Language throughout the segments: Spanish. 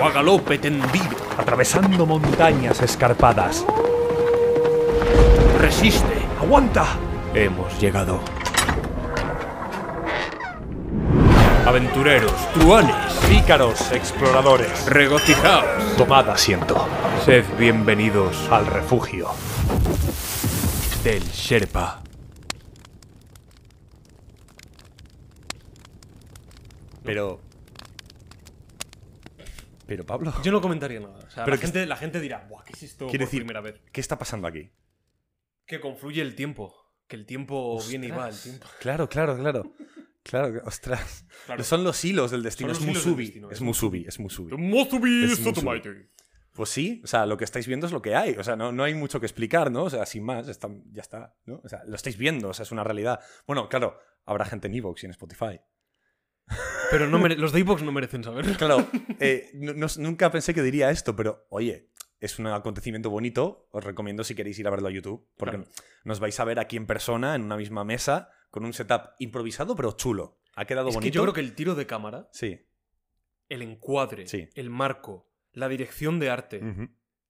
O a galope tendido. Atravesando montañas escarpadas. Resiste. ¡Aguanta! Hemos llegado. Aventureros, truanes, Pícaros, exploradores. regocijaos. Tomad asiento. Sed bienvenidos Al refugio. del Sherpa. Pero. Pero Pablo. Yo no comentaría nada. O sea, Pero la, que- gente, la gente dirá, Buah, ¿qué es esto Quiero por decir- primera vez? ¿Qué está pasando aquí? Que confluye el tiempo. Que el tiempo viene y va, el tiempo. Claro, claro, claro. Claro, ostras. Claro. Son los hilos del destino. Es Musubi. destino, Es es Musubi, es Musubi. Musubi Es Sotomayor. Pues sí, o sea, lo que estáis viendo es lo que hay. O sea, no, no hay mucho que explicar, ¿no? O sea, sin más, está- ya está, ¿no? O sea, lo estáis viendo, o sea, es una realidad. Bueno, claro, habrá gente en Evox y en Spotify. Pero no los de iVoox no merecen saber. Claro, eh, no- nunca pensé que diría esto, pero oye, es un acontecimiento bonito. Os recomiendo si queréis ir a verlo a YouTube, porque Claro. nos vais a ver aquí en persona, en una misma mesa, con un setup improvisado pero chulo. Ha quedado Es que bonito. yo creo que el tiro de cámara, Sí. el encuadre, Sí. el marco, la dirección de arte,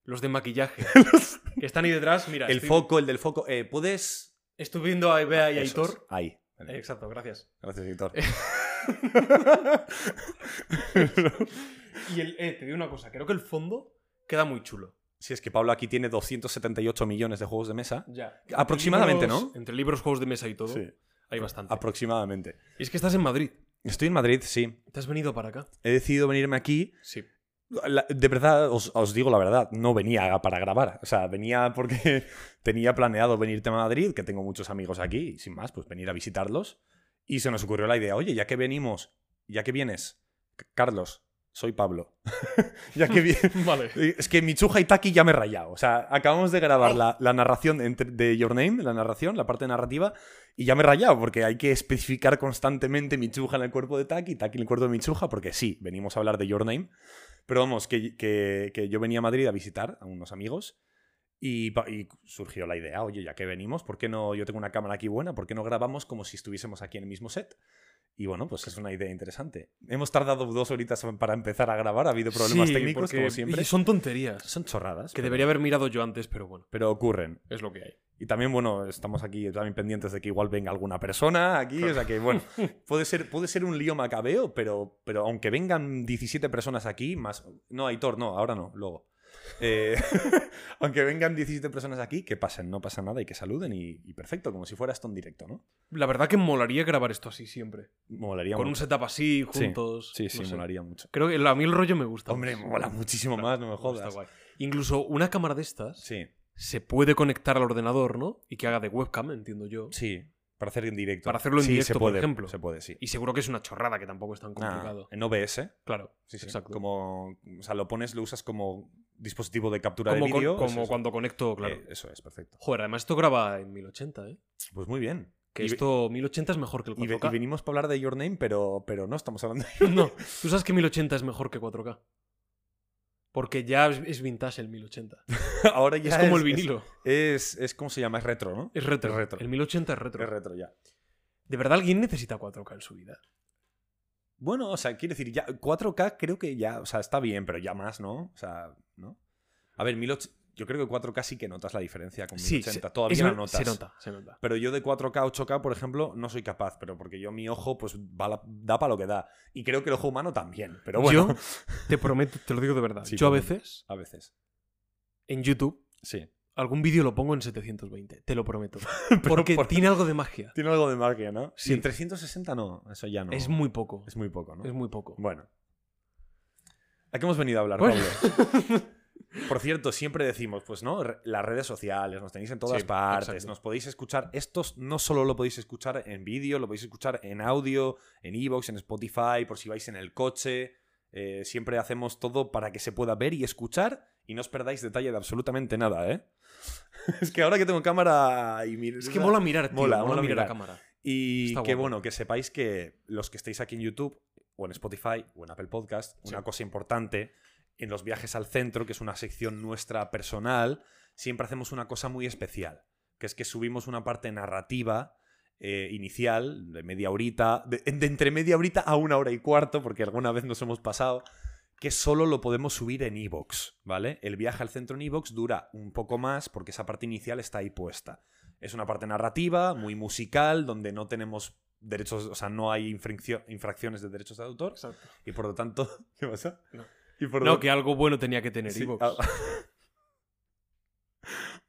los de maquillaje, que están ahí detrás, mira. El estoy, foco, el del foco. Eh, ¿Puedes...? Estoy viendo a Bea y a es. Aitor. Ahí. Eh, Exacto, gracias. Gracias, Hitor. Y el, eh, te digo una cosa, creo que el fondo queda muy chulo. Si es que Pablo aquí tiene 278 millones de juegos de mesa. Ya. Aproximadamente, libros- ¿no? Entre libros, juegos de mesa y todo, Sí. hay bastante. Aproximadamente. y es que estás en Madrid. Estoy en Madrid, sí. ¿Te has venido para acá? He decidido venirme aquí. Sí. La- de verdad, os, os digo la verdad, no venía para grabar. O sea, venía porque tenía planeado venirte a Madrid, que tengo muchos amigos aquí, y sin más, pues venir a visitarlos. Y se nos ocurrió la idea, oye, ya que venimos, ya que vienes, Carlos, soy Pablo. ya que vienes. Vale. Es que Michuja y Taki ya me he rayado. O sea, acabamos de grabar la, la narración entre- de Your Name, la narración, la parte narrativa, y ya me he rayado, porque hay que especificar constantemente Michuja en el cuerpo de Taki, Taki en el cuerpo de Michuja, porque sí, venimos a hablar de Your Name. Pero vamos, que, que- yo venía a Madrid a visitar a unos amigos y, y surgió la idea, oye, ya que venimos, ¿por qué no? Yo tengo una cámara aquí buena, ¿por qué no grabamos como si estuviésemos aquí en el mismo set? Y bueno, pues es una idea interesante. Hemos tardado dos horitas para empezar a grabar, ha habido problemas Sí, técnicos, porque- como siempre. y son tonterías. Son chorradas. Que pero- debería haber mirado yo antes, pero bueno, Pero ocurren. es lo que hay. Y también, bueno, estamos aquí también pendientes de que igual venga alguna persona aquí. O sea que, bueno, puede ser, puede ser un lío macabeo, pero, pero aunque vengan 17 personas aquí, más. No, Aitor, no, ahora no, luego. Eh, aunque vengan 17 personas aquí, que pasen, no pasa nada y que saluden y, y perfecto, como si fuera esto en directo, ¿no? La verdad que molaría grabar esto así siempre. Molaría Con un mucho. setup así, Sí, juntos. Sí, sí, no molaría mucho. Creo que a mí el rollo me gusta. Hombre, mola muchísimo más, no me Está jodas. guay. Incluso una cámara de estas Sí, se puede conectar al ordenador, ¿no? Y que haga de webcam, entiendo yo. sí, para hacer en directo. Para hacerlo en Sí, directo, se por puede, ejemplo. Se puede, sí. Y seguro que es una chorrada que tampoco es tan complicado. en OBS, Claro, Sí, sí. exacto. Como, o sea, lo pones, lo usas como dispositivo de captura Como, de con- vídeo. como es- cuando conecto, claro. eh, eso es, perfecto. Joder, además esto graba en 1080, ¿eh? Pues muy bien. Que Y- esto 1080 es mejor que el y, ve- 4K. y venimos para hablar de Your Name, pero, pero no estamos hablando de No, tú sabes que 1080 es mejor que 4K. Porque ya es, es vintage el 1080. Ahora ya es como el vinilo. Es, es, ¿cómo se llama? Es retro, ¿no? Es retro. Es retro. El 1080 es retro. Es retro ya. ¿De verdad alguien necesita 4K en su vida? Bueno, o sea, quiero decir, ya 4K creo que ya, o sea, está bien, pero ya más, ¿no? O sea, ¿no? A ver, 1080, yo creo que 4K sí que notas la diferencia con 1080. se- Todavía la ver- notas. Se nota, se nota. Pero yo de 4K a 8K, por ejemplo, no soy capaz, pero porque yo mi ojo, pues, va la- da para lo que da. Y creo que el ojo humano también, pero bueno. Yo te prometo, te lo digo de verdad. Sí, yo a veces, A veces. en YouTube, Sí. Algún vídeo lo pongo en 720, te lo prometo. Porque por- tiene algo de magia. Tiene algo de magia, ¿no? Sí. Y en 360 no, eso ya no. Es muy poco. Es muy poco, ¿no? Es muy poco. Bueno. ¿A qué hemos venido a hablar, Bueno. Pablo? Por cierto, siempre decimos, pues, ¿no? Las redes sociales, nos tenéis en todas Sí, partes, exacto. nos podéis escuchar. Estos no solo lo podéis escuchar en vídeo, lo podéis escuchar en audio, en Evox, en Spotify, por si vais en el coche. Eh, siempre hacemos todo para que se pueda ver y escuchar y no os perdáis detalle de absolutamente nada, ¿eh? es que ahora que tengo cámara y mir- Es que mola mirar, tío. Mola, Mola, mola mirar a mirar. cámara. Y Está que guapo. bueno, que sepáis que los que estéis aquí en YouTube o en Spotify o en Apple Podcast, Sí. una cosa importante, en los viajes al centro, que es una sección nuestra personal, siempre hacemos una cosa muy especial, que es que subimos una parte narrativa eh, inicial, de media horita, de, de entre media horita a una hora y cuarto, porque alguna vez nos hemos pasado, que solo lo podemos subir en Evox, ¿vale? El viaje al centro en Evox dura un poco más porque esa parte inicial está ahí puesta. Es una parte narrativa, muy musical, donde no tenemos derechos, o sea, no hay infraccio- infracciones de derechos de autor Exacto. y por lo tanto, ¿qué pasa? No. Y por No, lo- que algo bueno tenía que tener Sí, Evox. ah.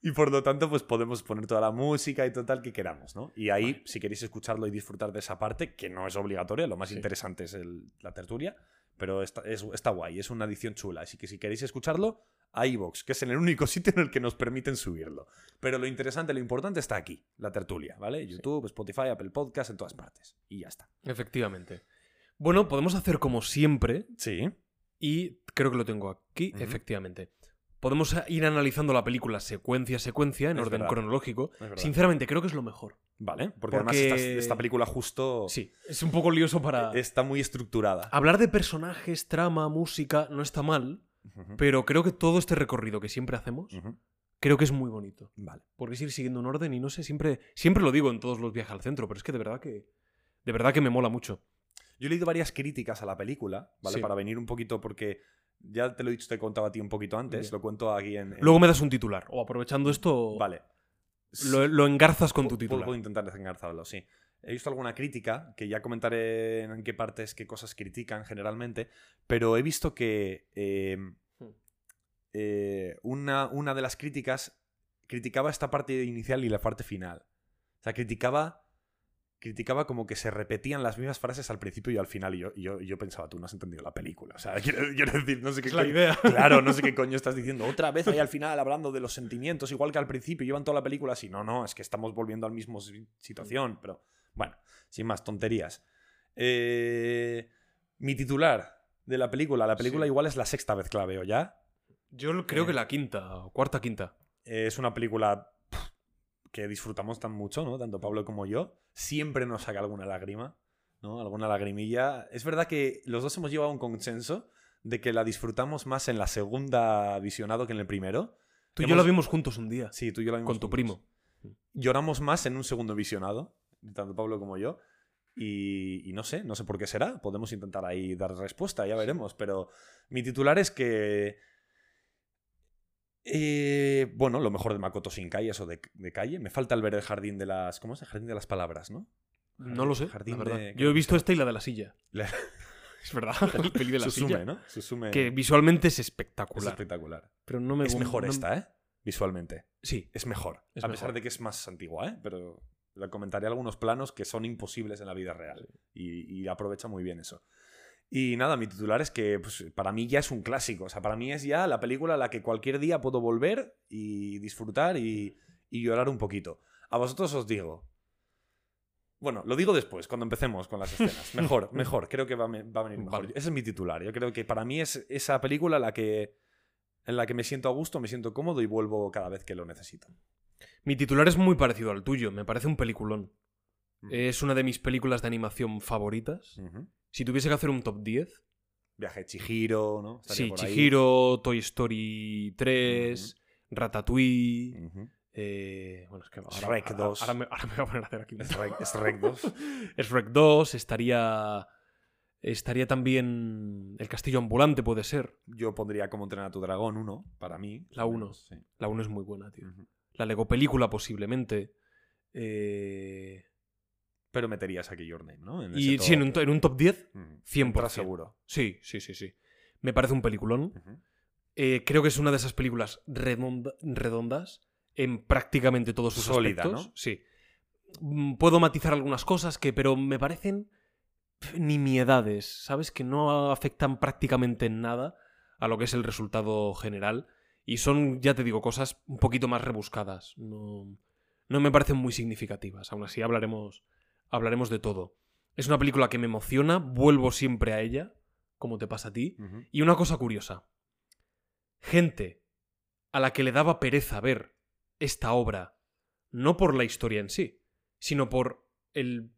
y por lo tanto, pues podemos poner toda la música y total que queramos, ¿no? Y ahí, Vale. si queréis escucharlo y disfrutar de esa parte, que no es obligatoria, lo más Sí. interesante es el- la tertulia, pero está, es- está guay, es una edición chula. Así que si queréis escucharlo, a iVoox, que es en el único sitio en el que nos permiten subirlo. Pero lo interesante, lo importante está aquí, la tertulia, ¿vale? YouTube, Spotify, Apple Podcast, en todas partes. Y ya está. Efectivamente. Bueno, podemos hacer como siempre, Sí. y creo que lo tengo aquí, efectivamente. Podemos ir analizando la película secuencia a secuencia, en Es orden verdad. cronológico. Sinceramente, creo que es lo mejor. ¿Vale? Porque, además Porque- esta, esta película justo Sí, es un poco lioso para... está muy estructurada. Hablar de personajes, trama, música, no está mal, pero creo que todo este recorrido que siempre hacemos, creo que es muy bonito. Vale. Porque es ir siguiendo un orden y no sé, siempre, siempre lo digo en todos los viajes al centro, pero es que de verdad que, de verdad que me mola mucho. Yo he leído varias críticas a la película, ¿vale? Sí. Para venir un poquito, porque ya te lo he dicho, te he contado a ti un poquito antes, Bien. lo cuento aquí en... en- Luego me das un titular, o aprovechando esto, Vale. Lo, lo engarzas con tu titular. Puedo intentar desengarzarlo, sí. He visto alguna crítica, que ya comentaré en qué partes, qué cosas critican generalmente, pero he visto que eh, Hmm. eh, una, una de las críticas criticaba esta parte inicial y la parte final. O sea, criticaba, criticaba como que se repetían las mismas frases al principio y al final. Y yo, y yo, y yo pensaba, tú no has entendido la película. O sea, quiero, quiero decir, no sé qué Es la coño- idea. Claro, no sé qué coño estás diciendo. Otra vez ahí al final hablando de los sentimientos, igual que al principio, llevan toda la película así. No, no, es que estamos volviendo al mismo si- situación, pero bueno, sin más tonterías. Eh, mi titular de la película, la película Sí. igual es la sexta vez que la veo ya. Yo creo Eh. que la quinta, o cuarta, quinta. Eh, es una película que disfrutamos tan mucho, ¿no? Tanto Pablo como yo. Siempre nos saca alguna lágrima, ¿no? Alguna lagrimilla. Es verdad que los dos hemos llevado un consenso de que la disfrutamos más en la segunda visionado que en el primero. Tú y yo la vimos juntos un día, Sí, tú y yo la vimos con tu juntos. primo. Lloramos más en un segundo visionado, tanto Pablo como yo. Y, y no sé, no sé por qué será. Podemos intentar ahí dar respuesta, ya veremos. Pero mi titular es que. Eh, bueno, lo mejor de Makoto Shinkai, eso de, de calle. Me falta el ver el jardín de las. ¿Cómo es? El jardín de las palabras, ¿no? No lo sé, Jardín la verdad. de- Yo he visto esta y la de la silla. La- Es verdad, el peli de la Susume, silla. ¿no? Susume. Que visualmente es es espectacular. espectacular. pero no me Es mejor no- esta, ¿eh? Visualmente. Sí, Es mejor. Es a pesar de que es más antigua, ¿eh? Pero le comentaré algunos planos que son imposibles en la vida real. Y, y aprovecha muy bien eso. Y nada, mi titular es que pues, para mí ya es un clásico. O sea, para mí es ya la película a la que cualquier día puedo volver y disfrutar y, y llorar un poquito. A vosotros os digo. Bueno, lo digo después, cuando empecemos con las escenas. Mejor, mejor. Creo que va me- va a venir mejor. Vale. Ese es mi titular. Yo creo que para mí es esa película la que, en la que me siento a gusto, me siento cómodo y vuelvo cada vez que lo necesito. Mi titular es muy parecido al tuyo, me parece un peliculón. Es una de mis películas de animación favoritas. Ujú. Si tuviese que hacer un top 10, Viaje Chihiro, ¿no? Estaría sí, por ahí. Chihiro, Toy Story 3, Ratatouille. Ujú. eh, bueno, es que ahora, Shrek ahora- 2. Ahora, me, ahora me voy a poner a hacer aquí un Es Rec, es Rec 2. Shrek 2, estaría. Estaría también. El castillo ambulante, puede ser. Yo pondría como entrenar a tu dragón 1, para mí. La uno. Sí. La 1 es muy buena, tío. Ujú. La Lego película, posiblemente. Eh, Pero meterías aquí Your Name, ¿no? En y sí, en un, top. to- en un top 10, Ujú. 100%. Entra seguro. Sí, sí, sí, sí. Me parece un peliculón. Eh, creo que es una de esas películas redonda- redondas en prácticamente todos sus Sólida, aspectos. ¿no? Sí. Mm, Puedo matizar algunas cosas que, pero me parecen nimiedades, ¿sabes? Que no afectan prácticamente en nada a lo que es el resultado general. Y son, ya te digo, cosas un poquito más rebuscadas. No, no me parecen muy significativas. Aún así, hablaremos, hablaremos de todo. Es una película que me emociona, vuelvo siempre a ella, como te pasa a ti. Y una cosa curiosa. Gente a la que le daba pereza ver esta obra, no por la historia en sí, sino por el...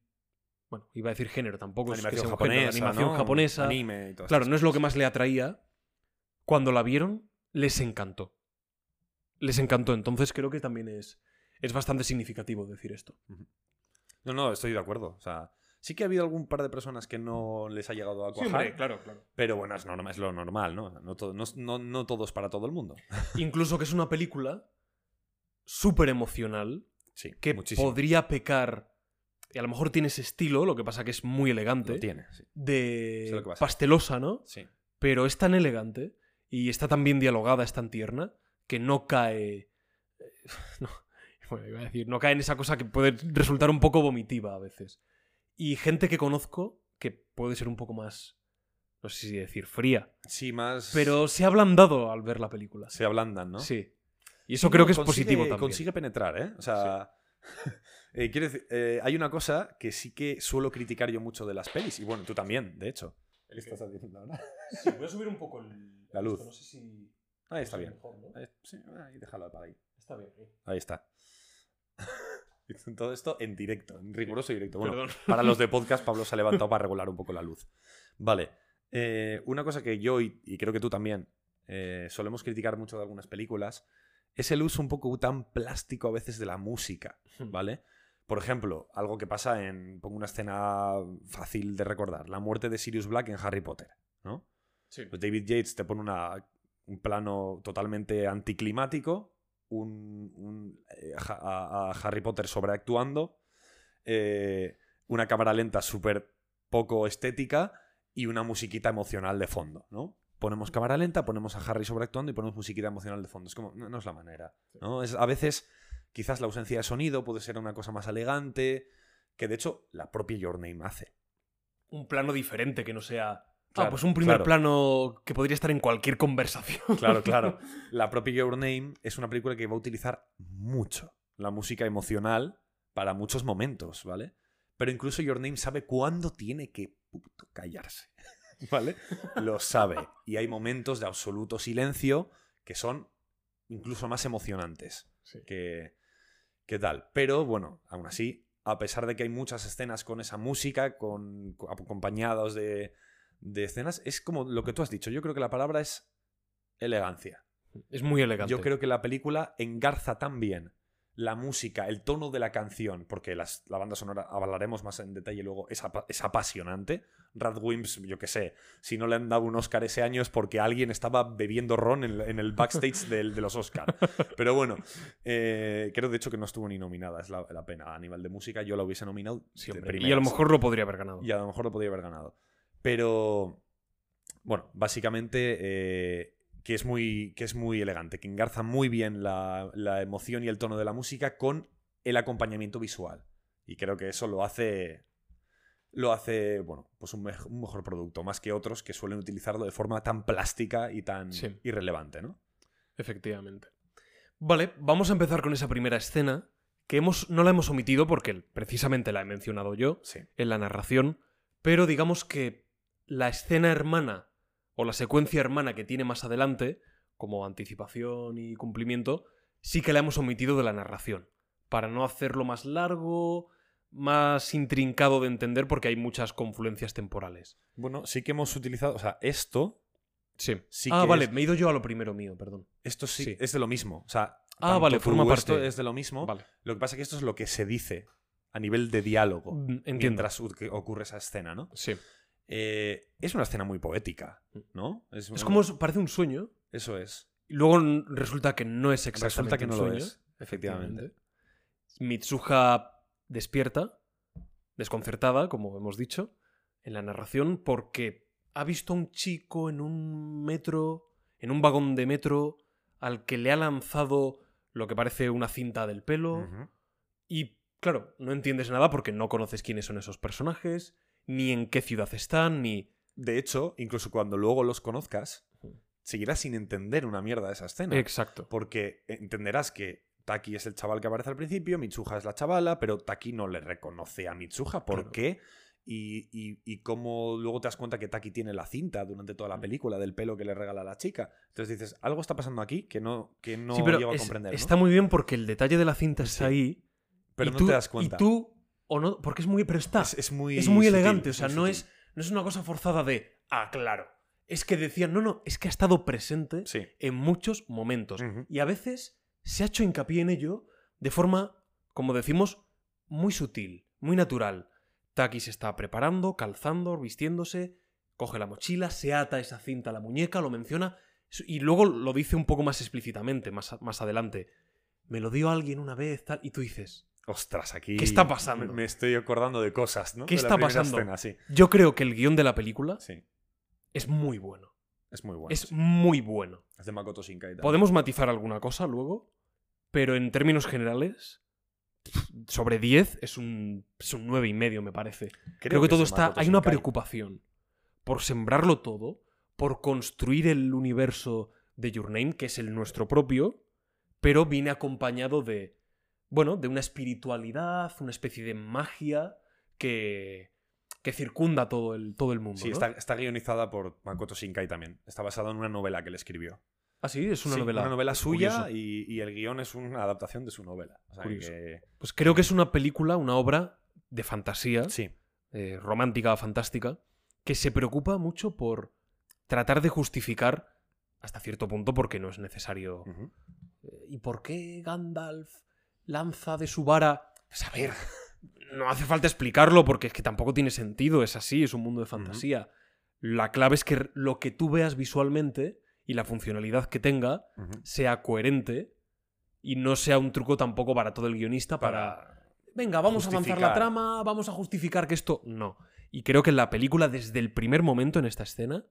Bueno, iba a decir género, tampoco es que Animación sea un japonesa, animación ¿no? japonesa. Anime y todas Claro, no es lo que más le atraía. Cuando la vieron, les encantó. Les encantó, entonces creo que también es, es bastante significativo decir esto. No, no, estoy de acuerdo. O sea, sí que ha habido algún par de personas que no les ha llegado a cuajar. claro, claro. Pero bueno, es, norma- es lo normal, ¿no? No, todo, no, no, no todo es para todo el mundo. Incluso que es una película súper emocional, Sí, que muchísimo. podría pecar, y a lo mejor tiene ese estilo, lo que pasa que es muy elegante, Lo tiene, sí. de pastelosa, ¿no? Sí. Pero es tan elegante y está tan bien dialogada, es tan tierna, que no cae... No, bueno, iba a decir, no cae en esa cosa que puede resultar un poco vomitiva a veces. Y gente que conozco, que puede ser un poco más, no sé si decir, fría, Sí, más. pero se ha ablandado al ver la película. Se ablandan, ¿no? Sí. Y eso Sí, creo no, que es consigue- positivo también. Consigue penetrar, ¿eh? O sea. eh, quiero decir, eh, hay una cosa que sí que suelo criticar yo mucho de las pelis. Y bueno, tú también, de hecho. ¿Qué estás haciendo ahora? Sí, voy a subir un poco el... La luz. esto, No sé si... Ahí está bien. mejor, ¿no? Ahí, sí, ahí déjalo para ahí. Está bien. eh. Ahí está. Todo esto en directo, en riguroso directo. Bueno, Perdón. para los de podcast, Pablo se ha levantado para regular un poco la luz. Vale. eh, una cosa que yo, y, y creo que tú también, eh, solemos criticar mucho de algunas películas, es el uso un poco tan plástico a veces de la música, ¿vale? Por ejemplo, algo que pasa en. Pongo una escena fácil de recordar: la muerte de Sirius Black en Harry Potter, ¿no? Sí. Pues David Yates te pone una- un plano totalmente anticlimático, un, un, eh, a, a- a Harry Potter sobreactuando, eh, una cámara lenta súper poco estética y una musiquita emocional de fondo, ¿no? Ponemos cámara lenta, ponemos a Harry sobreactuando y ponemos musiquita emocional de fondo. Es como, no, no es la manera, ¿no? Es, a veces, quizás la ausencia de sonido puede ser una cosa más elegante, que de hecho la propia Your Name hace. Un plano diferente que no sea... Claro, ah, pues un primer claro. plano que podría estar en cualquier conversación. Claro, claro. La propia Your Name es una película que va a utilizar mucho la música emocional para muchos momentos, ¿vale? Pero incluso Your Name sabe cuándo tiene que puto callarse, ¿vale? Lo sabe. Y hay momentos de absoluto silencio que son incluso más emocionantes Sí. que, que tal. Pero bueno, aún así, a pesar de que hay muchas escenas con esa música, con, con- acompañados de, de escenas, es como lo que tú has dicho. Yo creo que la palabra es elegancia. Es muy elegante. Yo creo que la película engarza tan bien la música, el tono de la canción, porque las- la banda sonora, hablaremos más en detalle luego, es, apa- es apasionante. Radwimps, yo qué sé, si no le han dado un Oscar ese año es porque alguien estaba bebiendo ron en, en el backstage del- de los Oscars. Pero bueno, eh, creo de hecho que no estuvo ni nominada, es la, la pena. A nivel de música yo la hubiese nominado. Sí, de y a lo mejor lo podría haber ganado. Y a lo mejor lo podría haber ganado. Pero, bueno, básicamente eh, que, es muy, que es muy elegante, que engarza muy bien la, la emoción y el tono de la música con el acompañamiento visual. Y creo que eso lo hace, lo hace bueno, pues un, mej- un mejor producto, más que otros que suelen utilizarlo de forma tan plástica y tan Sí. irrelevante, ¿no? Efectivamente. Vale, vamos a empezar con esa primera escena, que hemos, no la hemos omitido porque precisamente la he mencionado yo Sí. en la narración, pero digamos que la escena hermana o la secuencia hermana que tiene más adelante, como anticipación y cumplimiento, sí que la hemos omitido de la narración, para no hacerlo más largo, más intrincado de entender porque hay muchas confluencias temporales. Bueno, sí que hemos utilizado, o sea, esto, Sí. Sí ah, que vale, es- me he ido yo a lo primero mío, perdón. esto sí, Sí. es de lo mismo. O sea, Ah, vale, forma esto parte. es de lo mismo. Vale. Lo que pasa es que esto es lo que se dice a nivel de diálogo Mm, Entiendo. mientras ocurre esa escena, ¿no? Sí. Eh, es una escena muy poética, ¿no? Es como parece un sueño Eso es. y luego resulta que no es exactamente Resulta que un no lo sueño. es, efectivamente. Mitsuha despierta, desconcertada, como hemos dicho, en la narración, porque ha visto a un chico en un metro, en un vagón de metro, al que le ha lanzado lo que parece una cinta del pelo. Y claro, no entiendes nada porque no conoces quiénes son esos personajes, ni en qué ciudad están, ni... De hecho, incluso cuando luego los conozcas, seguirás sin entender una mierda de esa escena. Exacto. Porque entenderás que Taki es el chaval que aparece al principio, Mitsuha es la chavala, pero Taki no le reconoce a Mitsuha. ¿Por Claro. qué? Y, y, y cómo luego te das cuenta que Taki tiene la cinta durante toda la película del pelo que le regala la chica. Entonces dices, algo está pasando aquí que no, que no sí, pero llego a es- comprender. ¿no? está muy bien porque el detalle de la cinta está ahí. Pero y no tú- te das cuenta. Y tú, o no, porque es muy... Pero está. es, es muy, es muy sutil, elegante, o sea, no es, no es una cosa forzada de, ah, claro. Es que decían, no, no, es que ha estado presente Sí. en muchos momentos. Y a veces se ha hecho hincapié en ello de forma, como decimos, muy sutil, muy natural. Taki se está preparando, calzando, vistiéndose, coge la mochila, se ata esa cinta a la muñeca, lo menciona y luego lo dice un poco más explícitamente, más, más adelante. Me lo dio alguien una vez, tal, y tú dices, Ostras, aquí. ¿Qué está pasando? Me, estoy acordando de cosas, ¿no? ¿Qué De la está pasando? escena, sí. yo creo que el guion de la película Sí, es muy bueno. es muy bueno. es sí. muy bueno. Es de Makoto Shinkai. también. Podemos matizar alguna cosa luego, pero en términos generales, sobre 10 es un, es un 9 y medio, me parece. Creo, que, todo está. Makoto Hay una preocupación por sembrarlo todo, por construir el universo de Your Name, que es el nuestro propio, pero viene acompañado de. Bueno, de una espiritualidad, una especie de magia que. que circunda todo el, todo el mundo. Sí, ¿no? está, está guionizada por Makoto Shinkai también. Está basado en una novela que él escribió. Ah, sí, es una Sí, novela. Una novela suya y, y el guion es una adaptación de su novela. O sea Curioso. que- Pues creo que es una película, una obra de fantasía, Sí. eh, romántica, fantástica, que se preocupa mucho por tratar de justificar, hasta cierto punto, porque no es necesario. Eh, ¿Y por qué Gandalf lanza de su vara? Pues a ver, no hace falta explicarlo porque es que tampoco tiene sentido, es así, es un mundo de fantasía. La clave es que lo que tú veas visualmente y la funcionalidad que tenga sea coherente y no sea un truco tampoco para todo el guionista para... Venga, vamos a avanzar la trama, vamos a justificar que esto... No. Y creo que en la película, desde el primer momento en esta escena,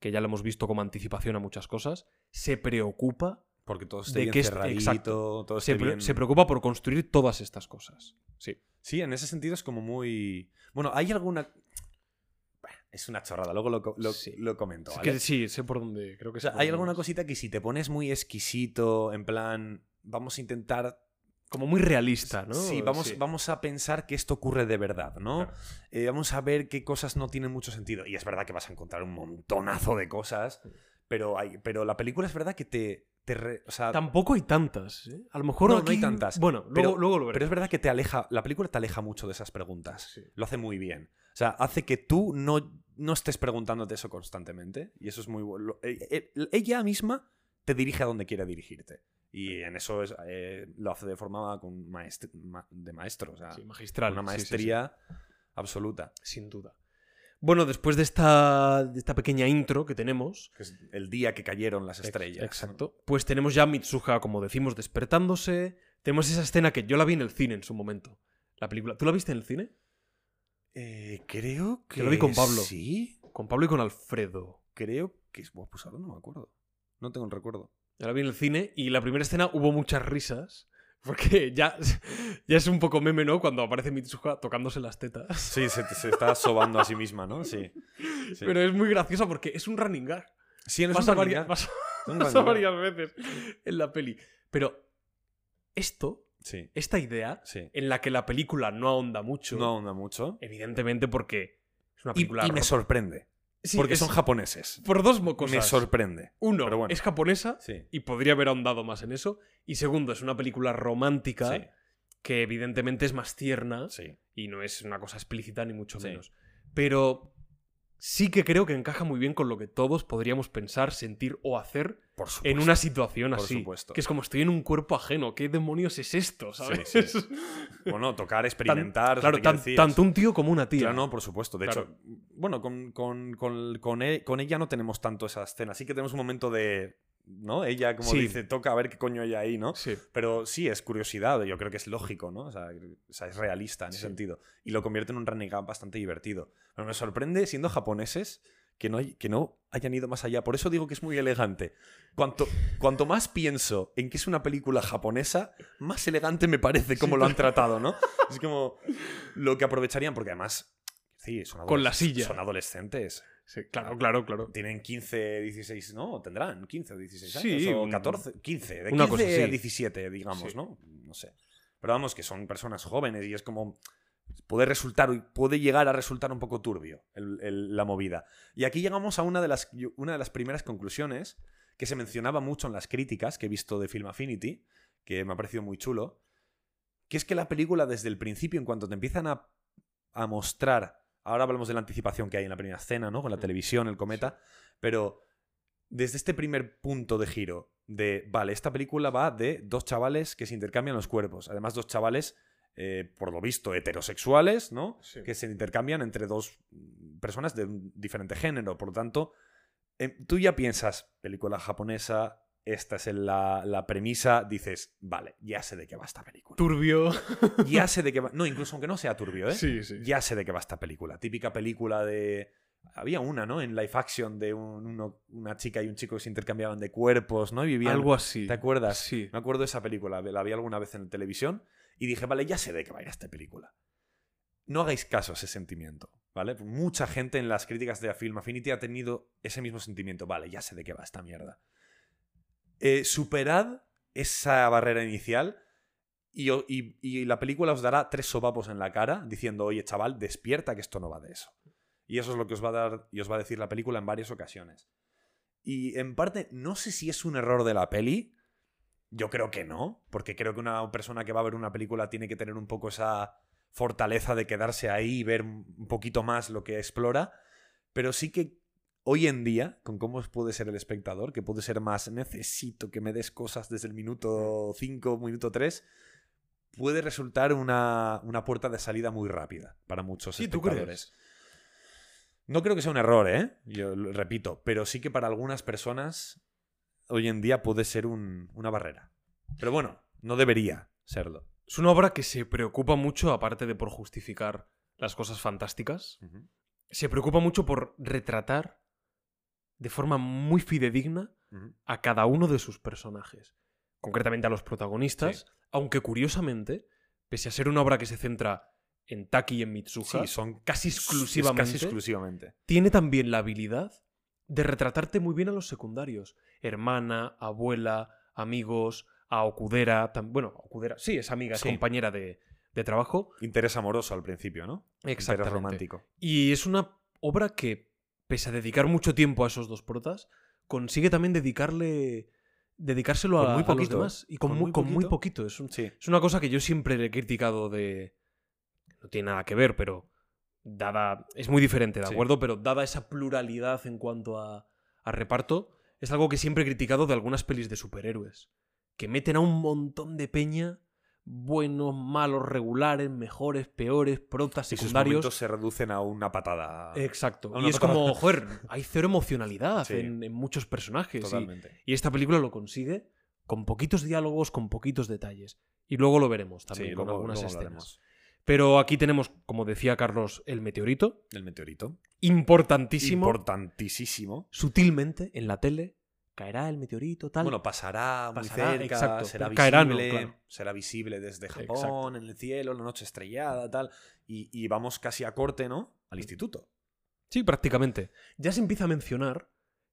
que ya lo hemos visto como anticipación a muchas cosas, se preocupa, Porque todo esté De bien que cerradito, todo se, esté pre- bien... se preocupa por construir todas estas cosas. Sí. Sí, en ese sentido es como muy... Bueno, hay alguna... Bueno, Es una chorrada, luego lo, lo- Sí. lo comento. Es que sí, sé por dónde. Creo que O sea, hay alguna cosita que si te pones muy exquisito, en plan, vamos a intentar Como muy realista, ¿no? Sí, vamos, vamos a pensar que esto ocurre de verdad, ¿no? Claro. Eh, vamos a ver qué cosas no tienen mucho sentido. Y es verdad que vas a encontrar un montonazo de cosas, pero, hay, pero la película es verdad que te... te re- o sea, Tampoco hay tantas. ¿eh? A lo mejor No, no aquí- hay tantas. Bueno, luego, pero, luego lo veré. pero es verdad que te aleja, la película te aleja mucho de esas preguntas. Sí. Lo hace muy bien. O sea, hace que tú no, no estés preguntándote eso constantemente. Y eso es muy bueno. Eh, eh, Ella misma te dirige a donde quiere dirigirte. Y en eso es, eh, lo hace de forma con maest- ma- de maestro. O sea, Sí, magistral. una sí, maestría absoluta. Sin duda. Bueno, después de esta, de esta pequeña intro que tenemos. Que es el día que cayeron las estrellas. Exacto. Pues tenemos ya Mitsuha, como decimos, despertándose. Tenemos esa escena que yo la vi en el cine en su momento. La película. ¿Tú la viste en el cine? Eh, creo que. Yo lo vi con Pablo. Sí. Con Pablo y con Alfredo. Creo que. Buah, pues ahora no me acuerdo. No tengo el recuerdo. Yo la vi en el cine y la primera escena hubo muchas risas. Porque ya, ya es un poco meme, ¿no? Cuando aparece Mitsuha tocándose las tetas. Sí, se, se está sobando a sí misma, ¿no? Sí. sí. Pero es muy gracioso porque es un running gag. Sí, no es pasa un varias, pasa- Un varias veces en la peli. Pero esto, Sí, esta idea, sí. en la que la película no ahonda mucho, No ahonda mucho. evidentemente porque es una película... y me sorprende. Sí, porque es- son japoneses. Por dos cosas. Me sorprende. Uno, pero bueno. es japonesa Sí. y podría haber ahondado más en eso. Y segundo, es una película romántica Sí. que evidentemente es más tierna y no es una cosa explícita ni mucho menos. Pero sí que creo que encaja muy bien con lo que todos podríamos pensar, sentir o hacer Por supuesto. en una situación Por así. supuesto. Que es como estoy en un cuerpo ajeno. ¿Qué demonios es esto? ¿Sabes? Sí, sí. Bueno, tocar, experimentar. claro, tan- decir, tanto un tío como una tía. Claro, no, por supuesto. De Claro. hecho, bueno, con, con, con, con e- con ella no tenemos tanto esa escena. Sí que tenemos un momento de. ¿No? Ella, como Sí. dice, toca a ver qué coño hay ahí, ¿no? Sí. Pero sí, es curiosidad. Yo creo que es lógico, ¿no? O sea, o sea, es realista en ese Sí. sentido. Y lo convierte en un running gag bastante divertido. Pero me sorprende, siendo japoneses, que no, hay, que no hayan ido más allá. Por eso digo que es muy elegante. Cuanto, cuanto más pienso en que es una película japonesa, más elegante me parece como lo han tratado, ¿no? Es como lo que aprovecharían, porque además, sí, son, Con la silla. son adolescentes. Sí, claro, claro, claro. Tienen 15, 16, ¿no? Tendrán 15 o 16 años. Sí, o un- 14, 15. De 15 una cosa a así. 17, digamos, Sí. ¿no? No sé. Pero vamos, que son personas jóvenes y es como. Puede resultar, puede llegar a resultar un poco turbio el- el- la movida. Y aquí llegamos a una de, las, una de las primeras conclusiones que se mencionaba mucho en las críticas que he visto de Film Affinity, que me ha parecido muy chulo, que es que la película desde el principio, en cuanto te empiezan a, a mostrar, ahora hablamos de la anticipación que hay en la primera escena, ¿no? Con la televisión, el cometa, pero desde este primer punto de giro de, vale, esta película va de dos chavales que se intercambian los cuerpos, además dos chavales, eh, por lo visto, heterosexuales, ¿no? Sí. Que se intercambian entre dos mm, personas de un diferente género, por lo tanto, eh, tú ya piensas, película japonesa, esta es la, la premisa, dices, vale, ya sé de qué va esta película. Turbio. Ya sé de qué va. No, incluso aunque no sea turbio, ¿eh? Sí, sí. Ya sé de qué va esta película. Típica película de. Había una, ¿no? En live action de un- uno- una chica y un chico que se intercambiaban de cuerpos, ¿no? Y vivían. Algo así. ¿Te acuerdas? Sí. Me acuerdo de esa película. La vi alguna vez en televisión y dije, vale, ya sé de qué va a ir esta película. No hagáis caso a ese sentimiento, ¿vale? Mucha gente en las críticas de Film Affinity ha tenido ese mismo sentimiento. Vale, ya sé de qué va esta mierda. Eh, superad esa barrera inicial y, y la película os dará tres sopapos en la cara diciendo, oye, chaval, despierta que esto no va de eso. Y eso es lo que os va a dar y os va a decir la película en varias ocasiones. Y en parte, no sé si es un error de la peli. Yo creo que no, porque creo que una persona que va a ver una película tiene que tener un poco esa fortaleza de quedarse ahí y ver un poquito más lo que explora. Pero sí que hoy en día, con cómo puede ser el espectador, que puede ser más necesito que me des cosas desde el minuto 5, minuto 3, puede resultar una, una puerta de salida muy rápida para muchos Sí, ¿tú espectadores. No creo que sea un error, ¿eh? Yo lo repito, pero sí que para algunas personas hoy en día puede ser un- una barrera. Pero bueno, no debería serlo. Es una obra que se preocupa mucho, aparte de por justificar las cosas fantásticas, se preocupa mucho por retratar de forma muy fidedigna a cada uno de sus personajes. Concretamente a los protagonistas, Sí. aunque curiosamente, pese a ser una obra que se centra en Taki y en Mitsuha, Sí, son casi exclusivamente, Casi exclusivamente. tiene también la habilidad de retratarte muy bien a los secundarios. Hermana, abuela, amigos, a Okudera. bueno, Okudera, sí, es amiga, es Sí. compañera de, de trabajo. Interés amoroso al principio, ¿no? Interés Exactamente. romántico. Y es una obra que, pese a dedicar mucho tiempo a esos dos protas, consigue también dedicarle. dedicárselo Con a, muy a los poquito, demás. Y con, Con muy, muy con muy poquito. poquito. Es, un- Sí. es una cosa que yo siempre le he criticado de. No tiene nada que ver, pero. Dada. Es muy diferente, ¿de Sí. acuerdo? Pero dada esa pluralidad en cuanto a, a reparto, es algo que siempre he criticado de algunas pelis de superhéroes. Que meten a un montón de peña. Buenos, malos, regulares, mejores, peores, protas, Y sus secundarios. se reducen a una patada. Exacto. Y es patada. como, joder, hay cero emocionalidad Sí. en, en muchos personajes. Totalmente. Y, esta película lo consigue con poquitos diálogos, con poquitos detalles. Y luego lo veremos también Sí, con luego- algunas luego escenas. Pero aquí tenemos, como decía Carlos, el meteorito. El meteorito. Importantísimo. Importantísimo. sutilmente en la tele. Caerá el meteorito, tal. Bueno, pasará muy Pasará, cerca, exacto, será visible, claro. será visible desde Japón, Exacto. en el cielo, la noche estrellada, tal. Y, y vamos casi a corte, ¿no? Al instituto. sí, prácticamente. Ya se empieza a mencionar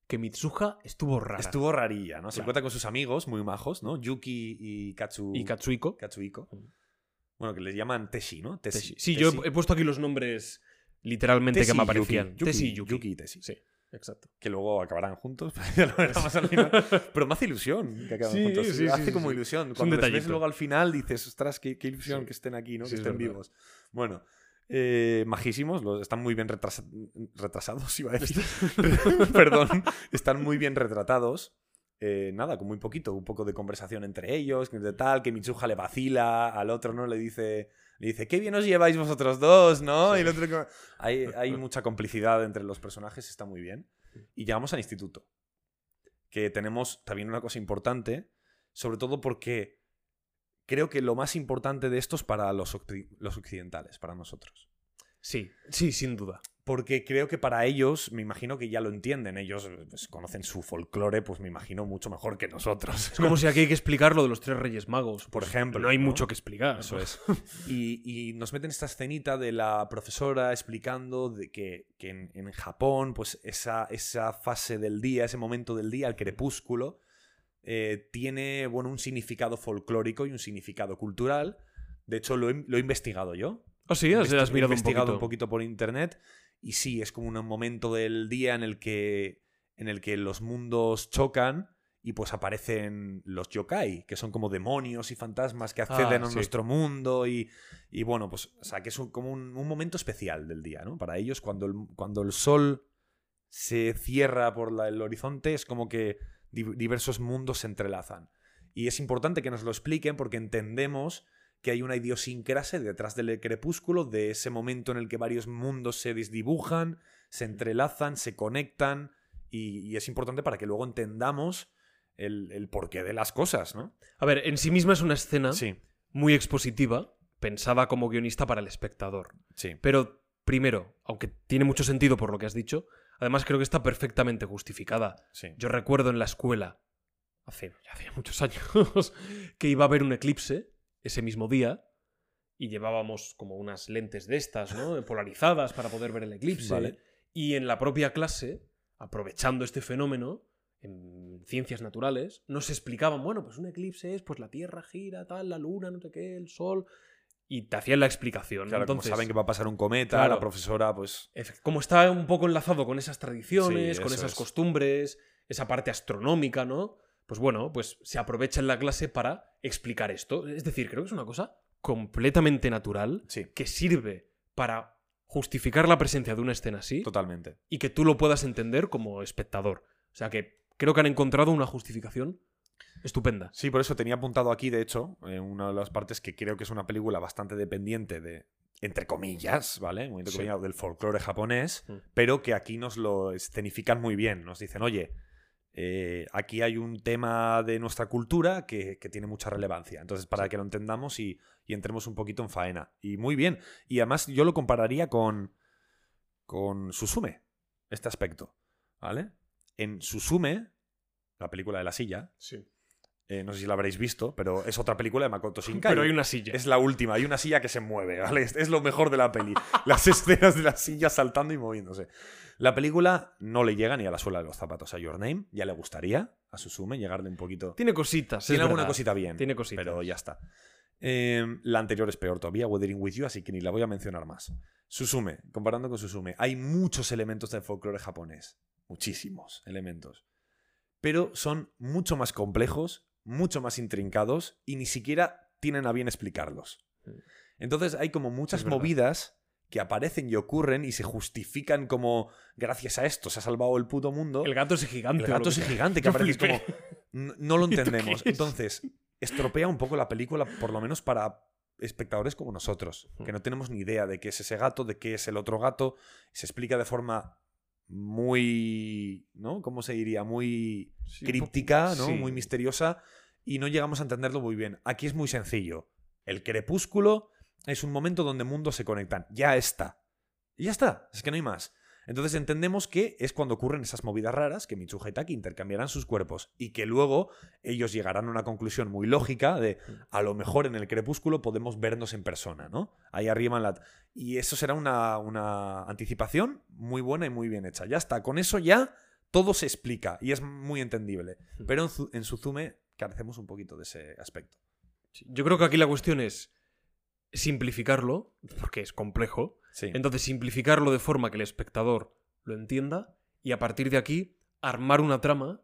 que Mitsuha estuvo rara. Estuvo rarilla, ¿no? Se Claro. encuentra con sus amigos muy majos, ¿no? Yuki y Katsu... Y. Katsuhiko. Mm. Bueno, que les llaman Teshi, ¿no? Teshi. Teshi. Sí, yo Teshi. he, he puesto aquí los nombres literalmente Teshi que me y Yuki. aparecían. Yuki, Teshi y Yuki. Yuki y Teshi. Sí, exacto. Que luego acabarán juntos. ya lo veremos al final. Pero me hace ilusión que acaben Sí, juntos. sí, hace sí, como ilusión. Cuando les ves luego al final dices, ostras, qué, qué ilusión que estén aquí, ¿no? Que es estén verdad. vivos. Bueno. eh, majísimos, los- están muy bien retrasa- retrasados, iba a decir. Perdón, están muy bien retratados. Eh, nada, con muy poquito, un poco de conversación entre ellos, que de tal, que Mitsuha le vacila al otro, ¿no? Le dice, le dice, qué bien os lleváis vosotros dos, ¿no? Y el otro como- hay, hay mucha complicidad entre los personajes, está muy bien. Y llegamos al instituto, que tenemos también una cosa importante, sobre todo porque creo que lo más importante de esto es para los, los occidentales, para nosotros. Sí, sí, sin duda. Porque creo que para ellos, me imagino que ya lo entienden. Ellos pues, conocen su folclore, pues me imagino mucho mejor que nosotros. Es como si aquí hay que explicar lo de los tres reyes magos. Por Pues, ejemplo, No hay ¿no? mucho que explicar. Eso es. Y, y nos meten esta escenita de la profesora explicando de que, que en, en Japón, pues esa, esa fase del día, ese momento del día, el crepúsculo, eh, tiene bueno, un significado folclórico y un significado cultural. De hecho, lo he, lo he investigado yo. Ah, sí, has, has he mirado un investigado poquito. un poquito por internet. Y sí, es como un momento del día en el que, en el que los mundos chocan y pues aparecen los yokai, que son como demonios y fantasmas que acceden Ah, a sí. nuestro mundo y, y bueno, pues, o sea, que es un- como un, un momento especial del día, ¿no? Para ellos, cuando el, cuando el sol se cierra por la- el horizonte, es como que di- diversos mundos se entrelazan. Y es importante que nos lo expliquen porque entendemos que hay una idiosincrasia detrás del crepúsculo, de ese momento en el que varios mundos se desdibujan, se entrelazan, se conectan, y, y es importante para que luego entendamos el, el porqué de las cosas, ¿no? A ver, en sí misma es una escena Sí, muy expositiva, pensada como guionista para el espectador. sí. Pero, primero, aunque tiene mucho sentido por lo que has dicho, además creo que está perfectamente justificada. sí. Yo recuerdo en la escuela, hace, ya hacía muchos años, que iba a haber un eclipse ese mismo día y llevábamos como unas lentes de estas, ¿no? Polarizadas para poder ver el eclipse. Vale. Y en la propia clase, aprovechando este fenómeno, en ciencias naturales, nos explicaban, bueno, pues un eclipse es, pues la Tierra gira, tal, la Luna, no sé qué, el Sol... Y te hacían la explicación. Claro, Entonces, como saben que va a pasar un cometa, Claro. la profesora, pues... Como está un poco enlazado con esas tradiciones, Sí, con esas es. costumbres, esa parte astronómica, ¿no? Pues bueno, pues se aprovecha en la clase para explicar esto. Es decir, creo que es una cosa completamente natural Sí, que sirve para justificar la presencia de una escena así totalmente. y que tú lo puedas entender como espectador. O sea que creo que han encontrado una justificación estupenda. Sí, por eso tenía apuntado aquí, de hecho, en una de las partes que creo que es una película bastante dependiente de, entre comillas, ¿vale? Muy entre Sí. comillas, del folclore japonés, Mm. pero que aquí nos lo escenifican muy bien. Nos dicen, oye, eh, aquí hay un tema de nuestra cultura que, que tiene mucha relevancia. Entonces, para que lo entendamos y, y entremos un poquito en faena. Y muy bien. Y además yo lo compararía con, con Susume, este aspecto, ¿vale? En Susume, la película de la silla, Sí. eh, no sé si la habréis visto, pero es otra película de Makoto Shinkai. Pero hay una silla. Es la última, hay una silla que se mueve, ¿vale? Es, es lo mejor de la peli. Las escenas de la silla saltando y moviéndose. La película no le llega ni a la suela de los zapatos a Your Name. Ya le gustaría a Susume llegarle un poquito. Tiene cositas. Tiene alguna verdad. cosita bien. Tiene cositas. Pero ya está. Eh, la anterior es peor todavía, Weathering with You, así que ni la voy a mencionar más. Susume, comparando con Susume, hay muchos elementos del folclore japonés. Muchísimos elementos. Pero son mucho más complejos, mucho más intrincados y ni siquiera tienen a bien explicarlos. Entonces hay como muchas movidas que aparecen y ocurren y se justifican como gracias a esto se ha salvado el puto mundo. El gato es gigante. El gato es gigante que aparece como. No lo ¿Y esto entendemos. Entonces, estropea un poco la película, por lo menos para espectadores como nosotros, que no tenemos ni idea de qué es ese gato, de qué es el otro gato. Se explica de forma muy. ¿No? ¿Cómo se diría? Muy Sí, críptica, ¿no? sí. Muy misteriosa. Y no llegamos a entenderlo muy bien. Aquí es muy sencillo. El crepúsculo es un momento donde mundos se conectan. Ya está. Y ya está. Es que no hay más. Entonces entendemos que es cuando ocurren esas movidas raras que Mitsuha y Taki intercambiarán sus cuerpos y que luego ellos llegarán a una conclusión muy lógica de a lo mejor en el crepúsculo podemos vernos en persona, ¿no? Ahí arriba en la... Y eso será una, una anticipación muy buena y muy bien hecha. Ya está, con eso ya todo se explica y es muy entendible. Pero en, en Suzume carecemos un poquito de ese aspecto. Yo creo que aquí la cuestión es simplificarlo, porque es complejo. Sí. Entonces, simplificarlo de forma que el espectador lo entienda y a partir de aquí armar una trama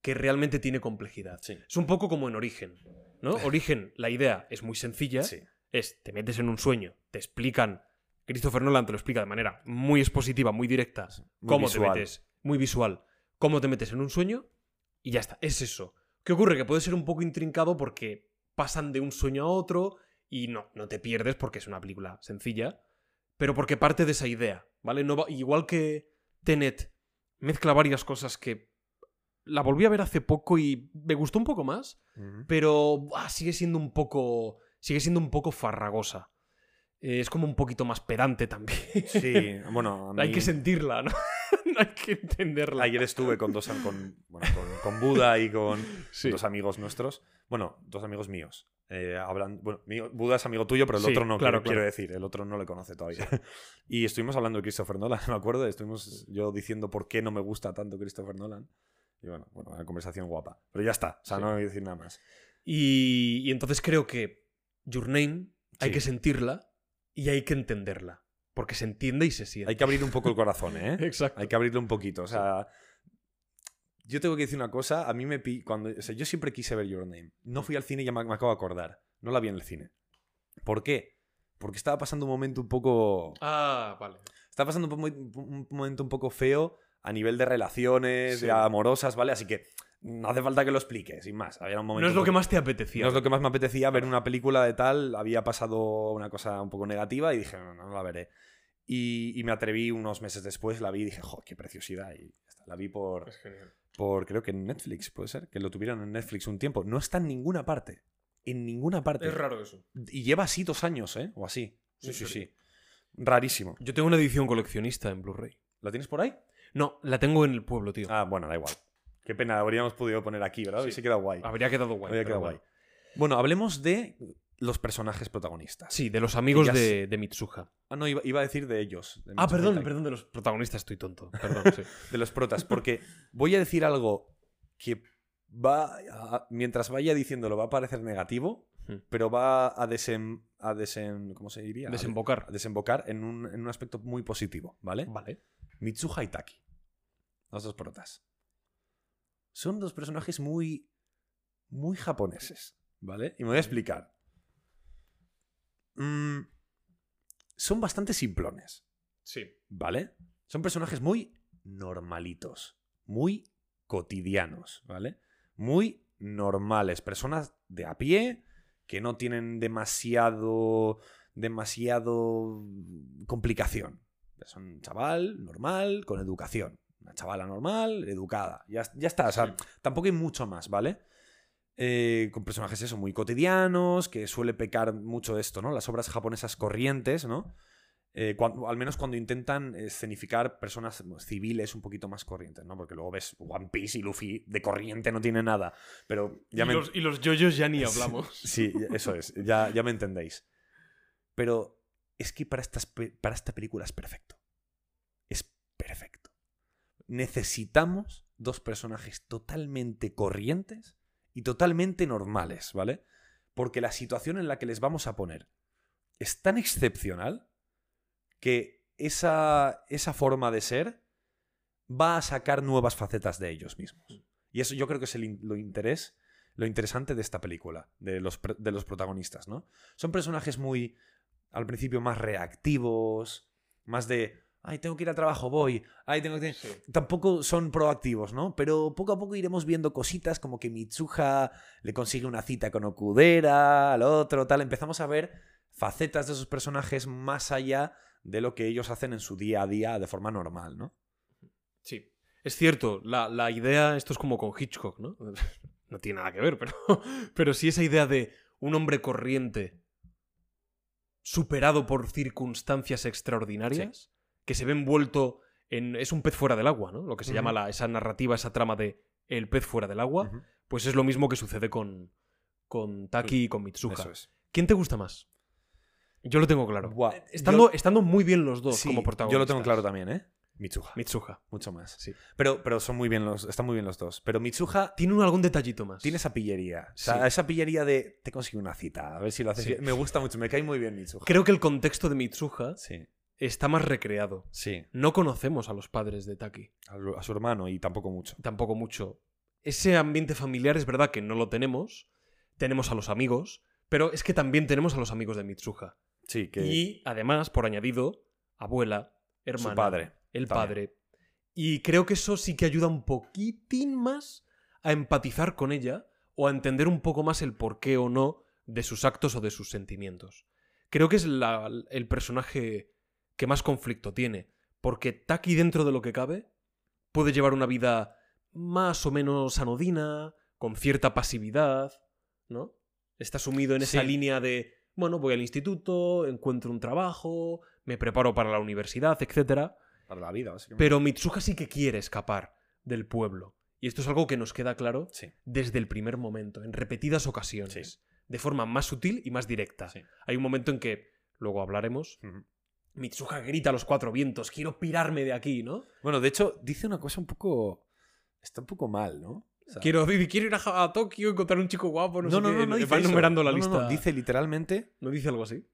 que realmente tiene complejidad. Sí. Es un poco como en Origen, ¿no? Origen, la idea es muy sencilla, Sí. es te metes en un sueño, te explican, Christopher Nolan te lo explica de manera muy expositiva, muy directa, Muy cómo visual. te metes, muy visual, cómo te metes en un sueño y ya está, es eso. ¿Qué ocurre? Que puede ser un poco intrincado porque pasan de un sueño a otro y no, no te pierdes porque es una película sencilla, pero porque parte de esa idea, ¿vale? No va- igual que Tenet mezcla varias cosas que la volví a ver hace poco y me gustó un poco más, pero sigue siendo un poco sigue siendo un poco farragosa. Eh, es como un poquito más pedante también. Sí, bueno, mí- Hay que sentirla, ¿no? no hay que entenderla. Ayer estuve con dos con, bueno, con, con Buda y con Sí. dos amigos nuestros. Bueno, dos amigos míos. Eh, hablan, bueno, Buda es amigo tuyo, pero el Sí, otro no, claro, quiero, quiero claro. decir. El otro no le conoce todavía. y estuvimos hablando de Christopher Nolan, me acuerdo. Estuvimos yo diciendo por qué no me gusta tanto Christopher Nolan. Y bueno, bueno, una conversación guapa. Pero ya está. O sea, Sí. no voy a decir nada más. Y, y entonces creo que Your Name hay Sí. que sentirla y hay que entenderla. Porque se entiende y se siente. Hay que abrir un poco el corazón, ¿eh? Exacto. Hay que abrirlo un poquito. O sea, yo tengo que decir una cosa. A mí me pi- cuando, o sea, yo siempre quise ver Your Name. No fui al cine y ya me, me acabo de acordar. No la vi en el cine. ¿Por qué? Porque estaba pasando un momento un poco. Ah, vale. Estaba pasando un, un momento un poco feo a nivel de relaciones, Sí. de amorosas, ¿vale? Así que no hace falta que lo explique, sin más. Había un momento No es lo que más te apetecía. no es lo que más me apetecía ver una película de tal. Había pasado una cosa un poco negativa y dije, no, no, no la veré. Y, y me atreví unos meses después, la vi y dije, jo, qué preciosidad. Y la vi por, Es genial. Por, creo que en Netflix, puede ser, que lo tuvieron en Netflix un tiempo. No está en ninguna parte. En ninguna parte. Es raro eso. Y lleva así dos años, ¿eh? O así. Sí, ¿En sí, sí. Rarísimo. Yo tengo una edición coleccionista en Blu-ray. ¿La tienes por ahí? No, la tengo en el pueblo, tío. Ah, bueno, da igual. Qué pena, habríamos podido poner aquí, ¿verdad? Sí. Hubiese quedado guay. Habría quedado guay. Habría quedado bueno. guay. Bueno, hablemos de los personajes protagonistas. Sí, de los amigos de, de Mitsuha. Ah, no, iba, iba a decir de ellos. de Ah, perdón, perdón, de los protagonistas estoy tonto. Perdón, sí. De los protas, porque voy a decir algo que va. a- mientras vaya diciéndolo, va a parecer negativo, Hmm. pero va a desem. A desem ¿Cómo se diría? Desembocar. a desembocar en un, en un aspecto muy positivo, ¿vale? Vale. Mitsuha y Taki. Los dos protas. Son dos personajes muy. muy japoneses, ¿vale? Y me voy a explicar. Mm, son bastante simplones, Sí. ¿vale? Son personajes muy normalitos, muy cotidianos, ¿vale? Muy normales, personas de a pie que no tienen demasiado demasiado complicación. Son un chaval normal con educación, una chavala normal, educada. Ya, ya está, o sea, tampoco hay mucho más, ¿vale? Eh, con personajes eso, muy cotidianos, que suele pecar mucho de esto, ¿no? Las obras japonesas corrientes, ¿no? Eh, cuando- al menos cuando intentan escenificar personas civiles un poquito más corrientes, ¿no? Porque luego ves One Piece y Luffy de corriente no tiene nada. Pero ya y, me... los, y los yoyos ya ni hablamos. Sí, eso es, ya, ya me entendéis. Pero es que para, estas, para esta película es perfecto. Es perfecto. Necesitamos dos personajes totalmente corrientes y totalmente normales, ¿vale? Porque la situación en la que les vamos a poner es tan excepcional que esa, esa forma de ser va a sacar nuevas facetas de ellos mismos. Y eso yo creo que es lo interés, lo interesante de esta película, de los, de los protagonistas, ¿no? Son personajes muy, al principio, más reactivos, más de, ay, tengo que ir al trabajo, voy, ay, tengo que... Sí. Tampoco son proactivos, ¿no? Pero poco a poco iremos viendo cositas como que Mitsuha le consigue una cita con Okudera, al otro, tal. Empezamos a ver facetas de esos personajes más allá de lo que ellos hacen en su día a día de forma normal, ¿no? Sí. Es cierto, la, la idea, esto es como con Hitchcock, ¿no? No tiene nada que ver, pero, pero sí esa idea de un hombre corriente superado por circunstancias extraordinarias, que se ve envuelto en... Es un pez fuera del agua, ¿no? Lo que se llama la, esa narrativa, esa trama de el pez fuera del agua, pues es lo mismo que sucede con, con Taki y con Mitsuha. Eso es. ¿Quién te gusta más? Yo lo tengo claro. Buah, Estando, yo- estando muy bien los dos Sí, como protagonistas. Yo lo tengo claro también, ¿eh? Mitsuha. Mitsuha. Mucho más. Sí. Pero, pero son muy bien los, están muy bien los dos. Pero Mitsuha Tiene algún detallito más. tiene esa pillería. O sea, Sí. esa pillería de te consigo una cita, a ver si lo haces Sí. bien. Me gusta mucho, me cae muy bien Mitsuha. Creo que el contexto de Mitsuha Sí, está más recreado. sí. No conocemos a los padres de Taki. A, su- a su hermano y tampoco mucho. Tampoco mucho. Ese ambiente familiar es verdad que no lo tenemos. Tenemos a los amigos. Pero es que también tenemos a los amigos de Mitsuha. Sí, que Y además, por añadido, abuela, hermana. su padre. El también. padre. Y creo que eso sí que ayuda un poquitín más a empatizar con ella o a entender un poco más el porqué o no de sus actos o de sus sentimientos. Creo que es la- el personaje que más conflicto tiene, porque Taki dentro de lo que cabe puede llevar una vida más o menos anodina, con cierta pasividad, ¿no? Está sumido en esa Sí. línea de bueno, voy al instituto, encuentro un trabajo, me preparo para la universidad, etc. Para la vida, básicamente. Pero Mitsuha sí que quiere escapar del pueblo. Y esto es algo que nos queda claro Sí. desde el primer momento, en repetidas ocasiones, Sí. de forma más sutil y más directa. Hay un momento en que, luego hablaremos. Mitsuha grita a los cuatro vientos, quiero pirarme de aquí, ¿no? Bueno, de hecho, dice una cosa un poco. Está un poco mal, ¿no? O sea, Quiero, quiero ir a, Tokio, encontrar un chico guapo, no, no, sé no, qué. no, no dice Va enumerando la No, lista. no, dice literalmente: ¿No dice algo así?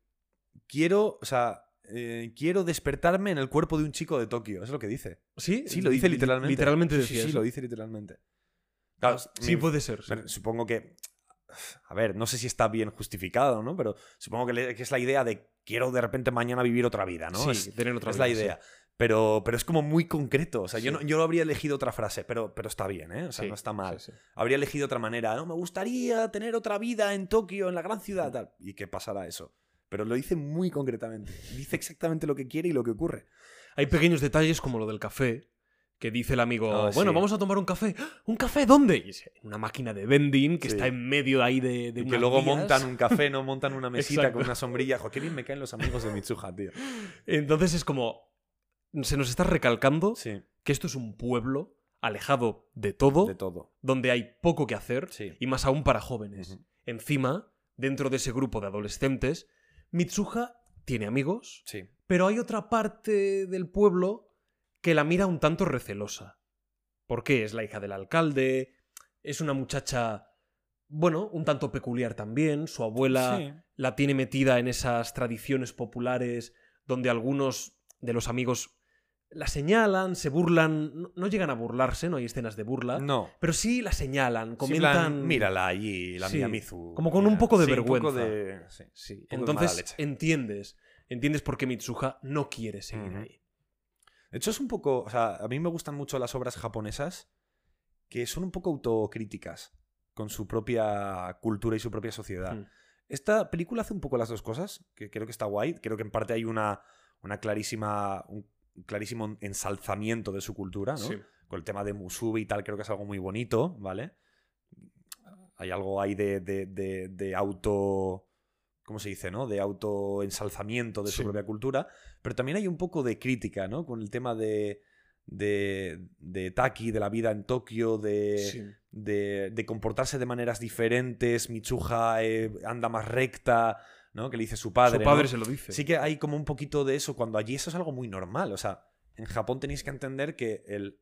Quiero. O sea. eh, quiero despertarme en el cuerpo de un chico de Tokio. Es lo que dice. ¿Sí? Sí, lo dice Li- literalmente. Literalmente Sí, decía sí, sí, eso. lo dice literalmente. Claro, Sí, puede ser. sí. Supongo que. A ver, no sé si está bien justificado, ¿no? Pero supongo que, le- que es la idea de quiero de repente mañana vivir otra vida, ¿no? Sí, es tener otra es la vida, sí. idea. Pero, pero es como muy concreto. O sea, yo, no, yo no habría elegido otra frase, pero, pero está bien, ¿eh? O sea, Sí, no está mal. Habría elegido otra manera. No, me gustaría tener otra vida en Tokio, en la gran ciudad, tal. Y que pasará eso. Pero lo dice muy concretamente. Dice exactamente lo que quiere y lo que ocurre. Hay pequeños detalles como lo del café, que dice el amigo, Ah, bueno, sí. vamos a tomar un café. ¡Ah! ¿Un café dónde? Y es una máquina de vending que Sí. está en medio ahí de, de Y que luego montan un café, no montan una mesita con una sombrilla. Joder, qué bien me caen los amigos de Mitsuha, tío. Entonces es como, se nos está recalcando Sí, que esto es un pueblo alejado de todo, de todo. donde hay poco que hacer, y más aún para jóvenes. Encima, dentro de ese grupo de adolescentes, Mitsuha tiene amigos, Sí. pero hay otra parte del pueblo que la mira un tanto recelosa. ¿Por qué? Es la hija del alcalde, es una muchacha, bueno, un tanto peculiar también, su abuela Sí. la tiene metida en esas tradiciones populares donde algunos de los amigos la señalan, se burlan, no, no llegan a burlarse, no hay escenas de burla, No. pero sí la señalan, Sí, comentan... mírala allí, la Sí, Miyamizu. como con un poco de Sí, Un poco vergüenza. de... sí. Sí, poco de mala entonces leche. entiendes, entiendes por qué Mitsuha no quiere seguir ahí. De hecho, es un poco. O sea, a mí me gustan mucho las obras japonesas que son un poco autocríticas con su propia cultura y su propia sociedad. Mm. Esta película hace un poco las dos cosas, que creo que está guay. Creo que en parte hay una, una clarísima. un clarísimo ensalzamiento de su cultura, ¿no? Sí. Con el tema de Musubi y tal, creo que es algo muy bonito, ¿vale? Hay algo ahí de, de, de- de auto. ¿Cómo se dice, no? De autoensalzamiento de su propia cultura. Pero también hay un poco de crítica, ¿no? Con el tema de. de, de Taki, de la vida en Tokio, de, Sí. de, de comportarse de maneras diferentes. Michuja eh, anda más recta, ¿no? Que le dice su padre. Su padre ¿no? se lo dice. Sí que hay como un poquito de eso, cuando allí eso es algo muy normal. O sea, en Japón tenéis que entender que el.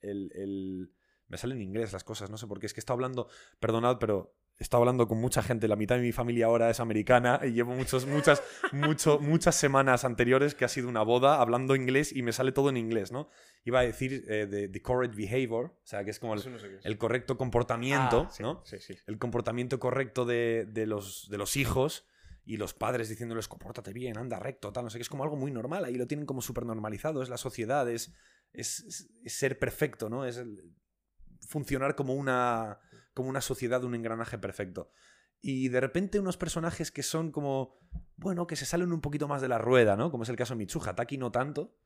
el, el- me salen en inglés las cosas, no sé por qué. Es que estado hablando. Perdonad, pero estado hablando con mucha gente. La mitad de mi familia ahora es americana y llevo muchos, muchas, mucho, muchas semanas anteriores que ha sido una boda hablando inglés y me sale todo en inglés, ¿no? Iba a decir eh, de, the correct behavior, o sea, que es como el, no sé qué es. el correcto comportamiento, Ah, sí, ¿no? Sí, sí. el comportamiento correcto de, de los, de los hijos y los padres diciéndoles compórtate bien, anda recto, tal, no sé qué, es como algo muy normal, ahí lo tienen como súper normalizado, es la sociedad, es, es, es- es ser perfecto, ¿no? Es el- funcionar como una, como una sociedad, un engranaje perfecto. Y de repente unos personajes que son como, bueno, que se salen un poquito más de la rueda, ¿no? Como es el caso de Michuja, Taki no tanto,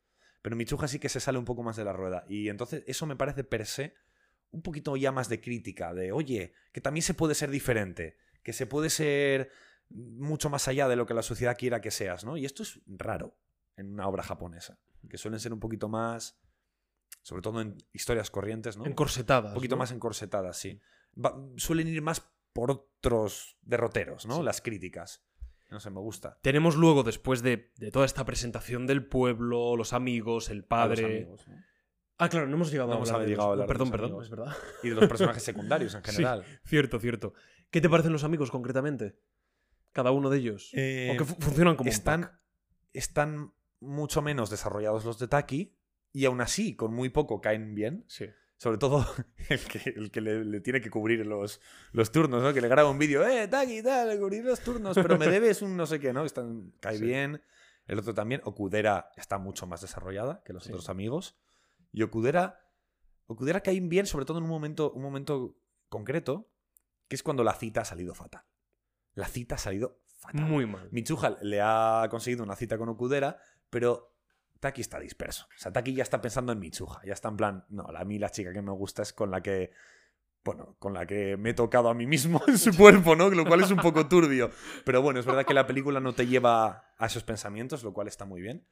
pero Michuja sí que se sale un poco más de la rueda. Y entonces eso me parece per se un poquito ya más de crítica, de, oye, que también se puede ser diferente, que se puede ser mucho más allá de lo que la sociedad quiera que seas, ¿no? Y esto es raro en una obra japonesa, que suelen ser un poquito más, sobre todo en historias corrientes, ¿no? Encorsetadas. un poquito ¿no? más encorsetadas, sí. Va- suelen ir más por otros derroteros, ¿no? Sí. Las críticas. No sé, me gusta. Tenemos luego, después de, de toda esta presentación del pueblo, los amigos, el padre. amigos, ¿no? Ah, claro, no hemos llegado No a hemos hablar de llegado a de Perdón, los perdón, amigos. es verdad. Y de los personajes secundarios en Sí. general. Cierto, cierto. ¿Qué te parecen los amigos concretamente? Cada uno de ellos. Eh, ¿O que funcionan como un están, pack? están mucho menos desarrollados los de Taki y aún así, con muy poco, caen bien. Sí. Sobre todo el que, el que le, le tiene que cubrir los, los turnos, ¿no? Que le graba un vídeo, eh, Taki, tal, cubrir los turnos, pero me debes un no sé qué, ¿no? Están, cae Sí. bien. El otro también. Okudera está mucho más desarrollada que los Sí. otros amigos. Y Okudera, Okudera cae bien, sobre todo en un momento, un momento concreto, que es cuando la cita ha salido fatal. La cita ha salido fatal. Muy mal. Michuja le ha conseguido una cita con Okudera, pero Taki está disperso. O sea, Taki ya está pensando en Michuja. Ya está en plan, no, a mí la chica que me gusta es con la que bueno, con la que me he tocado a mí mismo en su cuerpo, ¿no? Lo cual es un poco turbio. Pero bueno, es verdad que la película no te lleva a esos pensamientos, lo cual está muy bien.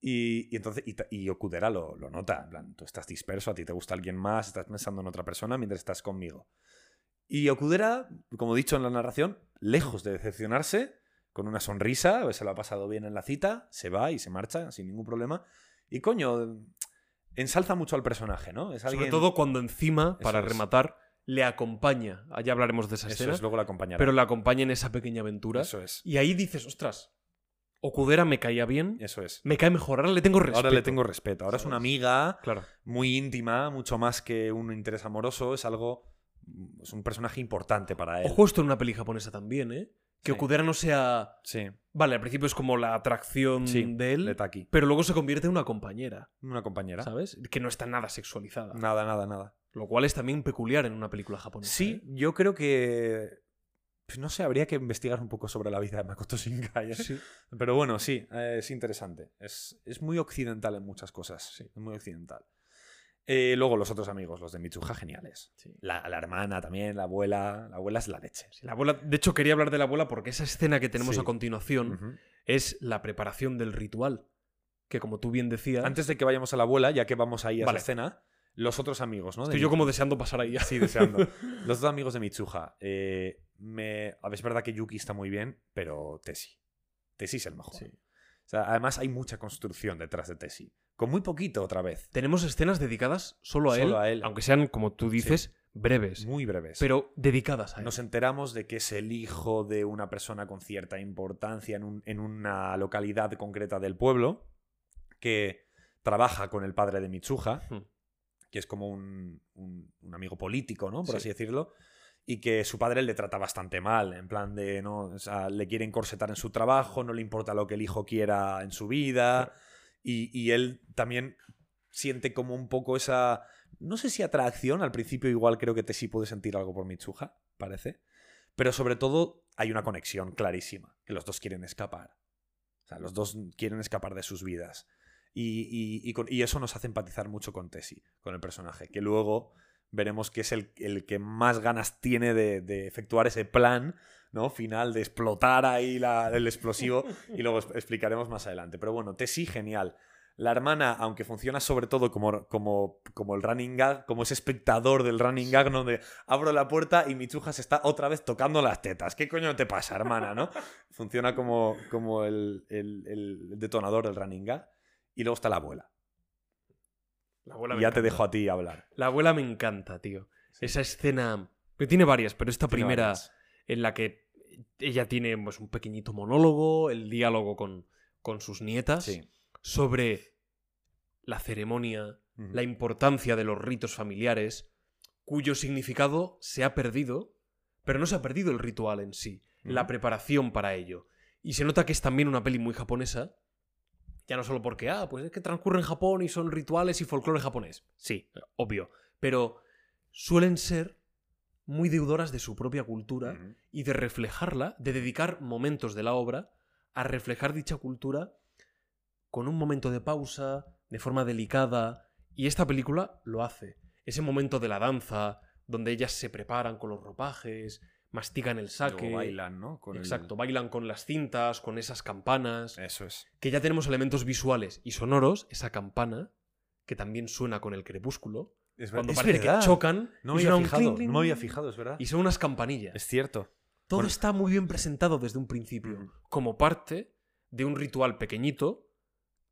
Y, entonces, y Okudera lo, lo nota, en plan, tú estás disperso, a ti te gusta alguien más, estás pensando en otra persona mientras estás conmigo. Y Okudera, como he dicho en la narración, lejos de decepcionarse, con una sonrisa, se lo ha pasado bien en la cita, se va y se marcha sin ningún problema. Y coño, ensalza mucho al personaje, ¿no? Es alguien... Sobre todo cuando encima, para Eso es. rematar, le acompaña. Allá hablaremos de esa Eso escena. es, luego la acompañará. pero le acompaña en esa pequeña aventura. Eso es, Y ahí dices, ostras, Okudera me caía bien, eso es. me cae mejor, ahora le tengo respeto. Ahora le tengo respeto. Ahora es una amiga Claro. muy íntima, mucho más que un interés amoroso. Es algo. Es un personaje importante para él. Ojo esto en una peli japonesa también, ¿eh? Que Sí. Okudera no sea... Sí, Vale, al principio es como la atracción sí, de él, de Taki. pero luego se convierte en una compañera, Una compañera. ¿sabes? Que no está nada sexualizada. Nada, nada, nada. Lo cual es también peculiar en una película japonesa. Sí, ¿eh? yo creo que. pues no sé, habría que investigar un poco sobre la vida de Makoto Shinkai. ¿eh? Sí. Pero bueno, sí, eh, es interesante. Es, es muy occidental en muchas cosas. Sí, es muy occidental. Eh, luego los otros amigos, los de Mitsuha, geniales. Sí. La, la hermana también, la abuela. La abuela es la leche. La abuela, de hecho, quería hablar de la abuela porque esa escena que tenemos Sí. a continuación Ujú. es la preparación del ritual. Que como tú bien decías. Antes de que vayamos a la abuela, ya que vamos ahí a Vale. esa escena, los otros amigos, ¿no? De estoy yo Mi- como deseando pasar ahí. Sí, deseando. los dos amigos de Mitsuha. Eh, me... a ver, Es verdad que Yuki está muy bien, pero Tessie. Tessie es el mejor. Sí. O sea, además hay mucha construcción detrás de Tessie. Con muy poquito otra vez. Tenemos escenas dedicadas solo a, Solo él, a él. aunque sean, como tú dices, breves. Muy breves. Pero dedicadas a él. Nos enteramos de que es el hijo de una persona con cierta importancia en, un- en una localidad concreta del pueblo que trabaja con el padre de Mitsuha, Hmm. que es como un, un- un amigo político, ¿no? Por Sí. así decirlo. Y que su padre le trata bastante mal, en plan de, ¿no? O sea, le quiere encorsetar en su trabajo, no le importa lo que el hijo quiera en su vida. Y, él también siente como un poco esa. No sé si atracción, al principio igual creo que te puede sentir algo por Mitsuha, parece. Pero sobre todo hay una conexión clarísima, que los dos quieren escapar. O sea, los dos quieren escapar de sus vidas. Y, y eso nos hace empatizar mucho con Tessie, con el personaje, que luego veremos que es el, el que más ganas tiene de, de efectuar ese plan ¿no? final, de explotar ahí la- el explosivo, y luego explicaremos más adelante. Pero bueno, Tessie, genial. La hermana, aunque funciona sobre todo como, como, como el running gag, como ese espectador del running gag, ¿no? De abro la puerta y Mitsuha se está otra vez tocando las tetas. ¿Qué coño te pasa, hermana, no? Funciona como, como el, el- el detonador del running gag. Y luego está la abuela. La abuela Y ya te dejo a ti hablar. La abuela me encanta, tío. Esa escena. Que tiene varias, pero esta Tiene primera varias. en la que ella tiene pues, un pequeñito monólogo, el diálogo con, con sus nietas, Sí. sobre la ceremonia, la importancia de los ritos familiares, cuyo significado se ha perdido, pero no se ha perdido el ritual en sí, la preparación para ello. Y se nota que es también una peli muy japonesa, ya no solo porque, ah, pues es que transcurre en Japón y son rituales y folclore japonés. Sí, obvio. Pero suelen ser muy deudoras de su propia cultura y de reflejarla, de dedicar momentos de la obra a reflejar dicha cultura con un momento de pausa, de forma delicada, y esta película lo hace. Ese momento de la danza, donde ellas se preparan con los ropajes, mastican el saque, bailan, ¿no? Con el- exacto, bailan con las cintas, con esas campanas, Eso es. que ya tenemos elementos visuales y sonoros, esa campana, que también suena con el crepúsculo, Es, cuando es parece verdad. que chocan No me había fijado, no me había fijado, es verdad. y son unas campanillas. Es cierto. Todo Bueno. está muy bien presentado desde un principio, Ujú. como parte de un ritual pequeñito,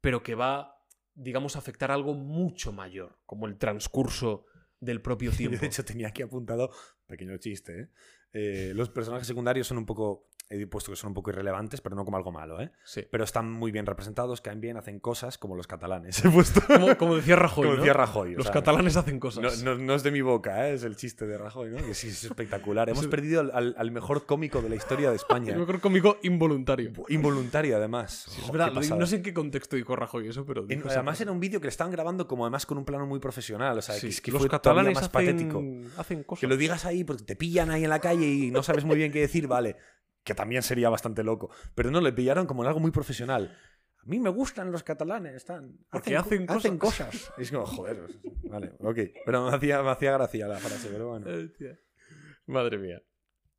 pero que va, digamos, a afectar algo mucho mayor, como el transcurso del propio Yo, tiempo. de hecho, tenía aquí apuntado, pequeño chiste, ¿eh? Eh, los personajes secundarios son un poco, he puesto que son un poco irrelevantes, pero no como algo malo, ¿eh? Sí. Pero están muy bien representados, caen bien, hacen cosas como los catalanes. He puesto. Como, como decía Rajoy, Como ¿no? decía Rajoy. o Los sea, catalanes hacen cosas. no- no es de mi boca, ¿eh? es el chiste de Rajoy, ¿no? Que sí, es espectacular. Hemos perdido al- mejor cómico de la historia de España. El mejor cómico involuntario. Involuntario, además. Es verdad, no sé en qué contexto dijo Rajoy eso, pero. En- además era un vídeo que le estaban grabando como además con un plano muy profesional. O sea, Sí, que, es que los fue catalanes más hacen, patético. hacen cosas. Que lo digas ahí porque te pillan ahí en la calle y no sabes muy bien qué decir, vale. Que también sería bastante loco. Pero no, le pillaron como en algo muy profesional. A mí me gustan los catalanes, están. Porque hacen hacen cosas. Y es como, joder. Vale, ok. Pero me hacía, me hacía gracia la frase, pero bueno. Hostia. Madre mía.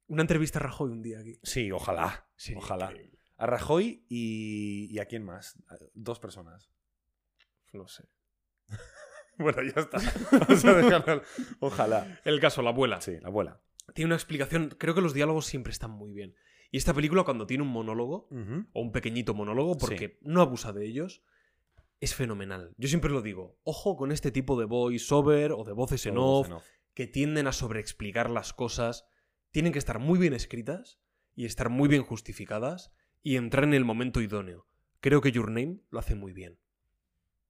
Una entrevista a Rajoy un día aquí. Sí, ojalá. Sería Ojalá. increíble. A Rajoy y. ¿Y a quién más? A- Dos personas. No sé. Bueno, ya está. Vamos a dejarlo. Ojalá. El caso, la abuela. Sí, la abuela. Tiene una explicación. Creo que los diálogos siempre están muy bien. Y esta película, cuando tiene un monólogo, o un pequeñito monólogo, porque no abusa de ellos, es fenomenal. Yo siempre lo digo. Ojo con este tipo de voice-over o de voces en off en off. que tienden a sobreexplicar las cosas. Tienen que estar muy bien escritas y estar muy bien justificadas y entrar en el momento idóneo. Creo que Your Name lo hace muy bien.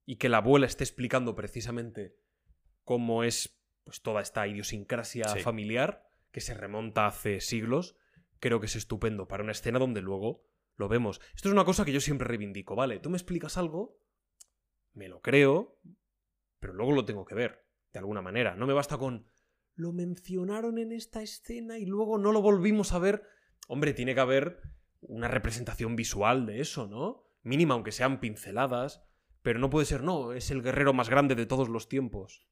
Y que la abuela esté explicando precisamente cómo es pues, toda esta idiosincrasia Sí. familiar que se remonta hace siglos, creo que es estupendo para una escena donde luego lo vemos. Esto es una cosa que yo siempre reivindico, ¿vale? Tú me explicas algo, me lo creo, pero luego lo tengo que ver, de alguna manera. No me basta con lo mencionaron en esta escena y luego no lo volvimos a ver. Hombre, tiene que haber una representación visual de eso, ¿no? Mínima, aunque sean pinceladas. Pero no puede ser, no, es el guerrero más grande de todos los tiempos.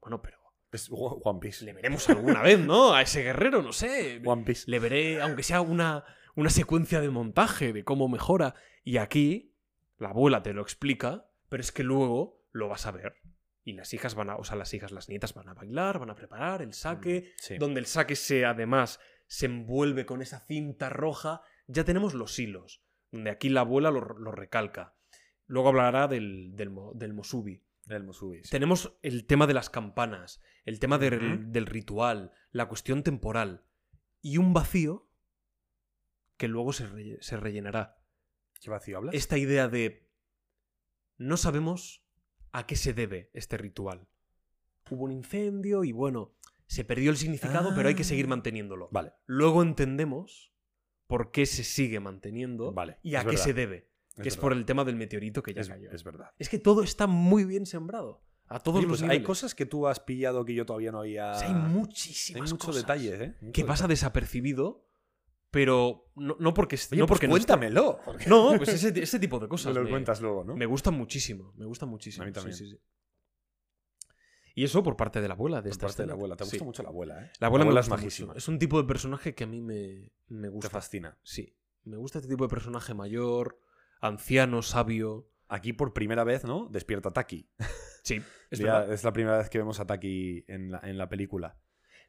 Bueno, pero Es One Piece. le veremos alguna vez, ¿no? A ese guerrero, no sé. One Piece. Le veré, aunque sea una, una secuencia de montaje de cómo mejora. Y aquí, la abuela te lo explica, pero es que luego lo vas a ver. Y las hijas van a, o sea, las hijas, las nietas van a bailar, van a preparar el saque, Sí. donde el saque se, además, se envuelve con esa cinta roja. Ya tenemos los hilos, donde aquí la abuela lo, lo recalca. Luego hablará del, del Mosubi. El Musubi. sí. Tenemos el tema de las campanas, el tema del- ritual, la cuestión temporal y un vacío que luego se, relle- se rellenará. ¿Qué vacío hablas? Esta idea de no sabemos a qué se debe este ritual. Hubo un incendio y bueno, se perdió el significado, pero hay que seguir Ah. manteniéndolo. Vale. Luego entendemos por qué se sigue manteniendo Vale, y a qué verdad. se debe. Que es por el tema del meteorito que ya Es, cayó. es verdad. Es que todo está muy bien sembrado. A todos Oye, los pues hay niveles. cosas que tú has pillado que yo todavía no había. O sea, hay Hay muchísimas mucho cosas detalle, ¿eh? Mucho que pasa detalle. desapercibido, pero no, no porque Oye, no pues porque cuéntamelo. porque No, pues ese, ese tipo de me cosas. lo me, cuentas luego, ¿no? me gustan muchísimo. Me gustan muchísimo. A mí sí, también. sí, sí. Y eso por parte de la abuela de Por esta parte de la abuela. Te gusta Sí. mucho la abuela, ¿eh? La abuela, me es majísima. Es un tipo de personaje que a mí me, me Te gusta. fascina. Sí. Me gusta este tipo de personaje mayor, anciano, sabio. Aquí por primera vez, ¿no? Despierta Taki. Sí, es Ya verdad. es la primera vez que vemos a Taki en la, en la película.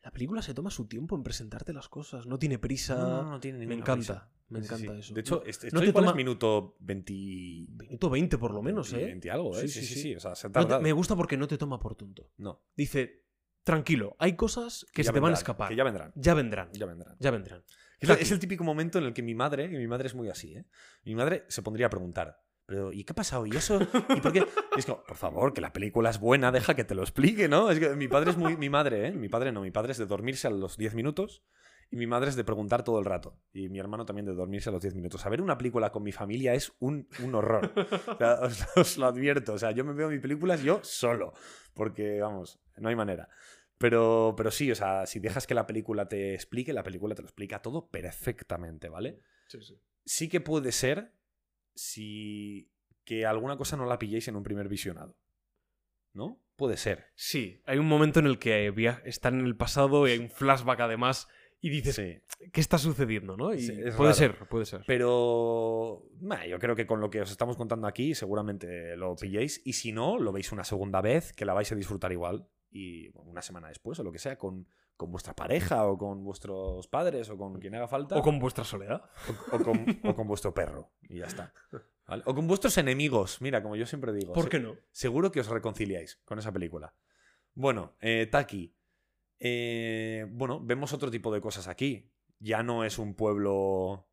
La película se toma su tiempo en presentarte las cosas. No tiene prisa. No, no, no tiene me ninguna encanta. prisa. Me Sí, sí, encanta sí. eso. De hecho, No- este, no estoy te es toma- minuto 20... Minuto 20 por lo menos, 20, ¿eh? 20 algo, ¿eh? Sí, sí, sí. O sea, se No te- me gusta porque no te toma por tonto. No. Dice, tranquilo, hay cosas que ya se te van a escapar. Que ya vendrán. Ya vendrán. Ya vendrán. Ya vendrán. Es, el típico momento en el que mi madre, que mi madre es muy así, ¿eh? Mi madre se pondría a preguntar, pero ¿y qué ha pasado? ¿Y eso? ¿Y por qué? Y es como, por favor, que la película es buena, deja que te lo explique, ¿no? Es que mi padre es muy. Mi madre, ¿eh? Mi padre no, mi padre es de dormirse a los 10 minutos y mi madre es de preguntar todo el rato. Y mi hermano también de dormirse a los 10 minutos. A ver una película con mi familia es un, un horror. O sea, os, os lo advierto. O sea, yo me veo mis películas yo solo. Porque, vamos, no hay manera. Pero, pero sí, o sea, si dejas que la película te explique, la película te lo explica todo perfectamente, ¿vale? Sí que puede ser si que alguna cosa no la pilléis en un primer visionado. ¿No? Puede ser. Sí, hay un momento en el que están en el pasado y hay un flashback además y dices, Sí. ¿qué está sucediendo? ¿no? Y Sí, puede raro. ser, puede ser. Pero nah, yo creo que con lo que os estamos contando aquí seguramente lo pilléis. Y si no, lo veis una segunda vez, que la vais a disfrutar igual. Y bueno, una semana después o lo que sea, con, con vuestra pareja o con vuestros padres o con quien haga falta. O con vuestra soledad. o, o con, o con vuestro perro. Y ya está. ¿Vale? O con vuestros enemigos. Mira, como yo siempre digo. ¿Por qué no? Seguro que os reconciliáis con esa película. Bueno, eh, Taki. Eh, bueno, vemos otro tipo de cosas aquí. Ya no es un pueblo.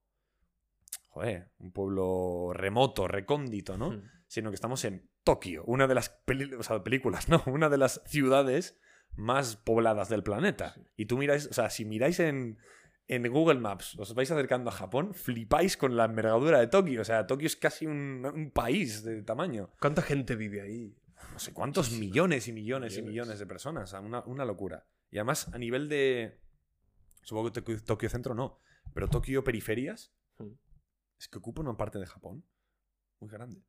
Joder, un pueblo remoto, recóndito, ¿no? Hmm. Sino que estamos en Tokio, una de las o sea, películas, ¿no? Una de las ciudades más pobladas del planeta. Sí. Y tú miráis, o sea, si miráis en, en Google Maps, os vais acercando a Japón, flipáis con la envergadura de Tokio. O sea, Tokio es casi un, un país de tamaño ¿Cuánta gente vive ahí? no sé cuántos millones y millones y Millones. de personas. O sea, una, una locura. Y además, a nivel de. Supongo que Tokio, Tokio Centro no. Pero Tokio Periferias Hmm. Es que ocupa una parte de Japón. muy grande.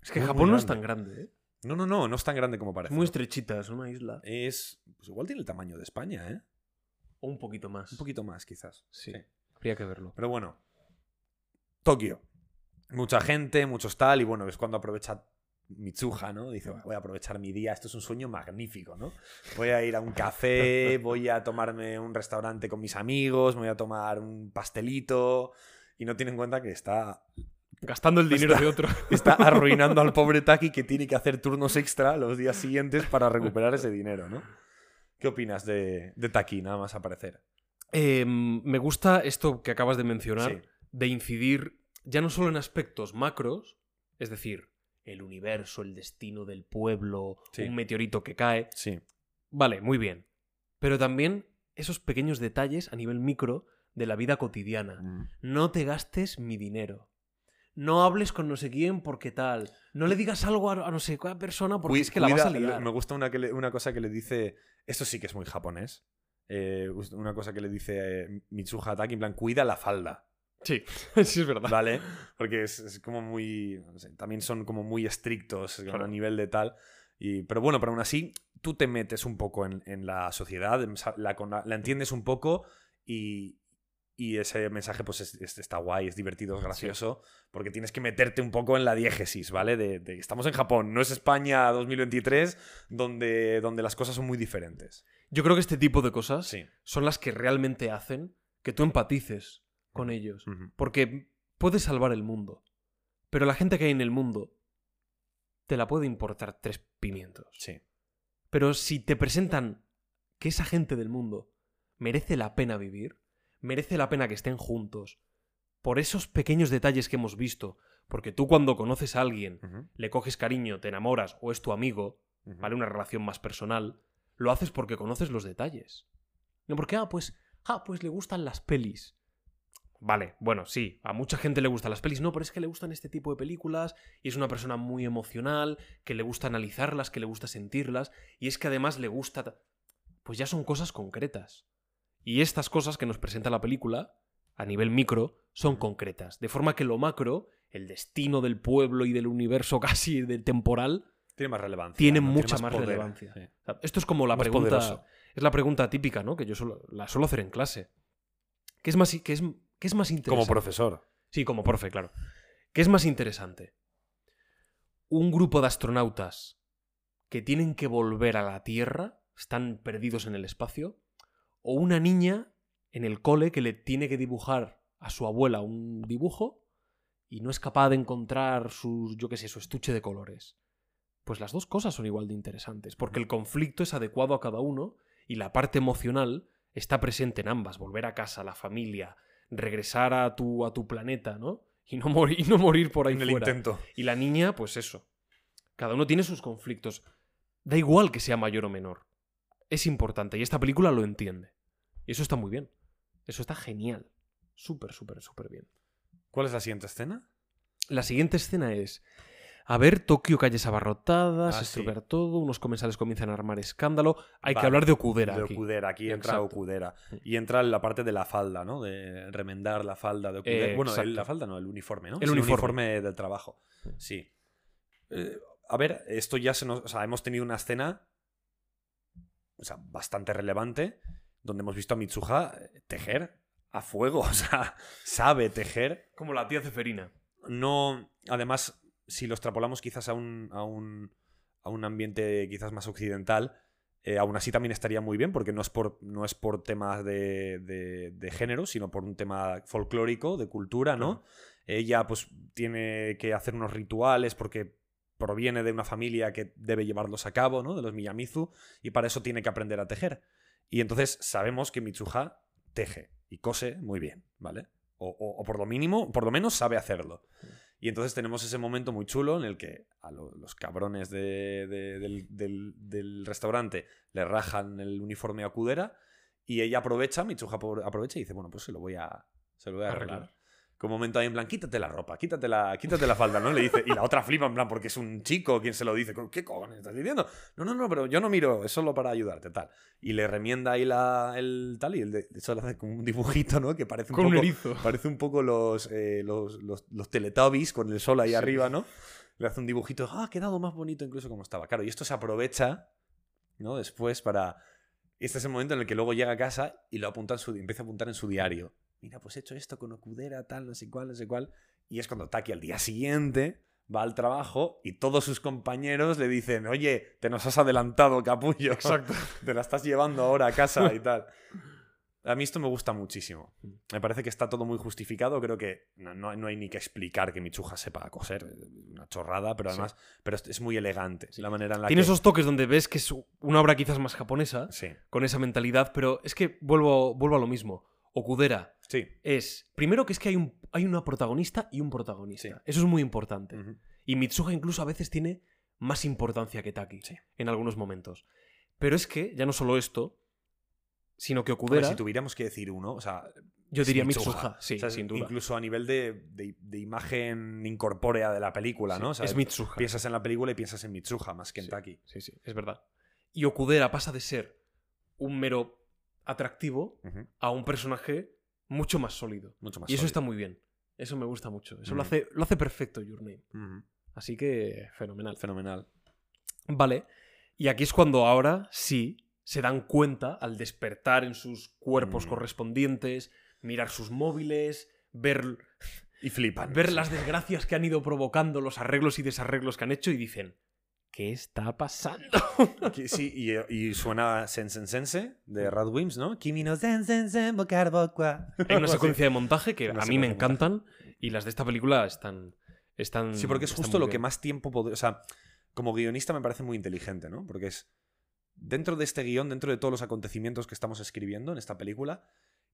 Es que Muy, muy Japón no es tan grande, ¿eh? No, no, no, no es tan grande como Es parece. muy estrechita, es una isla. Es. Pues igual tiene el tamaño de España, ¿eh? O un poquito más. Un poquito más, quizás. Sí. Habría que verlo. Pero bueno. Tokio. Mucha gente, muchos tal, y bueno, es cuando aprovecha Mitsuha, ¿no? Dice, voy a aprovechar mi día, esto es un sueño magnífico, ¿no? Voy a ir a un café, voy a tomarme un restaurante con mis amigos, me voy a tomar un pastelito, y no tiene en cuenta que está, Gastando el dinero de otro. está arruinando al pobre Taki que tiene que hacer turnos extra los días siguientes para recuperar ese dinero, ¿no? ¿Qué opinas de, de Taki, nada más aparecer? Eh, me gusta esto que acabas de mencionar, Sí. de incidir ya no solo en aspectos macros, es decir, el universo, el destino del pueblo, Sí. un meteorito que cae. Sí. Vale, muy bien. Pero también esos pequeños detalles a nivel micro de la vida cotidiana. Mm. No te gastes mi dinero. No hables con no sé quién porque tal. No le digas algo a, a no sé cuál persona porque es que la vas a cuida- liar. Me gusta una, que le- una cosa que le dice. Esto sí que es muy japonés. eh, una cosa que le dice eh, Mitsuha Taki, en plan, cuida la falda, Sí, sí es verdad. ¿vale? Porque es, es como muy. no sé, también son como muy estrictos Claro. a nivel de tal. Y, pero bueno, pero aún así, tú te metes un poco en, en la sociedad, la, la entiendes un poco y. Y ese mensaje, pues, es- es- está guay, es divertido, es gracioso, porque tienes que meterte un poco en la diégesis, ¿vale? De, de- estamos en Japón, no es España 2023, donde, donde las cosas son muy diferentes. Yo creo que este tipo de cosas Sí. son las que realmente hacen que tú empatices con ellos. Porque puedes salvar el mundo. Pero la gente que hay en el mundo te la puede importar tres pimientos. Sí. Pero si te presentan que esa gente del mundo merece la pena vivir, merece la pena que estén juntos, por esos pequeños detalles que hemos visto, porque tú cuando conoces a alguien, le coges cariño, te enamoras o es tu amigo. ¿vale? Una relación más personal, lo haces porque conoces los detalles. No porque, ah, pues, ah, pues le gustan las pelis. Vale, bueno, sí, a mucha gente le gustan las pelis, no, pero es que le gustan este tipo de películas y es una persona muy emocional, que le gusta analizarlas, que le gusta sentirlas y es que además le gusta... ta- Pues ya son cosas concretas. Y estas cosas que nos presenta la película, a nivel micro, son concretas. De forma que lo macro, el destino del pueblo y del universo casi del temporal, Tiene más relevancia. tiene ¿no? mucha más poder, relevancia. sí. O sea, Esto es como la Más pregunta. poderoso. Es la pregunta típica, ¿no? Que yo solo, la suelo hacer en clase. ¿Qué es más, qué es, qué es más interesante? Como profesor. Sí, como profe, claro. ¿Qué es más interesante? ¿Un grupo de astronautas que tienen que volver a la Tierra, están perdidos en el espacio? ¿O una niña en el cole que le tiene que dibujar a su abuela un dibujo y no es capaz de encontrar su, yo qué sé, su estuche de colores? Pues las dos cosas son igual de interesantes, porque el conflicto es adecuado a cada uno y la parte emocional está presente en ambas. Volver a casa, la familia, regresar a tu, a tu planeta, ¿no? Y no, morir, y no morir por ahí En el fuera. intento. Y la niña, pues eso. Cada uno tiene sus conflictos. Da igual que sea mayor o menor. Es importante y esta película lo entiende. Y eso está muy bien. Eso está genial. Súper, súper, súper bien. ¿Cuál es la siguiente escena? La siguiente escena es... A ver, Tokio, calles abarrotadas, Ah, se sí. estropea todo, unos comensales comienzan a armar escándalo. Hay que hablar de Okudera de. Okudera. Aquí entra Exacto. Okudera. Y entra la parte de la falda, ¿no? De remendar la falda de Okudera. Eh, bueno, el- la falda no, el uniforme, ¿no? El uniforme. del trabajo. Sí. Eh, a ver, esto ya se nos... O sea, hemos tenido una escena o sea, bastante relevante donde hemos visto a Mitsuha eh, tejer a fuego. O sea, sabe tejer. Como la tía Ceferina. no además si lo extrapolamos quizás a un, a un, a un ambiente quizás más occidental eh, aún así también estaría muy bien porque no es por, no es por temas de, de- de género sino por un tema folclórico de cultura no ella pues tiene que hacer unos rituales porque proviene de una familia que debe llevarlos a cabo no de los Miyamizu y para eso tiene que aprender a tejer y entonces sabemos que Mitsuha teje y cose muy bien vale o, o- o por lo mínimo por lo menos sabe hacerlo y entonces tenemos ese momento muy chulo en el que a lo- los cabrones de- de- del, del- del restaurante le rajan el uniforme a Kudera y ella aprovecha, Mitsuha apro- aprovecha y dice, bueno, pues se lo voy a, se lo voy a arreglar. Arreglar. Como momento ahí en plan, quítate la ropa, quítate la, quítate la falda, ¿no? Le dice. Y la otra flipa en plan, porque es un chico quien se lo dice. ¿Qué cojones estás diciendo? No, no, no, pero yo no miro, es solo para ayudarte, tal. Y le remienda ahí la, el tal, y el de, hecho le hace como un dibujito, ¿no? Que parece un Con un poco. erizo. Parece un poco los, eh, los, los, los Teletubbies con el sol ahí Sí. arriba, ¿no? Le hace un dibujito, ah, ha quedado más bonito incluso como estaba. Claro, y esto se aprovecha, ¿no? Después para... Este es el momento en el que luego llega a casa y lo apunta en su, empieza a apuntar en su diario. Mira, pues he hecho esto con Okudera, tal, no sé cuál, no sé cuál. Y es cuando Taki al día siguiente va al trabajo y todos sus compañeros le dicen, oye, te nos has adelantado, capullo. Exacto. Te la estás llevando ahora a casa y tal. A mí esto me gusta muchísimo. Me parece que está todo muy justificado. Creo que no, no- no hay ni que explicar que Michuja sepa coser. Una chorrada, pero Sí. además pero es, muy elegante. La manera en la Tiene que... esos toques donde ves que es una obra quizás más japonesa, Sí, con esa mentalidad, pero es que vuelvo, vuelvo a lo mismo. Okudera sí. es, primero que es que hay, un, hay una protagonista y un protagonista. Sí. Eso es muy importante. Y Mitsuha incluso a veces tiene más importancia que Taki Sí. en algunos momentos. Pero es que ya no solo esto, sino que Okudera, si tuviéramos que decir uno, o sea, yo diría Mitsuha, sí, O sea, sin duda. Incluso a nivel de, de- de imagen incorpórea de la película, ¿no? O sea, es Mitsuha. Piensas en la película y piensas en Mitsuha más que en Sí. Taki. Sí, sí, es verdad. Y Okudera pasa de ser un mero atractivo a un personaje mucho más sólido. Mucho más y eso está muy bien. Eso me gusta mucho. Eso lo, hace, lo hace perfecto Your Name. Así que fenomenal. Fenomenal. Vale. Y aquí es cuando ahora sí se dan cuenta al despertar en sus cuerpos Mm. correspondientes, mirar sus móviles, ver, Y flipan. ver Sí. las desgracias que han ido provocando, los arreglos y desarreglos que han hecho y dicen, ¿qué está pasando? Sí, y, y suena Sensen Sense de Radwimps, ¿no? Kimi no Sensen Sen Bokarbokwa. Hay una secuencia de montaje que a mí me encantan y las de esta película están... están Sí, porque es justo lo que más tiempo podría. O sea, como guionista me parece muy inteligente, ¿no? Porque es. Dentro de este guion, dentro de todos los acontecimientos que estamos escribiendo en esta película,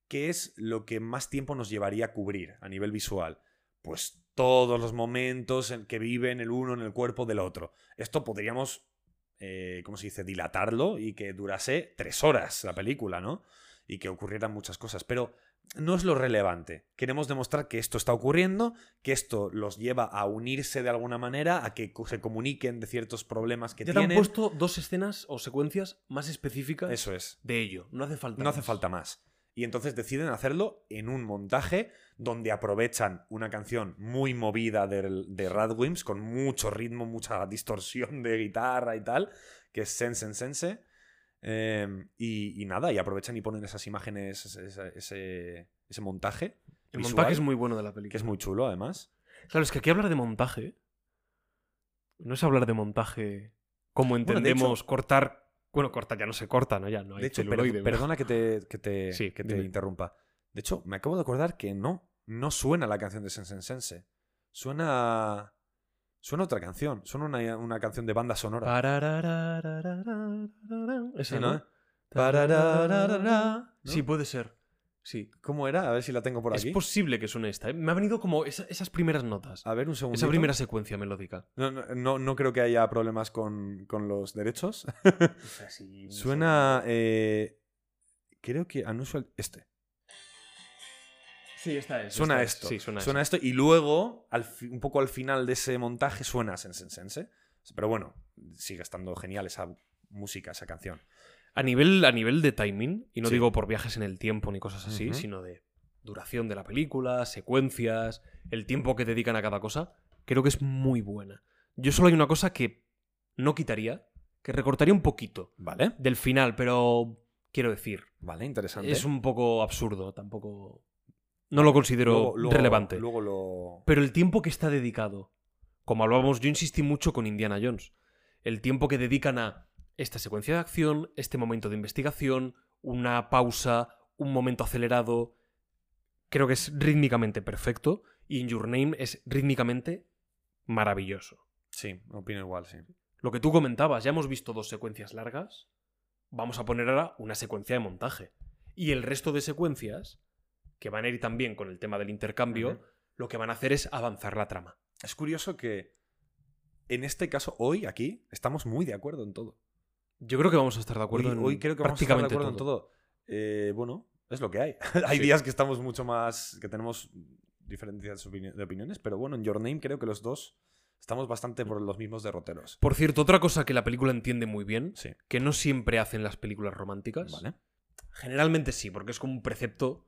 ¿qué es lo que más tiempo nos llevaría a cubrir a nivel visual? Pues todos los momentos en que viven el uno en el cuerpo del otro. Esto podríamos, eh, ¿cómo se dice?, dilatarlo y que durase tres horas la película, ¿no? Y que ocurrieran muchas cosas. Pero no es lo relevante. Queremos demostrar que esto está ocurriendo, que esto los lleva a unirse de alguna manera, a que se comuniquen de ciertos problemas que Ya te han tienen. puesto dos escenas o secuencias más específicas Eso es. de ello. No hace falta No hace falta más. Y entonces deciden hacerlo en un montaje donde aprovechan una canción muy movida de, de Radwimps, con mucho ritmo, mucha distorsión de guitarra y tal, que es Sense Sense. Eh, y, y nada, y aprovechan y ponen esas imágenes, ese, ese- montaje. El visual, montaje es muy bueno de la Que película. es muy chulo, además. Claro, es que aquí hablar de montaje no es hablar de montaje como de entendemos cortar... Bueno, corta, ya no se corta, ¿no? Ya no hay de hecho, celuloide, per perdona que te, que te, sí, que te interrumpa. De hecho, me acabo de acordar que no, no suena la canción de Sensensense. Suena. Suena otra canción. Suena una, una canción de banda sonora. Esa, ¿no? ¿no? Sí, puede ser. Sí. ¿Cómo era? A ver si la tengo por Es aquí. posible que suene esta. ¿eh? Me ha venido como esa- esas primeras notas. A ver, un segundo. Esa primera secuencia melódica. No, no, no, no creo que haya problemas con, con los derechos. Suena. eh, creo que Unusual. Este. Sí, esta es. Suena esta es. esto. Sí, suena, suena esto. Y luego, al fi- un poco al final de ese montaje, suena Sense Sense. Pero bueno, sigue estando genial esa música, esa canción. A nivel, a nivel de timing, y no Sí. digo por viajes en el tiempo ni cosas así, sino de duración de la película, secuencias, el tiempo que dedican a cada cosa, creo que es muy buena. Yo solo hay una cosa que no quitaría, que recortaría un poquito Vale. del final, pero quiero decir, Vale, interesante. es un poco absurdo, tampoco... No lo considero Luego- luego- relevante. Luego lo. Pero el tiempo que está dedicado, como hablábamos, yo insistí mucho con Indiana Jones. El tiempo que dedican a esta secuencia de acción, este momento de investigación, una pausa, un momento acelerado, creo que es rítmicamente perfecto y en Your Name es rítmicamente maravilloso. Sí, opino igual, sí. Lo que tú comentabas, ya hemos visto dos secuencias largas, vamos a poner ahora una secuencia de montaje. Y el resto de secuencias, que van a ir también con el tema del intercambio, lo que van a hacer es avanzar la trama. Es curioso que en este caso, hoy, aquí, estamos muy de acuerdo en todo. Yo creo que vamos a estar de Hoy, acuerdo en hoy creo que vamos a estar de acuerdo todo. en todo. Eh, bueno, es lo que hay. hay Sí. días que estamos mucho más. que tenemos diferencias de opiniones, pero bueno, en Your Name creo que los dos estamos bastante por los mismos derroteros. Por cierto, otra cosa que la película entiende muy bien, Sí. que no siempre hacen las películas románticas. Vale. Generalmente sí, porque es como un precepto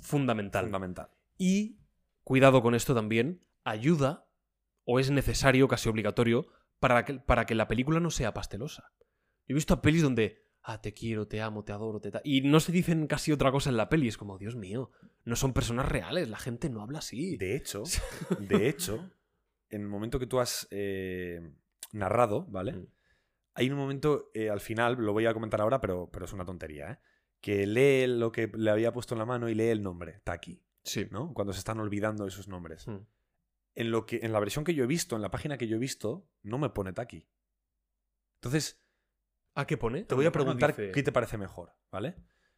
fundamental. Fundamental. Y, cuidado con esto también, ayuda, o es necesario, casi obligatorio, para que, para que la película no sea pastelosa. Yo he visto a pelis donde, ah, te quiero, te amo, te adoro, te... ta-", Y no se dicen casi otra cosa en la peli. Es como, Dios mío, no son personas reales, la gente no habla así. De hecho, de hecho, en el momento que tú has eh, narrado, ¿vale? Mm. Hay un momento, eh, al final, lo voy a comentar ahora, pero, pero es una tontería, ¿eh? Que lee lo que le había puesto en la mano y lee el nombre, Taki, Sí. ¿no? Cuando se están olvidando de sus nombres. Mm. En, lo que, en la versión que yo he visto, en la página que yo he visto, no me pone Taki. Entonces, ¿A qué pone? te voy a preguntar dice- qué te parece mejor, ¿vale?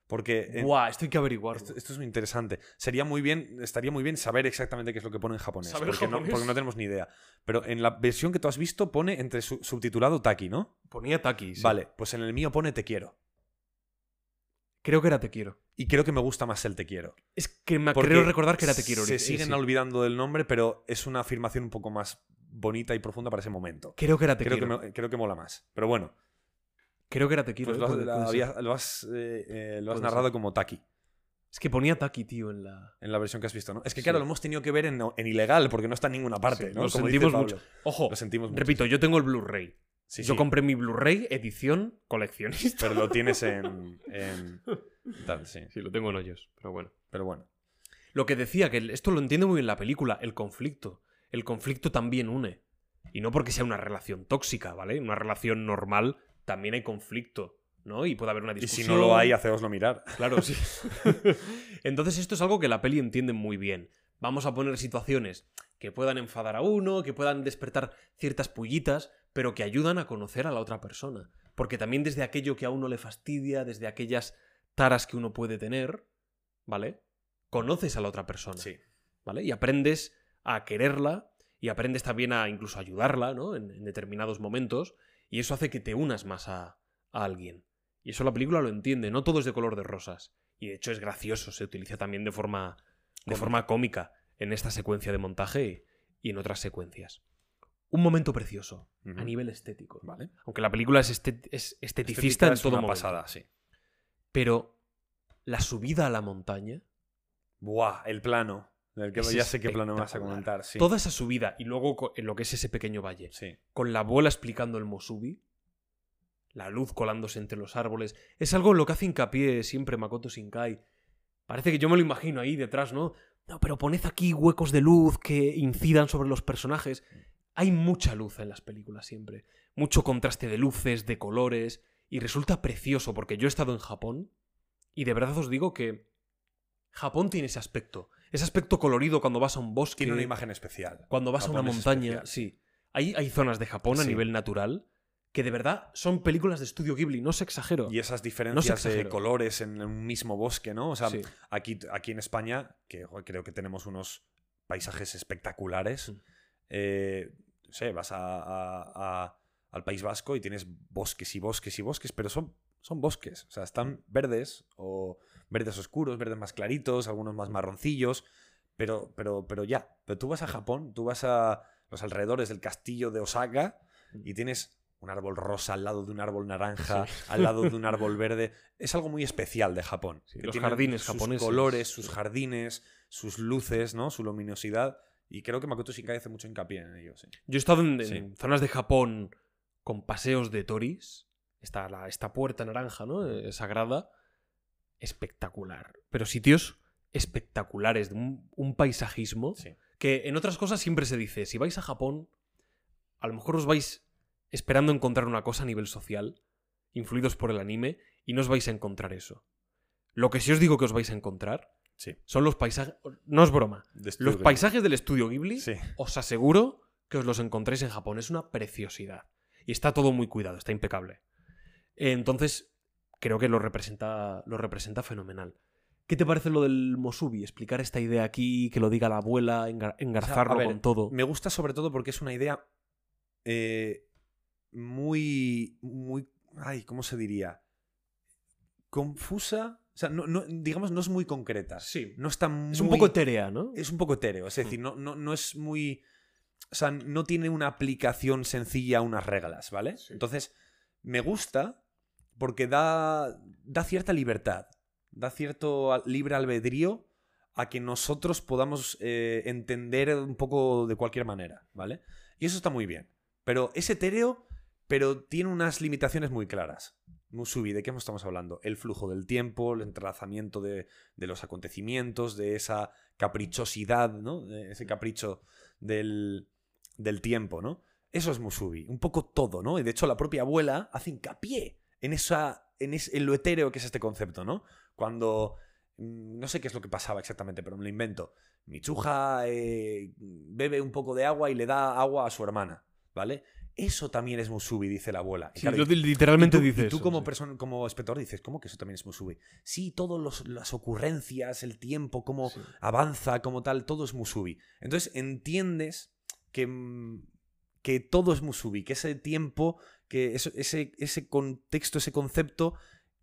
Porque en- Buah, esto hay que averiguarlo. esto, esto es muy interesante. Sería muy bien, estaría muy bien saber exactamente qué es lo que pone en japonés. ¿Saber porque, japonés? No, porque no tenemos ni idea. Pero en la versión que tú has visto pone entre su- subtitulado Taki, ¿no? Ponía Taki, sí. Vale, pues en el mío pone Te quiero. Creo que era Te quiero. Y creo que me gusta más el Te quiero. Es que me Porque creo recordar que era Te quiero. Se eh, siguen sí. olvidando del nombre, pero es una afirmación un poco más bonita y profunda para ese momento. Creo que era Te Creo que, quiero. me- creo que mola más. Pero bueno, Creo que era Te quiero. pues eh, lo has, había- lo eh, eh, lo has Puede narrado ser. como Taki. Es que ponía Taki, tío, en la. En la versión que has visto, ¿no? Es que Sí. claro, lo hemos tenido que ver en, en ilegal porque no está en ninguna parte, Sí, ¿no? Lo Como sentimos mucho. Ojo, Lo sentimos mucho. repito, yo tengo el Blu-ray. Sí, yo compré mi Blu-ray edición coleccionista. Pero lo tienes en. en tal, sí. Sí, lo tengo en hoyos, pero bueno. Pero bueno. Lo que decía, que esto lo entiende muy bien la película, el conflicto. El conflicto también une. Y no porque sea una relación tóxica, ¿vale? Una relación normal también hay conflicto, ¿no? Y puede haber una Y discusión. si no lo hay, hacéoslo mirar. Claro, sí. Entonces esto es algo que la peli entiende muy bien. Vamos a poner situaciones que puedan enfadar a uno, que puedan despertar ciertas pullitas, pero que ayudan a conocer a la otra persona. Porque también desde aquello que a uno le fastidia, desde aquellas taras que uno puede tener, ¿vale? Conoces a la otra persona. Sí. ¿vale? Y aprendes a quererla y aprendes también a incluso ayudarla, ¿no? En, en determinados momentos y eso hace que te unas más a, a alguien. Y eso la película lo entiende, no todo es de color de rosas. Y de hecho es gracioso, se utiliza también de forma, de forma cómica en esta secuencia de montaje y, y en otras secuencias. Un momento precioso, a nivel estético. Vale. Aunque la película es, este- es esteticista Estética en es todo una momento. pasada, sí. Pero la subida a la montaña Buah, el plano. Del que Es ya sé qué plano vas a comentar. Sí. Toda esa subida y luego en lo que es ese pequeño valle, Sí. con la abuela explicando el Mosubi, la luz colándose entre los árboles, es algo en lo que hace hincapié siempre Makoto Shinkai. Parece que yo me lo imagino ahí detrás, ¿no? No, pero poned aquí huecos de luz que incidan sobre los personajes. Hay mucha luz en las películas siempre, mucho contraste de luces, de colores, y resulta precioso porque yo he estado en Japón y de verdad os digo que Japón tiene ese aspecto, ese aspecto colorido cuando vas a un bosque. Tiene una imagen especial. Cuando vas a una montaña, sí. Hay, hay zonas de Japón a Sí. nivel natural que de verdad son películas de estudio Ghibli, no se exagero. Y esas diferencias de exagero. colores en un mismo bosque, ¿no? O sea, Sí. aquí, aquí en España, que creo que tenemos unos paisajes espectaculares. Mm. eh, no sé, vas a- a- a- al País Vasco y tienes bosques y bosques y bosques, pero son, son bosques. O sea, están verdes o verdes oscuros, verdes más claritos, algunos más marroncillos. Pero, pero, pero ya. Pero tú vas a Japón, tú vas a los alrededores del castillo de Osaka y tienes un árbol rosa al lado de un árbol naranja, al lado de un árbol verde. Es algo muy especial de Japón. Sí, que los jardines sus japoneses. colores, sus jardines, sus luces, ¿no? Su luminosidad. Y creo que Makoto Shinkai hace mucho hincapié en ello, sí. Yo he estado en, en zonas de Japón con paseos de toris. Está la, esta puerta naranja, ¿no? Eh, sagrada. Espectacular. Pero sitios espectaculares, de un, un paisajismo Sí. que en otras cosas siempre se dice, si vais a Japón, a lo mejor os vais esperando encontrar una cosa a nivel social, influidos por el anime, y no os vais a encontrar eso. Lo que sí os digo que os vais a encontrar Sí. son los paisajes... No es broma. Los paisajes del estudio Ghibli, Sí. os aseguro que os los encontréis en Japón. Es una preciosidad. Y está todo muy cuidado, está impecable. Entonces, creo que lo representa, lo representa fenomenal. ¿Qué te parece lo del Mosubi? Explicar esta idea aquí, que lo diga la abuela, engar- engarzarlo O sea, a ver, con todo. Me gusta sobre todo porque es una idea eh, muy, muy, ay, ¿cómo se diría? Confusa, O sea, no, no- digamos, no es muy concreta. Sí. No está muy... Es un poco etérea, ¿no? Es un poco etéreo. Es decir, no, no, no es muy. O sea, no tiene una aplicación sencilla a unas reglas, ¿vale? Sí. Entonces, me gusta porque da, da cierta libertad, da cierto libre albedrío a que nosotros podamos eh, entender un poco de cualquier manera, ¿vale? Y eso está muy bien. Pero es etéreo, pero tiene unas limitaciones muy claras. Musubi, ¿de qué estamos hablando? El flujo del tiempo, el entrelazamiento de, de los acontecimientos, de esa caprichosidad, ¿no? Ese capricho del, del tiempo, ¿no? Eso es Musubi, un poco todo, ¿no? Y de hecho la propia abuela hace hincapié en, esa, en, es- en lo etéreo que es este concepto, ¿no? Cuando... mm, No sé qué es lo que pasaba exactamente, pero me lo invento. Michuja eh, bebe un poco de agua y le da agua a su hermana, ¿vale? Eso también es Musubi, dice la abuela. Y Sí, claro, literalmente y tú, dice y tú eso, como, sí. persona, como espectador dices, ¿cómo que eso también es Musubi? Sí, todas las ocurrencias, el tiempo, cómo Sí. avanza, como tal, todo es Musubi. Entonces entiendes que, mm, que todo es Musubi, que ese tiempo, que ese, ese contexto, ese concepto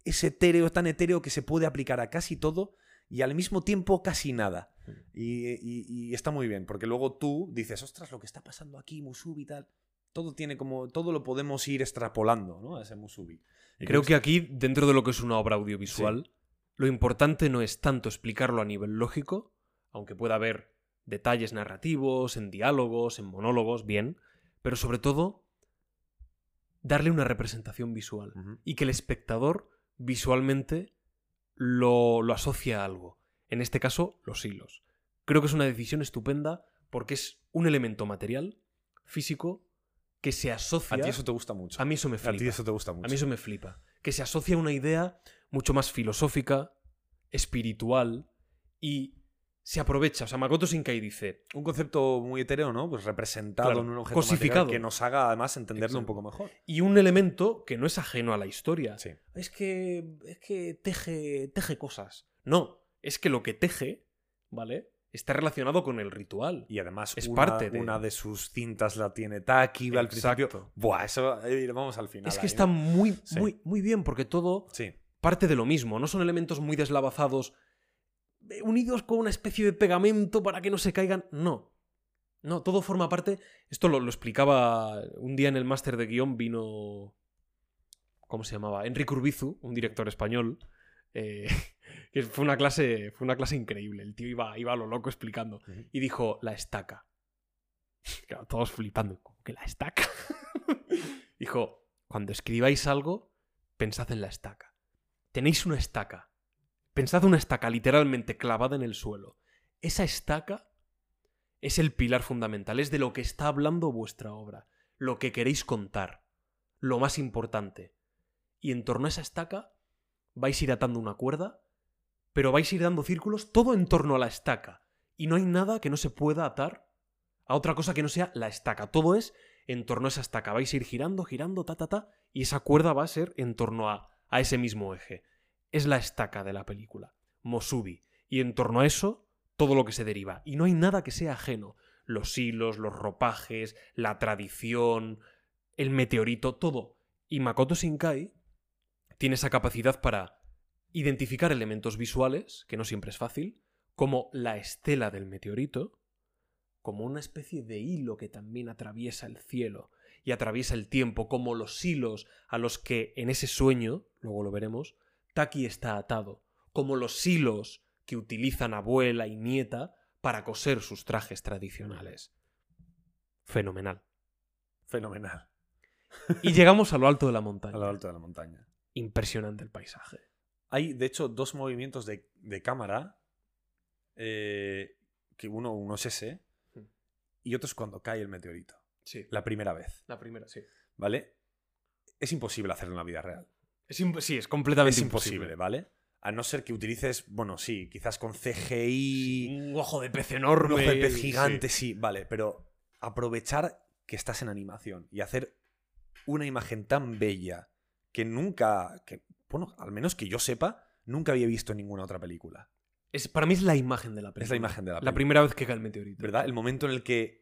es etéreo, tan etéreo que se puede aplicar a casi todo y al mismo tiempo casi nada. Y, y- y está muy bien, porque luego tú dices, ostras, lo que está pasando aquí, Musubi y tal. Todo tiene como. Todo lo podemos ir extrapolando, ¿no? A ese Musubi. Y Creo que aquí, dentro de lo que es una obra audiovisual, lo importante no es tanto explicarlo a nivel lógico, aunque pueda haber detalles narrativos, en diálogos, en monólogos, bien, pero sobre todo darle una representación visual y que el espectador visualmente lo, lo asocie a algo. En este caso, los hilos. Creo que es una decisión estupenda porque es un elemento material, físico, que se asocia... A ti eso te gusta mucho. A mí eso me A flipa. ti eso te gusta mucho. A mí eso me flipa. Que se asocia a una idea mucho más filosófica, espiritual y se aprovecha. O sea, Makoto Shinkai dice, Un concepto muy etéreo, ¿no? Pues representado Claro, en un objeto cosificado. que nos haga además entenderlo un poco mejor. y un elemento que no es ajeno a la historia. Sí. Es que es que teje teje cosas. No, es que lo que teje, ¿vale? Está relacionado con el ritual. Y además, Es una, parte de- una de sus cintas la tiene Taki al principio. Buah, eso. eh, vamos al final. Es que ahí, está ¿no? muy, Sí. muy, muy bien porque todo Sí. parte de lo mismo. No son elementos muy deslavazados unidos con una especie de pegamento para que no se caigan. No. No, todo forma parte. Esto lo, lo explicaba un día en el máster de guion. Vino. ¿Cómo se llamaba? Enrique Urbizu, un director español. eh, que fue una clase. Fue una clase increíble. El tío iba, iba a lo loco explicando. Y dijo, la estaca. Claro, todos flipando. ¿Cómo que la estaca? dijo, cuando escribáis algo, pensad en la estaca. Tenéis una estaca. Pensad una estaca literalmente clavada en el suelo. Esa estaca es el pilar fundamental, es de lo que está hablando vuestra obra, lo que queréis contar, lo más importante. Y en torno a esa estaca vais a ir atando una cuerda, pero vais a ir dando círculos todo en torno a la estaca. Y no hay nada que no se pueda atar a otra cosa que no sea la estaca. Todo es en torno a esa estaca. Vais a ir girando, girando, ta, ta, ta, y esa cuerda va a ser en torno a, a ese mismo eje. Es la estaca de la película, Mosubi. Y en torno a eso, todo lo que se deriva. Y no hay nada que sea ajeno. Los hilos, los ropajes, la tradición, el meteorito, todo. Y Makoto Shinkai tiene esa capacidad para identificar elementos visuales, que no siempre es fácil, como la estela del meteorito, como una especie de hilo que también atraviesa el cielo y atraviesa el tiempo, como los hilos a los que en ese sueño, luego lo veremos, Taki está atado, como los hilos que utilizan abuela y nieta para coser sus trajes tradicionales. Fenomenal. Fenomenal. Y llegamos a lo alto de la A montaña. lo alto de la montaña. Impresionante el paisaje. Hay, de hecho, dos movimientos de, de cámara. eh, que uno, uno es ese. Hmm. Y otro es cuando cae el meteorito. Sí. La primera vez. La primera, sí. ¿Vale? Es imposible hacerlo en la vida real. Es sí, es completamente es imposible, ¿vale? A no ser que utilices, bueno, sí, quizás con CGI, Un ojo de pez enorme. un ojo de pez gigante, sí. vale, pero aprovechar que estás en animación y hacer una imagen tan bella que nunca, que, bueno, al menos que yo sepa, nunca había visto en ninguna otra película. Es, para mí es la imagen de la película. Es la imagen de la La película. primera vez que cae el meteorito. ¿Verdad? El momento en el que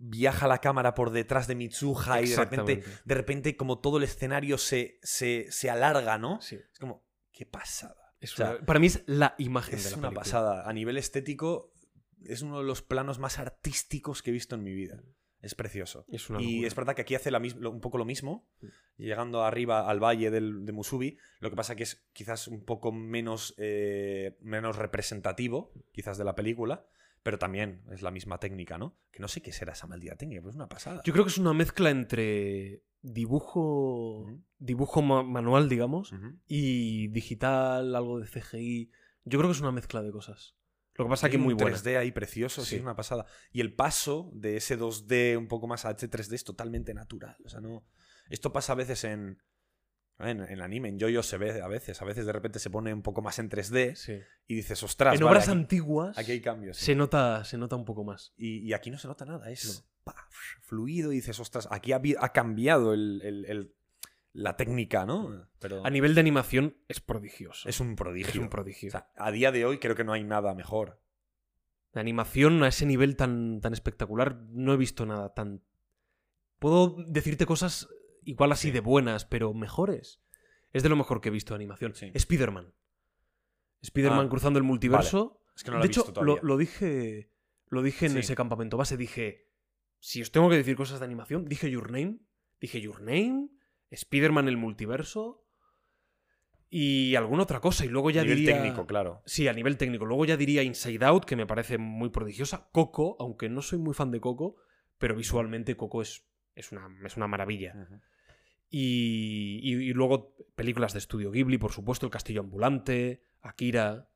viaja la cámara por detrás de Mitsuha y de repente, de repente como todo el escenario se, se, se alarga, ¿no? Sí. Es como, qué pasada. Es O sea, para mí es la imagen de Es la una película. pasada. A nivel estético, es uno de los planos más artísticos que he visto en mi vida. Es precioso. Es una y es verdad que aquí hace la un poco lo mismo, llegando arriba al valle del- de Musubi. Lo que pasa que es quizás un poco menos, eh, menos representativo, quizás de la película, pero también es la misma técnica, ¿no? Que no sé qué será esa maldita técnica, pero es una pasada. Yo creo que es una mezcla entre dibujo, dibujo ma- manual, digamos, y digital, algo de CGI. Yo creo que es una mezcla de cosas. Lo que pasa que es muy un buena. 3D ahí precioso, sí. Sí. es una pasada. Y el paso de ese 2D un poco más a ese 3D es totalmente natural. O sea, no. Esto pasa a veces en. En, en anime, en Jojo se ve a veces. A veces de repente se pone un poco más en 3D Sí. y dices, ostras, En vale, obras aquí, antiguas aquí hay cambios. sí. se, nota, se nota un poco más. Y, y aquí no se nota nada, es No. pa, fluido y dices, ostras, aquí ha, cambiado el- el- el- la técnica, ¿no? Pero A nivel de animación es prodigioso. es un prodigio. Es un prodigio. O sea, a día de hoy creo que no hay nada mejor. La animación a ese nivel tan, tan espectacular no he visto nada tan... Puedo decirte cosas igual así Sí. de buenas, pero mejores. Es de lo mejor que he visto de animación. Sí. Spider-Man. Spider-Man Ah, cruzando el multiverso. Es que no lo de he hecho, visto lo, todavía. lo dije, lo dije en Sí. ese campamento base. Dije, si os tengo que decir cosas de animación, dije Your Name. Dije Your Name, Spider-Man el multiverso y alguna otra cosa. Y luego ya a nivel diría... técnico, claro. Sí, a nivel técnico. Luego ya diría Inside Out, que me parece muy prodigiosa. Coco, aunque no soy muy fan de Coco, pero visualmente Coco es, es, una, es una maravilla. Ujú. Y, y- y luego películas de estudio Ghibli, por supuesto, El Castillo Ambulante, Akira.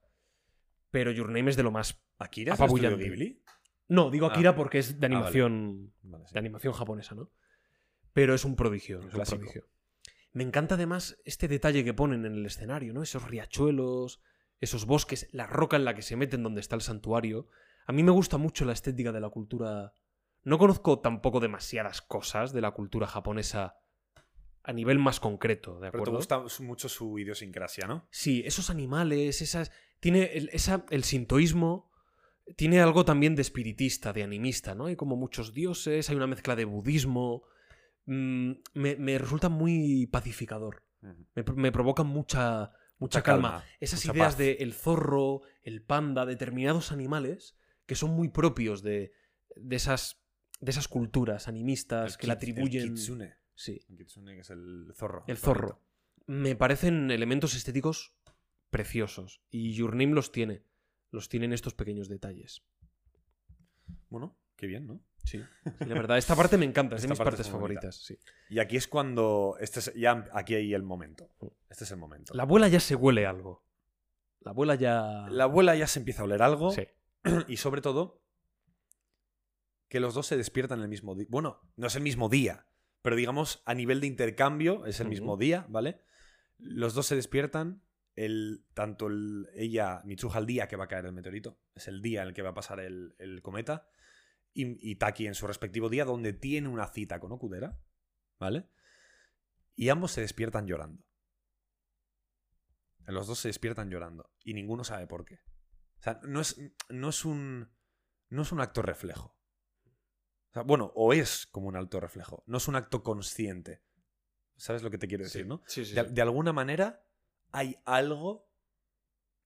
Pero Your Name es de lo más. ¿Akira es. Ghibli? No, digo Ah. Akira porque es de Ah, vale. animación. Vale, sí. De animación japonesa, ¿no? Pero es un prodigio. Es un prodigio. Me encanta además este detalle que ponen en el escenario, ¿no? Esos riachuelos, esos bosques, la roca en la que se meten donde está el santuario. A mí me gusta mucho la estética de la cultura. No conozco tampoco demasiadas cosas de la cultura japonesa a nivel más concreto, ¿de Pero te acuerdo? gusta mucho su idiosincrasia, ¿no? Sí, esos animales, esas. Tiene el, esa, el sintoísmo. Tiene algo también de espiritista, de animista, ¿no? Hay como muchos dioses, hay una mezcla de budismo. Mm, me, me resulta muy pacificador. Me, me provocan mucha, mucha Mucha calma. calma, Esas mucha ideas paz. de el zorro, el panda, determinados animales que son muy propios de, de esas, de esas culturas animistas El que le atribuyen. El kitsune. Sí, El kitsune, es el zorro. el zorro. Me parecen elementos estéticos preciosos. Y Your Name los tiene. Los tiene en estos pequeños detalles. Bueno, qué bien, ¿no? Sí, la verdad. Esta parte me encanta, es de mis parte partes es favorita. favoritas. sí. Y aquí es cuando. Este es, ya aquí hay el momento. Este es el momento. La abuela ya se huele algo. La abuela ya. La abuela ya se empieza a oler algo. Sí. Y sobre todo, que los dos se despiertan el mismo día. Bueno, no es el mismo día, pero digamos a nivel de intercambio es el mismo día, ¿vale? Los dos se despiertan, el, tanto el- ella, Mitsuha, el día que va a caer el meteorito, es el día en el que va a pasar el, el cometa, y, y Taki en su respectivo día, donde tiene una cita con Okudera, ¿vale? Y ambos se despiertan llorando. Los dos se despiertan llorando, y ninguno sabe por qué. O sea, no es, no es un. No es un acto reflejo. O sea, bueno, o es como un acto reflejo. No es un acto consciente. ¿Sabes lo que te quiero decir, no? Sí, sí, De, alguna manera hay algo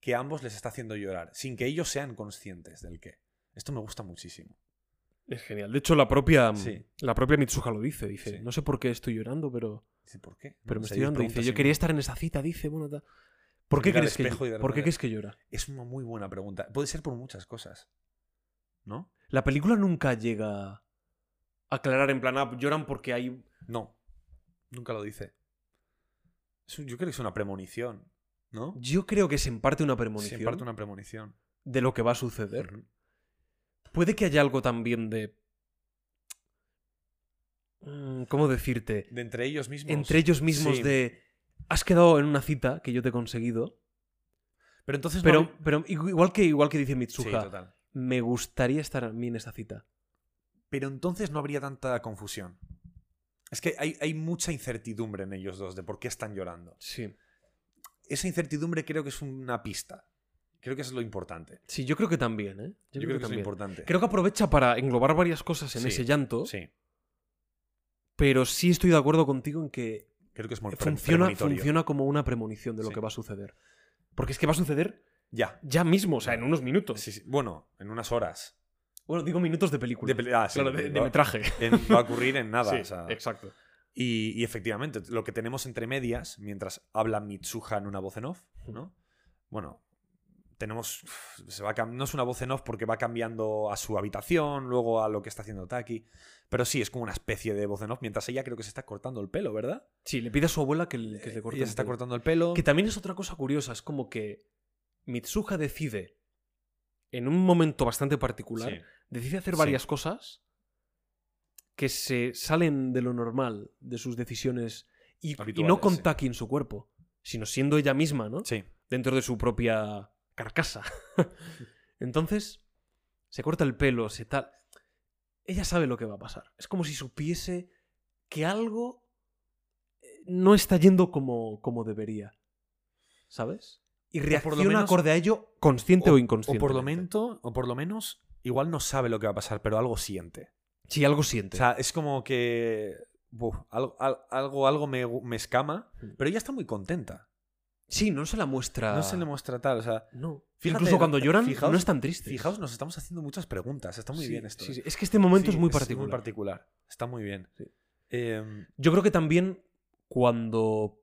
que a ambos les está haciendo llorar, sin que ellos sean conscientes del qué. Esto me gusta muchísimo. Es genial. De hecho, la propia, Sí. la propia Mitsuha lo dice. Dice, no sé por qué estoy llorando, pero, Dice, ¿por qué? pero No me estoy llorando. Dice, yo quería estar en esa cita. Dice, bueno, ta- ¿por qué, crees que, ¿por qué crees que llora? Es una muy buena pregunta. Puede ser por muchas cosas. ¿No? La película nunca llega aclarar en plan, ah, lloran porque hay... No. Nunca lo dice. Yo creo que es una premonición. ¿No? Yo creo que es en parte una premonición en parte una premonición. de lo que va a suceder. Puede que haya algo también de... Mm, ¿Cómo decirte? De entre ellos mismos. Entre ellos mismos Sí. de... Has quedado en una cita que yo te he conseguido, Pero entonces. pero, pero igual, que, igual que dice Mitsuha, me gustaría estar a mí en esa cita. Pero entonces no habría tanta confusión. Es que hay, hay mucha incertidumbre en ellos dos de por qué están llorando. Sí. Esa incertidumbre creo que es una pista. Creo que eso es lo importante. Sí, yo creo que también, ¿eh? Yo, creo que, es lo importante. Creo que aprovecha para englobar varias cosas en Sí, ese llanto, Sí, pero sí estoy de acuerdo contigo en que creo que es funciona, funciona como una premonición de lo Sí. que va a suceder. Porque es que va a suceder Ya. ya mismo, o sea, en unos minutos. Sí, sí. Bueno, en unas horas. Bueno, digo minutos de película. De ah, sí, claro, de, de va- metraje. en- va a ocurrir en nada. Sí, o sea. exacto. Y, y efectivamente, lo que tenemos entre medias, mientras habla Mitsuha en una voz en off, ¿no? Bueno, tenemos. Se va a no es una voz en off porque va cambiando a su habitación, luego a lo que está haciendo Taki. Pero sí, es como una especie de voz en off, mientras ella creo que se está cortando el pelo, ¿verdad? Sí, le pide a su abuela que, le- que le corte ella el se está pelo. cortando el pelo. Que también es otra cosa curiosa, es como que Mitsuha decide, en un momento bastante particular, Sí. decide hacer Sí. varias cosas que se salen de lo normal, de sus decisiones, y, no con. Taki en su cuerpo, sino siendo ella misma, ¿no? Sí. Dentro de su propia carcasa. Entonces, se corta el pelo, se tal... Ella sabe lo que va a pasar. Es como si supiese que algo eh, no está yendo como, como debería. ¿Sabes? Y reacciona menos- acorde a ello, consciente o, inconsciente. O por, lo mento- o por lo menos, igual no sabe lo que va a pasar, pero algo siente. Sí, algo siente. O sea, es como que. algo, al- algo, algo me, me escama, Mm. pero ella está muy contenta. sí, no se la muestra. No se le muestra tal. O sea, No. Fíjate, Incluso cuando lloran, fijaos- no están tristes. fijaos, nos estamos haciendo muchas preguntas. Está muy Sí, bien esto. sí, ¿eh? sí. Es que este momento es muy particular. muy particular. Está muy bien. Eh, Yo creo que también cuando...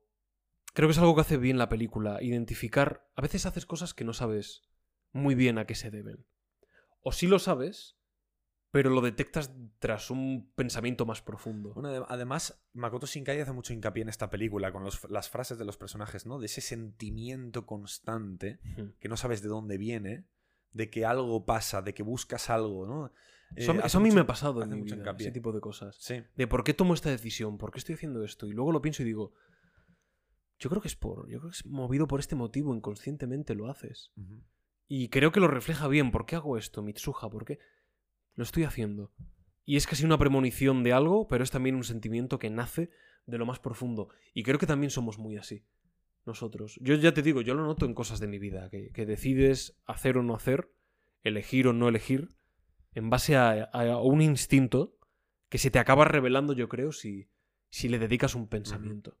Creo que es algo que hace bien la película, identificar... A veces haces cosas que no sabes muy bien a qué se deben. O sí lo sabes, pero lo detectas tras un pensamiento más profundo. bueno, además, Makoto Shinkai hace mucho hincapié en esta película con los- las frases de los personajes, ¿no? De ese sentimiento constante que no sabes de dónde viene, de que algo pasa, de que buscas algo, ¿no? Eso, a mí- Eh, eso a mí mucho- me ha pasado en mi vida, ese tipo de cosas. Sí. De por qué tomo esta decisión, por qué estoy haciendo esto. Y luego lo pienso y digo, yo creo que es por... Yo creo que es movido por este motivo, inconscientemente lo haces. Y creo que lo refleja bien. ¿Por qué hago esto, Mitsuha? ¿Por qué? Lo estoy haciendo. Y es casi una premonición de algo, pero es también un sentimiento que nace de lo más profundo. Y creo que también somos muy así. Nosotros. Yo ya te digo, yo lo noto en cosas de mi vida. Que, que decides hacer o no hacer, elegir o no elegir, en base a, a un instinto que se te acaba revelando, yo creo, si, si le dedicas un pensamiento.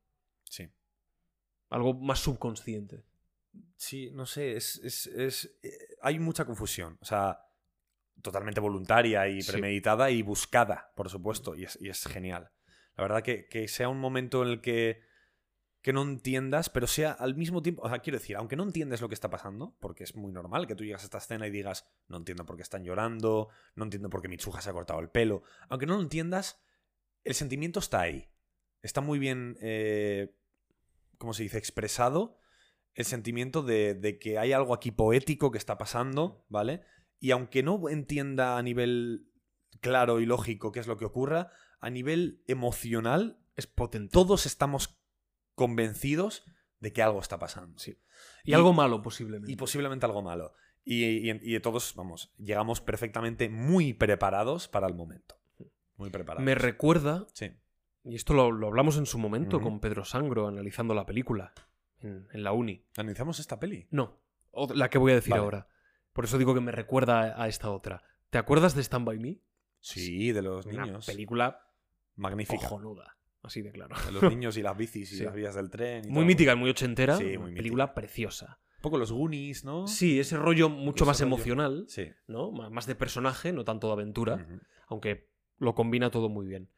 Algo más subconsciente. Sí, no sé, es, es- es- eh, hay mucha confusión. O sea, totalmente voluntaria y Sí. premeditada y buscada, por supuesto, y es, y es genial. La verdad que, que sea un momento en el que, que no entiendas, pero sea al mismo tiempo, o sea, quiero decir, aunque no entiendes lo que está pasando, porque es muy normal que tú llegas a esta escena y digas, no entiendo por qué están llorando, no entiendo por qué Mitsuha se ha cortado el pelo, aunque no lo entiendas, el sentimiento está ahí. Está muy bien, eh, ¿cómo se dice?, expresado el sentimiento de, de que hay algo aquí poético que está pasando, ¿vale? Y aunque no entienda a nivel claro y lógico qué es lo que ocurra, a nivel emocional, Es potente. todos estamos convencidos de que algo está pasando. Sí. Y, algo malo, posiblemente. Y posiblemente algo malo. Y, y- y todos, vamos, llegamos perfectamente muy preparados para el momento. Muy preparados. Me recuerda, Sí. Y esto lo, lo hablamos en su momento con Pedro Sangro analizando la película en, en la uni. ¿Analizamos esta peli? No, la que voy a decir Vale. ahora. Por eso digo que me recuerda a, esta otra. ¿Te acuerdas de Stand By Me? Sí, de los Una niños. película Magnífica. cojonuda. Así de claro. De los niños y las bicis y Sí. las vías del tren. y Muy todo. mítica, muy ochentera. Sí, muy película preciosa. Un poco los Goonies, ¿no? Sí, ese rollo mucho Ese más rollo. emocional, Sí. ¿no? Más de personaje, no tanto de aventura. Aunque lo combina todo muy bien.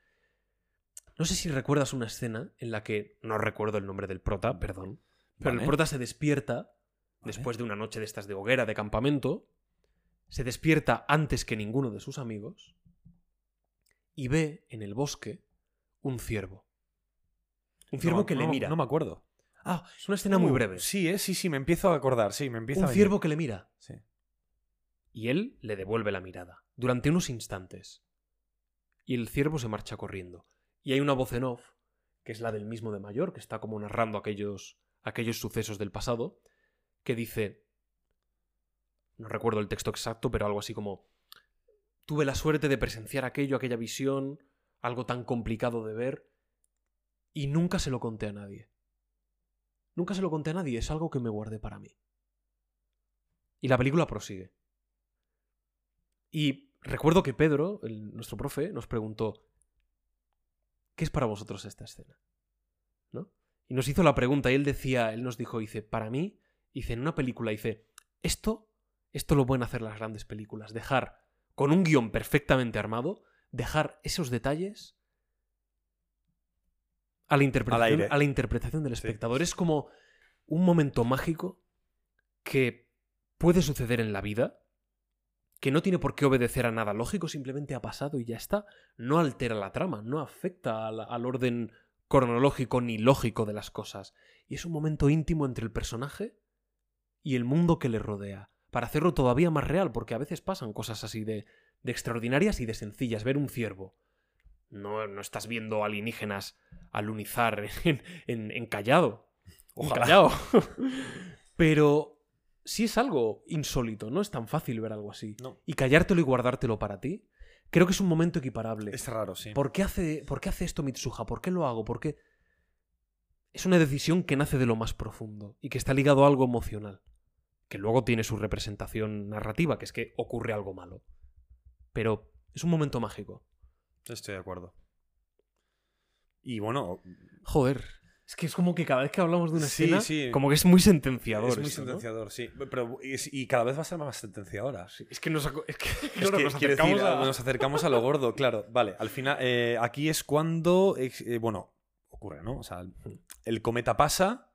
No sé si recuerdas una escena en la que, no recuerdo el nombre del prota, perdón, pero Vale. el prota se despierta Vale. después de una noche de estas de hoguera, de campamento, se despierta antes que ninguno de sus amigos y ve en el bosque un ciervo. Un ciervo No, que le mira. No me acuerdo. Ah, es una escena muy Uh, breve. Sí, eh, sí, sí, me empiezo a acordar. Sí, me empieza a un venir. ciervo que le mira. Sí. Y él le devuelve la mirada, durante unos instantes. Y el ciervo se marcha corriendo. Y hay una voz en off, que es la del mismo de Mayor, que está como narrando aquellos, aquellos sucesos del pasado, que dice, no recuerdo el texto exacto, pero algo así como, tuve la suerte de presenciar aquello, aquella visión, algo tan complicado de ver, y nunca se lo conté a nadie. Nunca se lo conté a nadie, es algo que me guardé para mí. Y la película prosigue. Y recuerdo que Pedro, el- nuestro profe, nos preguntó, ¿qué es para vosotros esta escena? ¿No? Y nos hizo la pregunta y él decía, él nos dijo, dice, para mí Dice, en una película, dice, esto, esto lo pueden hacer las grandes películas. Dejar, con un guion perfectamente armado, dejar esos detalles a la interpretación, aire. a la interpretación del Sí. espectador. Es como un momento mágico que puede suceder en la vida, que no tiene por qué obedecer a nada lógico, simplemente ha pasado y ya está. No altera la trama, no afecta al, al orden cronológico ni lógico de las cosas. Y es un momento íntimo entre el personaje y el mundo que le rodea. Para hacerlo todavía más real, porque a veces pasan cosas así de, de extraordinarias y de sencillas. Ver un ciervo. No, no estás viendo alienígenas alunizar en, en, en Callao. En Ojalá. Callao. Pero sí es algo insólito, no es tan fácil ver algo así. No. Y callártelo y guardártelo para ti, creo que es un momento equiparable. Es raro, sí. ¿Por qué, hace, ¿Por qué hace esto Mitsuha? ¿Por qué lo hago? ¿Por qué? Es una decisión que nace de lo más profundo y que está ligado a algo emocional. Que luego tiene su representación narrativa, que es que ocurre algo malo. Pero es un momento mágico. Estoy de acuerdo. Y bueno, Joder. Es que es como que cada vez que hablamos de una Sí, escena, sí. como que es muy sentenciador. es muy esto, ¿no? sentenciador, sí. Pero, y, cada vez va a ser más sentenciadora. Sí, Es que nos, es que, Es claro, que, nos acercamos decir, a- nos acercamos a lo gordo, claro. Vale, al final, eh, aquí es cuando, eh, bueno, ocurre, ¿no? O sea, el, el cometa pasa,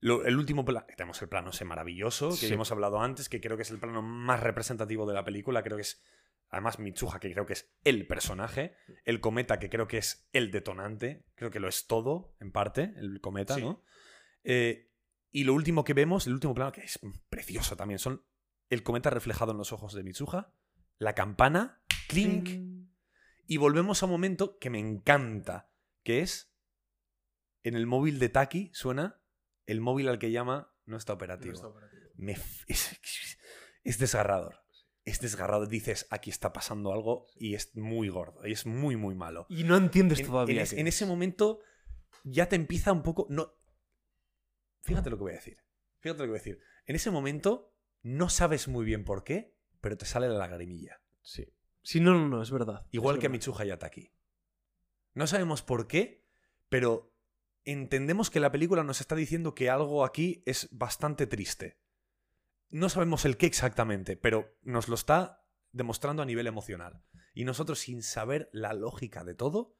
lo- el último plano, tenemos el plano ese maravilloso, que hemos hablado antes, que creo que es el plano más representativo de la película, creo que es, además, Mitsuha, que creo que es el personaje, el cometa, que creo que es el detonante, creo que lo es todo, en parte, el cometa, Sí. ¿no? Eh, y lo último que vemos, el último plano, que es precioso también, son el cometa reflejado en los ojos de Mitsuha, la campana, clink, y volvemos a un momento que me encanta, que es en el móvil de Taki suena el móvil al que llama no está operativo. Me f- es, es desgarrador. Es desgarrador. Dices, aquí está pasando algo y es muy gordo. Y es muy, muy malo. Y no entiendes En, todavía. en es- ese momento ya te empieza un poco. No, fíjate lo que voy a decir. Fíjate lo que voy a decir. En ese momento no sabes muy bien por qué, pero te sale la lagrimilla. Sí. Sí, no, no, no, es verdad. Igual Es que a verdad. Mitsuha Yataki. No sabemos por qué, pero entendemos que la película nos está diciendo que algo aquí es bastante triste. No sabemos el qué exactamente, pero nos lo está demostrando a nivel emocional. Y nosotros, sin saber la lógica de todo,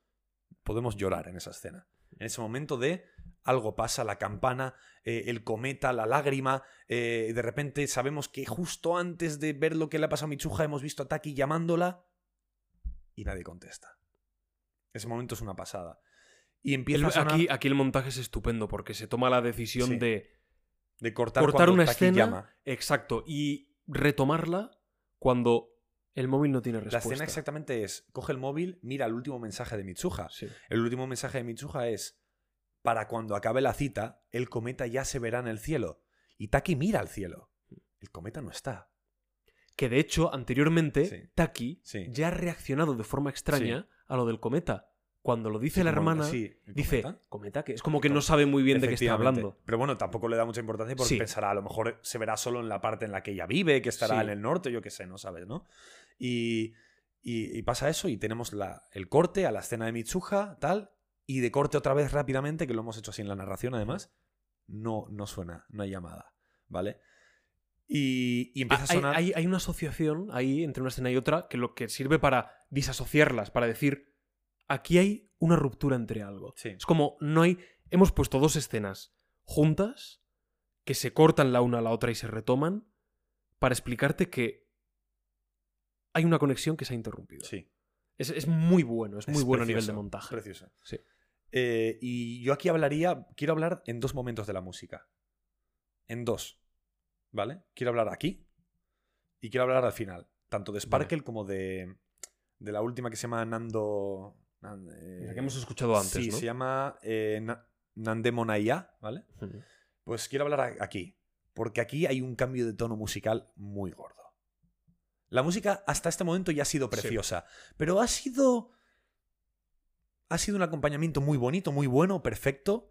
podemos llorar en esa escena. En ese momento de algo pasa, la campana, eh, el cometa, la lágrima. eh, de repente sabemos que justo antes de ver lo que le ha pasado a Mitsuha hemos visto a Taki llamándola y nadie contesta. Ese momento es una pasada. Y empieza El- a sonar aquí, aquí el montaje es estupendo porque se toma la decisión Sí. de de cortar, cortar una escena. llama. Exacto. Y retomarla cuando el móvil no tiene La respuesta. escena exactamente es, coge el móvil, mira el último mensaje de Mitsuha. Sí. El último mensaje de Mitsuha es, para cuando acabe la cita, el cometa ya se verá en el cielo. Y Taki mira al cielo. El cometa no está. Que de hecho, anteriormente, Sí. Taki Sí. ya ha reaccionado de forma extraña a lo del cometa. Cuando lo dice la hermana, sí, ¿el dice, cometa? ¿cometa? que Es como que no sabe muy bien de qué está hablando. Pero bueno, tampoco le da mucha importancia porque Sí. pensará, a lo mejor se verá solo en la parte en la que ella vive, que estará Sí. en el norte, yo qué sé, no sabes, ¿no? Y, y- y pasa eso y tenemos la, el corte a la escena de Mitsuha, tal, y de corte otra vez rápidamente, que lo hemos hecho así en la narración además, no, no suena, no hay llamada, ¿vale? Y, y empieza a Ah, Hay, sonar... hay- hay una asociación ahí entre una escena y otra que lo que sirve para disasociarlas, para decir, aquí hay una ruptura entre algo. Sí. Es como, no hay... Hemos puesto dos escenas juntas que se cortan la una a la otra y se retoman para explicarte que hay una conexión que se ha interrumpido. Sí. Es, es muy bueno, es muy Es bueno a nivel de montaje. Precioso. Sí. Eh, y yo aquí hablaría, quiero hablar en dos momentos de la música. En dos. ¿Vale? Quiero hablar aquí y quiero hablar al final. Tanto de Sparkle como de, de la última que se llama Nando... Eh, La que hemos escuchado antes, Sí, ¿no? se llama eh, Na- Nandemonaya, ¿vale? Pues quiero hablar aquí. Porque aquí hay un cambio de tono musical muy gordo. La música hasta este momento ya ha sido preciosa. Pero ha sido. Ha sido un acompañamiento muy bonito, muy bueno, perfecto.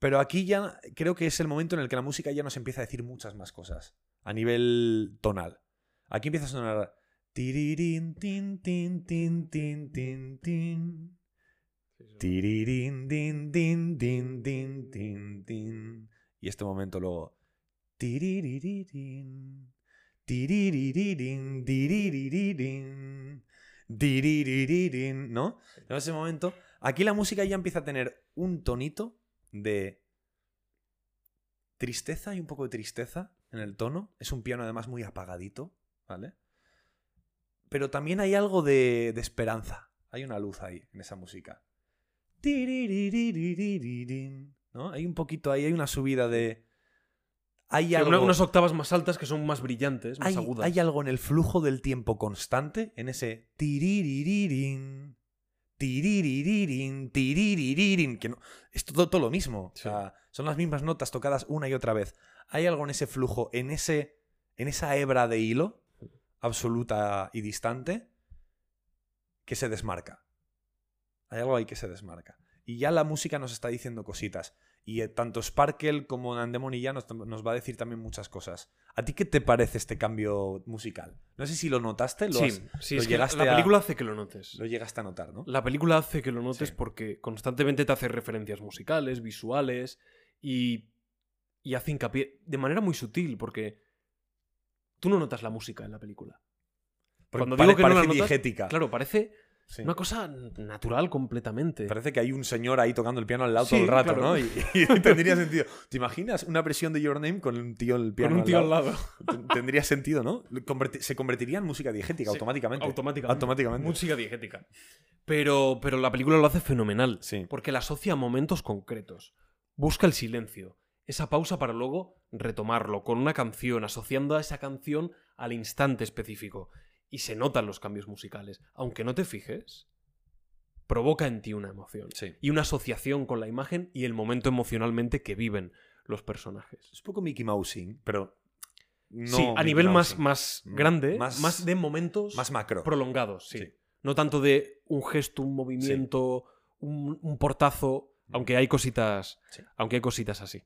Pero aquí ya creo que es el momento en el que la música ya nos empieza a decir muchas más cosas. A nivel tonal. Aquí empieza a sonar. Tirirín, tin, tin, tin, tin, tin, tin. Tirirín, din, din, din, din, din, din. Y este momento luego. Tiririririn, tiririririn, tiririririn, tiririririn, ¿no? En ese momento, aquí la música ya empieza a tener un tonito de tristeza y un poco de tristeza en el tono. Es un piano además muy apagadito, ¿vale? Pero también hay algo de, de esperanza. Hay una luz ahí en esa música. ¿No? Hay un poquito ahí, hay una subida de. Hay algo, una- unas octavas más altas que son más brillantes, más hay, agudas. hay algo en el flujo del tiempo constante, en ese tiririririn, tiririririn, tiririririn, que no, es todo, todo lo mismo. O sea, son las mismas notas tocadas una y otra vez. Hay algo en ese flujo, en, ese, en esa hebra de hilo absoluta y distante que se desmarca. Hay algo ahí que se desmarca. Y ya la música nos está diciendo cositas. Y eh, tanto Sparkle como Andemoni ya nos, nos va a decir también muchas cosas. ¿A ti qué te parece este cambio musical? No sé si lo notaste, lo, sí, has- sí, lo es que llegaste la a- película hace que lo notes. lo llegaste a notar, ¿no? La película hace que lo notes Sí. porque constantemente te hace referencias musicales, visuales y, y hace hincapié de manera muy sutil porque tú no notas la música en la película. Porque Cuando digo que no la parece notas, diegética. Claro, parece Sí. una cosa natural completamente. Parece que hay un señor ahí tocando el piano al lado Sí, todo el rato, claro. ¿no? Y, y tendría sentido. ¿Te imaginas una versión de Your Name con un tío el piano Con un tío al lado. Tendría sentido, ¿no? Converti- se convertiría en música diegética Sí, automáticamente. Automáticamente. Automáticamente. Música diegética. Pero, pero la película lo hace fenomenal. Sí. Porque la asocia a momentos concretos. Busca el silencio. Esa pausa para luego retomarlo con una canción, asociando a esa canción al instante específico. Y se notan los cambios musicales. Aunque no te fijes, provoca en ti una emoción. Sí. Y una asociación con la imagen y el momento emocionalmente que viven los personajes. Es un poco Mickey Mousing, pero. No sí, a nivel más, más grande, más- más, de momentos Más macro. prolongados, sí. Sí. No tanto de un gesto, un movimiento, un, un portazo, aunque hay cositas. Sí. Aunque hay cositas así.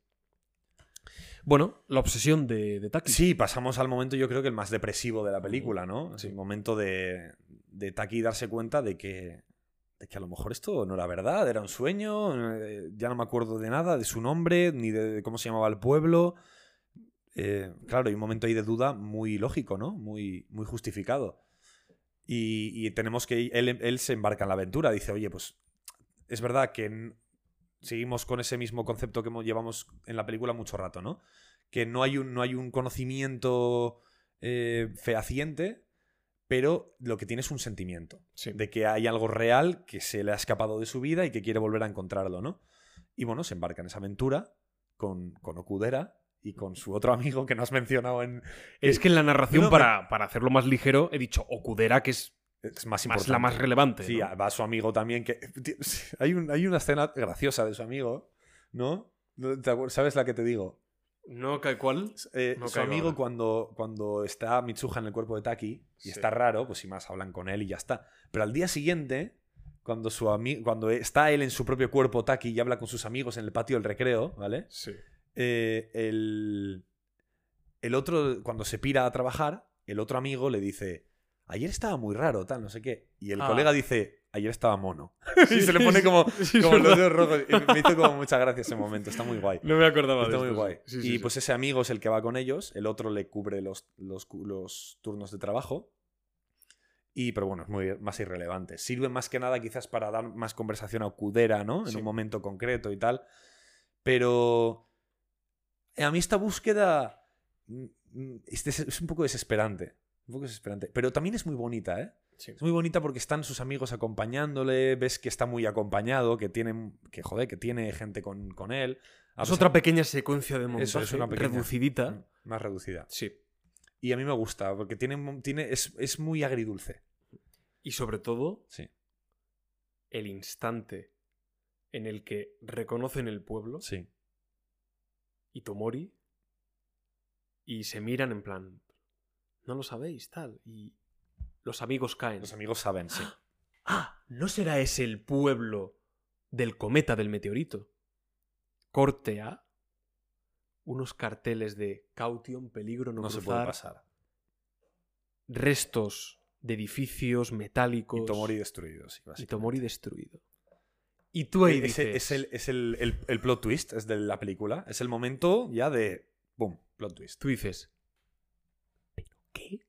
Bueno, la obsesión de, de Taki. Sí, pasamos al momento, yo creo que el más depresivo de la película, ¿no? Sí. el momento de, Taki darse cuenta de que, de que a lo mejor esto no era verdad, era un sueño, eh, ya no me acuerdo de nada, de su nombre, ni de cómo se llamaba el pueblo. Eh, claro, hay un momento ahí de duda muy lógico, ¿no? Muy, muy justificado. Y, tenemos que. Él, él se embarca en la aventura, dice, oye, pues es verdad que seguimos con ese mismo concepto que mo- llevamos en la película mucho rato, ¿no? Que no hay un, no hay un conocimiento eh, fehaciente, pero lo que tiene es un sentimiento Sí. de que hay algo real que se le ha escapado de su vida y que quiere volver a encontrarlo, ¿no? Y bueno, se embarca en esa aventura con, con Okudera y con su otro amigo que no has mencionado en... Es que en la narración, No, para, para hacerlo más ligero, he dicho Okudera, que es Es más la más relevante. Sí, ¿no? va su amigo también, que... Hay, un- hay una escena graciosa de su amigo, ¿no? ¿No te acuer- ¿Sabes la que te digo? ¿No cuál? Eh, No su amigo ahora. cuando, cuando está Mitsuha en el cuerpo de Taki y Sí. está raro, pues sin más hablan con él y ya está. Pero al día siguiente, cuando, su ami- cuando está él en su propio cuerpo Taki y habla con sus amigos en el patio del recreo, ¿vale? Sí. Eh, el, el otro, cuando se pira a trabajar, el otro amigo le dice, ayer estaba muy raro, tal, no sé qué. Y el Ah. colega dice, ayer estaba mono. y se le pone como, sí, como los dedos rojos. Y me hizo como mucha gracia ese momento, está muy guay. No me acordaba Está de muy esto, guay. sí. Y pues ese amigo es el que va con ellos, el otro le cubre los, los, turnos de trabajo. Y, pero bueno, es muy más irrelevante. Sirve más que nada quizás para dar más conversación a Okudera, ¿no? En un momento concreto y tal. Pero a mí esta búsqueda mm, mm, es, des- es un poco desesperante. Un poco desesperante. Pero también es muy bonita, ¿eh? Sí. Es muy bonita porque están sus amigos acompañándole, ves que está muy acompañado, que tiene, que joder, que tiene gente con, con él. A Es pesar- otra pequeña secuencia de montaje, Eso, es una pequeña- reducidita. Mm, Más reducida. Sí. Y a mí me gusta, porque tiene, tiene, es, es muy agridulce. Y sobre todo, Sí. el instante en el que reconocen el pueblo Sí. y Tomori y se miran en plan, no lo sabéis, tal. Y los amigos caen. Los amigos saben, sí. Ah, ¿no será ese el pueblo del cometa del meteorito? Corte A. Unos carteles de caution, peligro, no, No se cruzar, puede pasar. restos de edificios metálicos Y Tomori destruido, sí, y. Tomori destruido. Y tú ahí Ese- dices, es el, es el, el- el plot twist, es de la película. Es el momento ya de. Boom, plot twist. Tú dices. ¿Pero qué?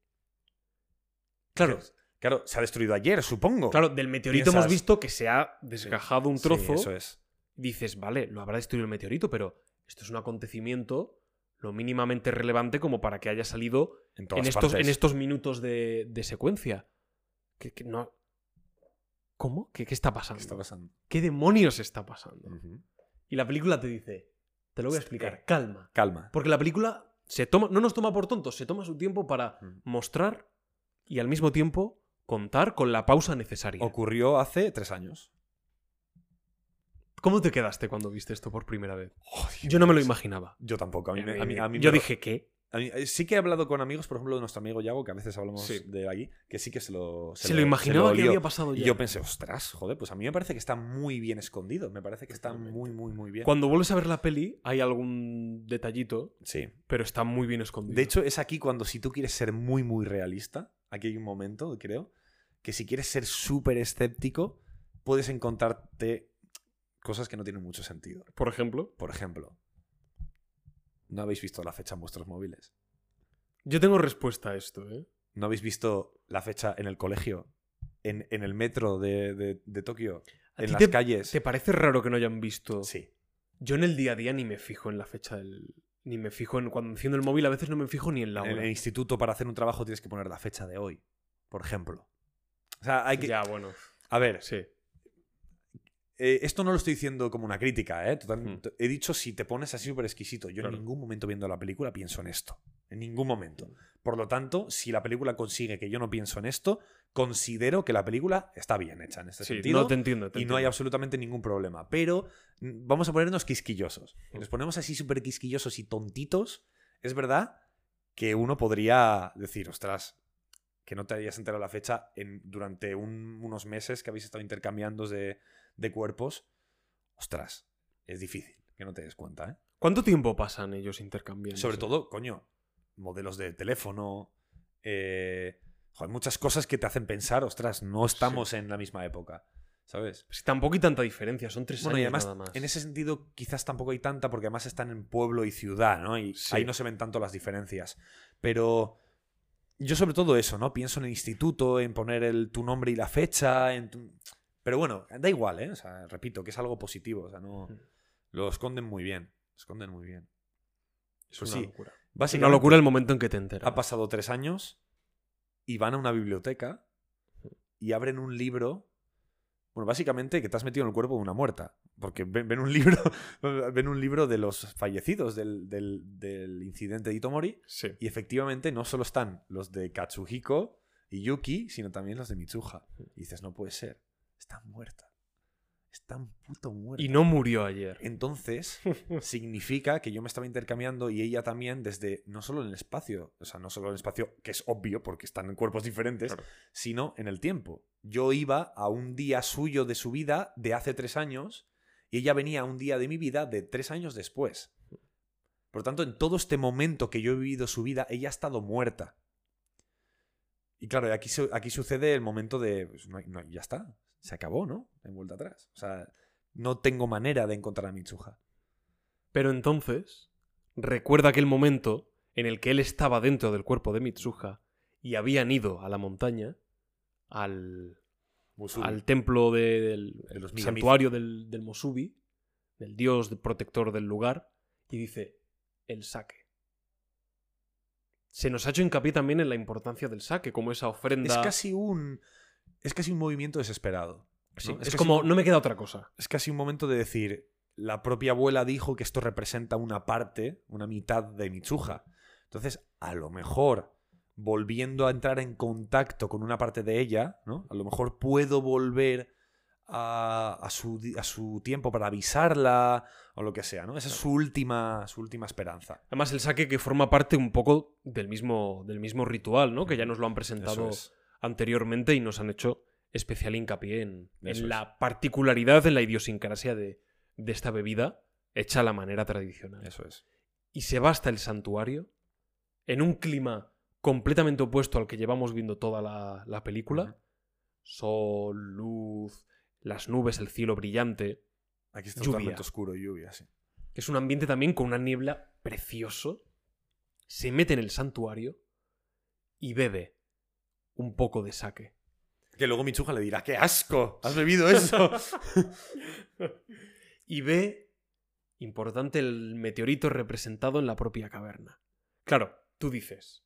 Claro, Claro, se ha destruido ayer, supongo. claro, del meteorito Piensas- hemos visto que se ha desgajado un Sí, trozo. eso es. dices, vale, lo habrá destruido el meteorito, pero esto es un acontecimiento lo mínimamente relevante como para que haya salido En estos, partes. en estos minutos de, de secuencia. Que, que no... ¿Cómo? ¿Qué, qué está pasando? ¿Qué está pasando? ¿Qué demonios está pasando? Y la película te dice, te lo voy a explicar, calma. Calma. Porque la película se toma, no nos toma por tontos, se toma su tiempo para Mm. mostrar y al mismo tiempo contar con la pausa necesaria. Ocurrió hace tres años. ¿Cómo te quedaste cuando viste esto por primera vez? Yo no me lo pues, imaginaba. Yo tampoco. A mí, me- a mí- a mí yo me- dije, ¿qué? Mí- eh, sí que he hablado con amigos, por ejemplo, de nuestro amigo Yago, que a veces hablamos Sí. de aquí, que sí que se lo. Se, lo imaginaba que había pasado Y ya. yo pensé, ostras, joder, pues a mí me parece que está muy bien escondido. Me parece que está muy, muy, muy bien. Cuando vuelves a ver la peli, hay algún detallito, Sí. pero está muy bien escondido. De hecho, es aquí cuando si tú quieres ser muy, muy realista, aquí hay un momento, creo, que si quieres ser súper escéptico, puedes encontrarte cosas que no tienen mucho sentido. por ejemplo, Por ejemplo, ¿no habéis visto la fecha en vuestros móviles? yo tengo respuesta a esto, ¿eh? ¿No habéis visto la fecha en el colegio? ¿En, en el metro de, de- de Tokio? ¿A ¿En las te, calles? ¿Te parece raro que no hayan visto? Sí. Yo en el día a día ni me fijo en la fecha del. Ni me fijo en. Cuando enciendo el móvil a veces no me fijo ni en la En hora. el instituto, para hacer un trabajo, tienes que poner la fecha de hoy, por ejemplo. O sea, hay que... Ya, bueno. A ver, Sí. Eh, esto no lo estoy diciendo como una crítica, ¿eh? Total- Hmm. He dicho si te pones así súper exquisito. Yo Claro. en ningún momento viendo la película pienso en esto. En ningún momento. Por lo tanto, si la película consigue que yo no pienso en esto, considero que la película está bien hecha en este Sí, sentido. no te entiendo. te y no hay absolutamente ningún problema. Pero mm, vamos a ponernos quisquillosos. Si nos ponemos así súper quisquillosos y tontitos, es verdad que uno podría decir, ostras, que no te hayas enterado la fecha en, durante un- unos meses que habéis estado intercambiando de, de cuerpos. Ostras, es difícil que no te des cuenta, ¿eh? ¿Cuánto tiempo pasan ellos intercambiando? Sobre todo, coño, modelos de teléfono, eh, joder, muchas cosas que te hacen pensar, ostras, no estamos en la misma época, ¿sabes? Es que tampoco hay tanta diferencia, son tres Bueno, años y además, nada más. en ese sentido, quizás tampoco hay tanta, porque además están en pueblo y ciudad, ¿no? Y Sí. ahí no se ven tanto las diferencias. Pero yo sobre todo eso, ¿no? Pienso en el instituto, en poner el, tu nombre y la fecha, en tu- Pero bueno, da igual, ¿eh? O sea, repito, que es algo positivo, o sea, no... Mm. Lo esconden muy bien, lo esconden muy bien. Es pues una sí. locura. Es una Básicamente, locura el momento en que te enteras. ha pasado tres años y van a una biblioteca y abren un libro. Bueno, básicamente que te has metido en el cuerpo de una muerta. Porque ven, ven un libro. ven un libro de los fallecidos del, del- del incidente de Itomori. Sí. Y efectivamente no solo están los de Katsuhiko y Yuki, sino también los de Mitsuha. Y dices, no puede ser. Está muerta. Está puto muerta. Y no murió ayer. Entonces, significa que yo me estaba intercambiando y ella también desde no solo en el espacio, o sea, no solo en el espacio, que es obvio porque están en cuerpos diferentes, Claro. sino en el tiempo. Yo iba a un día suyo de su vida de hace tres años y ella venía a un día de mi vida de tres años después. Por lo tanto, en todo este momento que yo he vivido su vida, ella ha estado muerta. Y claro, aquí, aquí sucede el momento de, pues, no no ya está, se acabó, ¿no? En vuelta atrás. O sea, no tengo manera de encontrar a Mitsuha. Pero entonces, recuerda aquel momento en el que él estaba dentro del cuerpo de Mitsuha y habían ido a la montaña, al, Musubi. al templo de- del De los santuario del, del Mosubi, del dios protector del lugar, y dice, el saque. Se nos ha hecho hincapié también en la importancia del saque, como esa ofrenda... Es casi un. Es casi un movimiento desesperado. Es, como, un- no me queda otra cosa. es casi un momento de decir. La propia abuela dijo que esto representa una parte, una mitad de Mitsuha. Entonces, a lo mejor, volviendo a entrar en contacto con una parte de ella, ¿no? A lo mejor puedo volver a, a su, a su tiempo para avisarla o lo que sea, ¿no? Esa es su última, su última esperanza. Además, el saque que forma parte un poco del mismo, del mismo ritual, ¿no? Que ya nos lo han presentado Eso es. Anteriormente y nos han hecho especial hincapié en, la particularidad, en la idiosincrasia de, de esta bebida hecha a la manera tradicional. Eso es. Y se va hasta el santuario en un clima completamente opuesto al que llevamos viendo toda la, la película. Sol, luz, las nubes, el cielo brillante. Aquí está Lluvia. totalmente oscuro, lluvia, sí. Es un ambiente también con una niebla precioso, se mete en el santuario y bebe un poco de sake. Que luego Michuja le dirá, ¡qué asco! ¿Has bebido eso? y ve, importante, el meteorito representado en la propia caverna. Claro, tú dices,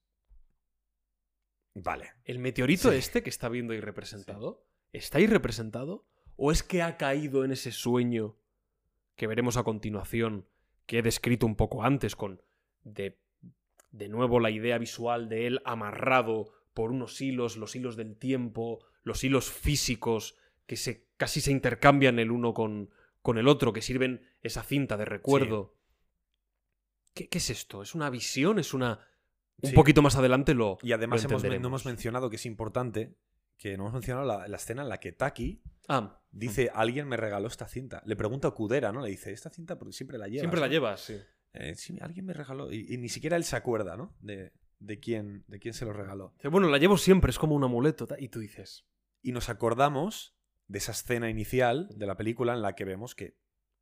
vale. ¿el meteorito Sí. este que está viendo ahí representado, está ahí representado? ¿O es que ha caído en ese sueño que veremos a continuación, que he descrito un poco antes, con de, de nuevo la idea visual de él amarrado por unos hilos, los hilos del tiempo, los hilos físicos que se, casi se intercambian el uno con, con el otro, que sirven esa cinta de recuerdo. ¿Qué, qué es esto? ¿Es una visión? ¿Es una...? Un Sí. poquito más adelante lo Y además lo hemos, no hemos mencionado que es importante, que no hemos mencionado la, la escena en la que Taki Ah, dice, alguien me regaló esta cinta. Le pregunta a Kudera, ¿no? Le dice, esta cinta porque siempre la llevas. siempre la ¿no?". llevas, sí. Eh, sí, alguien me regaló. Y, y ni siquiera él se acuerda, ¿no? De, de quién, de quién se lo regaló. Bueno, la llevo siempre, es como un amuleto. Y tú dices, Y nos acordamos de esa escena inicial de la película en la que vemos que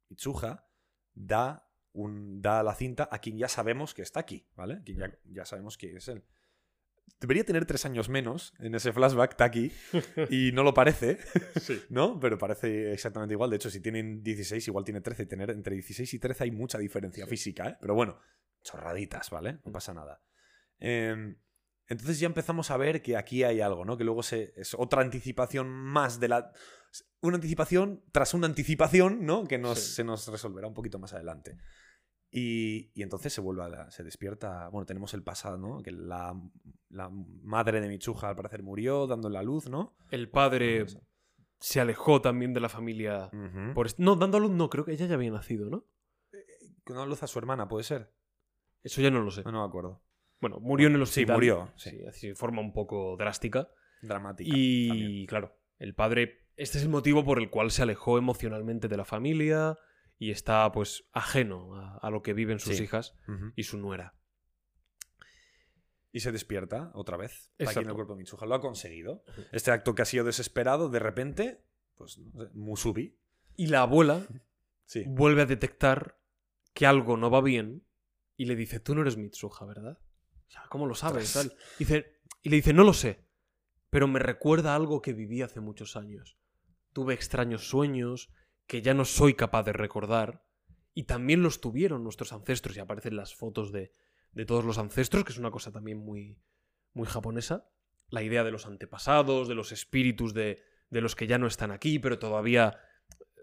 Itsuha da, un, da la cinta a quien ya sabemos que está aquí, ¿vale? Quien ya, ya sabemos que es él. Debería tener tres años menos en ese flashback, Taki, y no lo parece, sí. ¿no? Pero parece exactamente igual. De hecho, si tienen 16, igual tiene 13. Tener entre 16 y 13 hay mucha diferencia Sí. física, ¿eh? Pero bueno, chorraditas, ¿vale? No pasa nada. Eh, entonces ya empezamos a ver que aquí hay algo, ¿no? Que luego se, es otra anticipación más de la... Una anticipación tras una anticipación, ¿no? Que nos, Sí. se nos resolverá un poquito más adelante. Y, y entonces se vuelve a la- se despierta. Bueno, tenemos el pasado, ¿no? Que la, la madre de Michuja al parecer murió dando la luz, ¿no? El padre se alejó también de la familia. Por no, dando a luz no, creo que ella ya había nacido, ¿no? Con la luz a su hermana, ¿puede ser? Eso ya no lo sé. No, no me acuerdo. Bueno, murió en el Sí, hospital. murió, sí. Sí, de forma un poco drástica. Dramática. Y también. claro, el padre. Este es el motivo por el cual se alejó emocionalmente de la familia y está, pues, ajeno a, a lo que viven sus Sí. hijas y su nuera. Y se despierta otra vez. Está aquí en el cuerpo de Mitsuha. Lo ha conseguido. Este acto que ha sido desesperado, de repente, pues, no sé, Musubi. Y la abuela Sí. vuelve a detectar que algo no va bien y le dice, tú no eres Mitsuha, ¿verdad? O sea, ¿cómo lo sabes? Tal. Dice, y le dice, no lo sé, pero me recuerda algo que viví hace muchos años. Tuve extraños sueños que ya no soy capaz de recordar y también los tuvieron nuestros ancestros y aparecen las fotos de, de todos los ancestros, que es una cosa también muy, muy japonesa. La idea de los antepasados, de los espíritus de, de los que ya no están aquí, pero todavía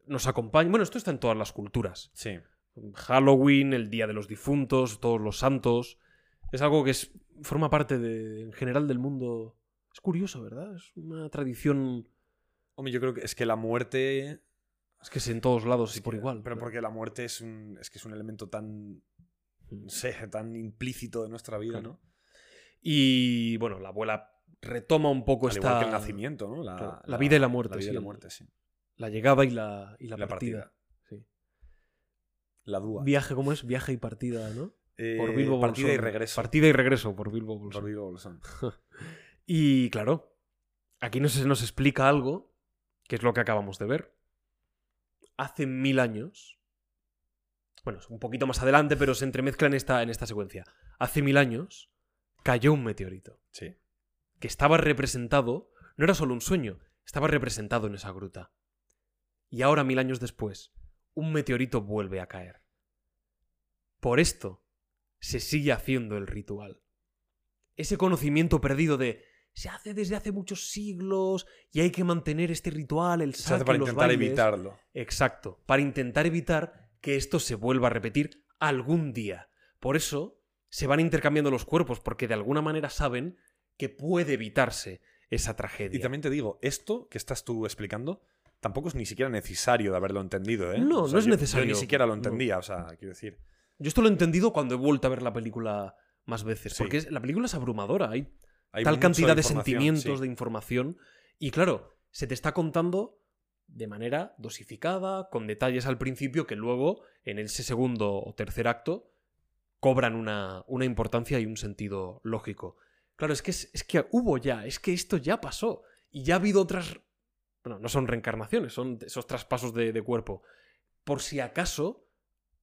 nos acompañan. Bueno, esto está en todas las culturas. Sí. Halloween, el Día de los Difuntos, todos los santos. Es algo que es, forma parte de, en general del mundo. Es curioso, ¿verdad? Es una tradición. Hombre, yo creo que es que la muerte. Es que es en todos lados y es por igual. Pero porque la muerte es un. Es que es un elemento tan. No sé, tan implícito de nuestra vida, Claro. ¿no? Y bueno, la abuela retoma un poco Al esta. igual que el nacimiento, ¿no? La, Claro, la vida y la muerte, La vida sí, y la muerte, sí. La llegada y la, y la, partida. partida. Sí. La dúa. Viaje, ¿cómo es? Viaje y partida, ¿no? Eh, Por Bilbo partida y regreso. Partida y regreso por Bilbo Bolsón. Por Bilbo Bolsón. Y claro, aquí nos, nos explica algo, que es lo que acabamos de ver. Hace mil años, bueno, es un poquito más adelante, pero se entremezcla en esta, en esta secuencia. Hace mil años cayó un meteorito, Sí. que estaba representado, no era solo un sueño, estaba representado en esa gruta. Y ahora, mil años después, un meteorito vuelve a caer. Por esto, se sigue haciendo el ritual. Ese conocimiento perdido de se hace desde hace muchos siglos y hay que mantener este ritual, el Se hace saque, para los intentar bailes. evitarlo. Exacto, para intentar evitar que esto se vuelva a repetir algún día. Por eso se van intercambiando los cuerpos, porque de alguna manera saben que puede evitarse esa tragedia. Y también te digo, esto que estás tú explicando tampoco es ni siquiera necesario de haberlo entendido, ¿eh? No, O sea, no es yo- necesario. Yo ni siquiera lo No. entendía, o sea, quiero decir. Yo esto lo he entendido cuando he vuelto a ver la película más veces, Sí. porque es- la película es abrumadora, hay Hay tal cantidad de sentimientos, sí. de información. Y claro, se te está contando de manera dosificada, con detalles al principio que luego, en ese segundo o tercer acto, cobran una, una importancia y un sentido lógico. Claro, es que, es, es que hubo ya, es que esto ya pasó. Y ya ha habido otras... Bueno, no son reencarnaciones, son esos traspasos de, de cuerpo. Por si acaso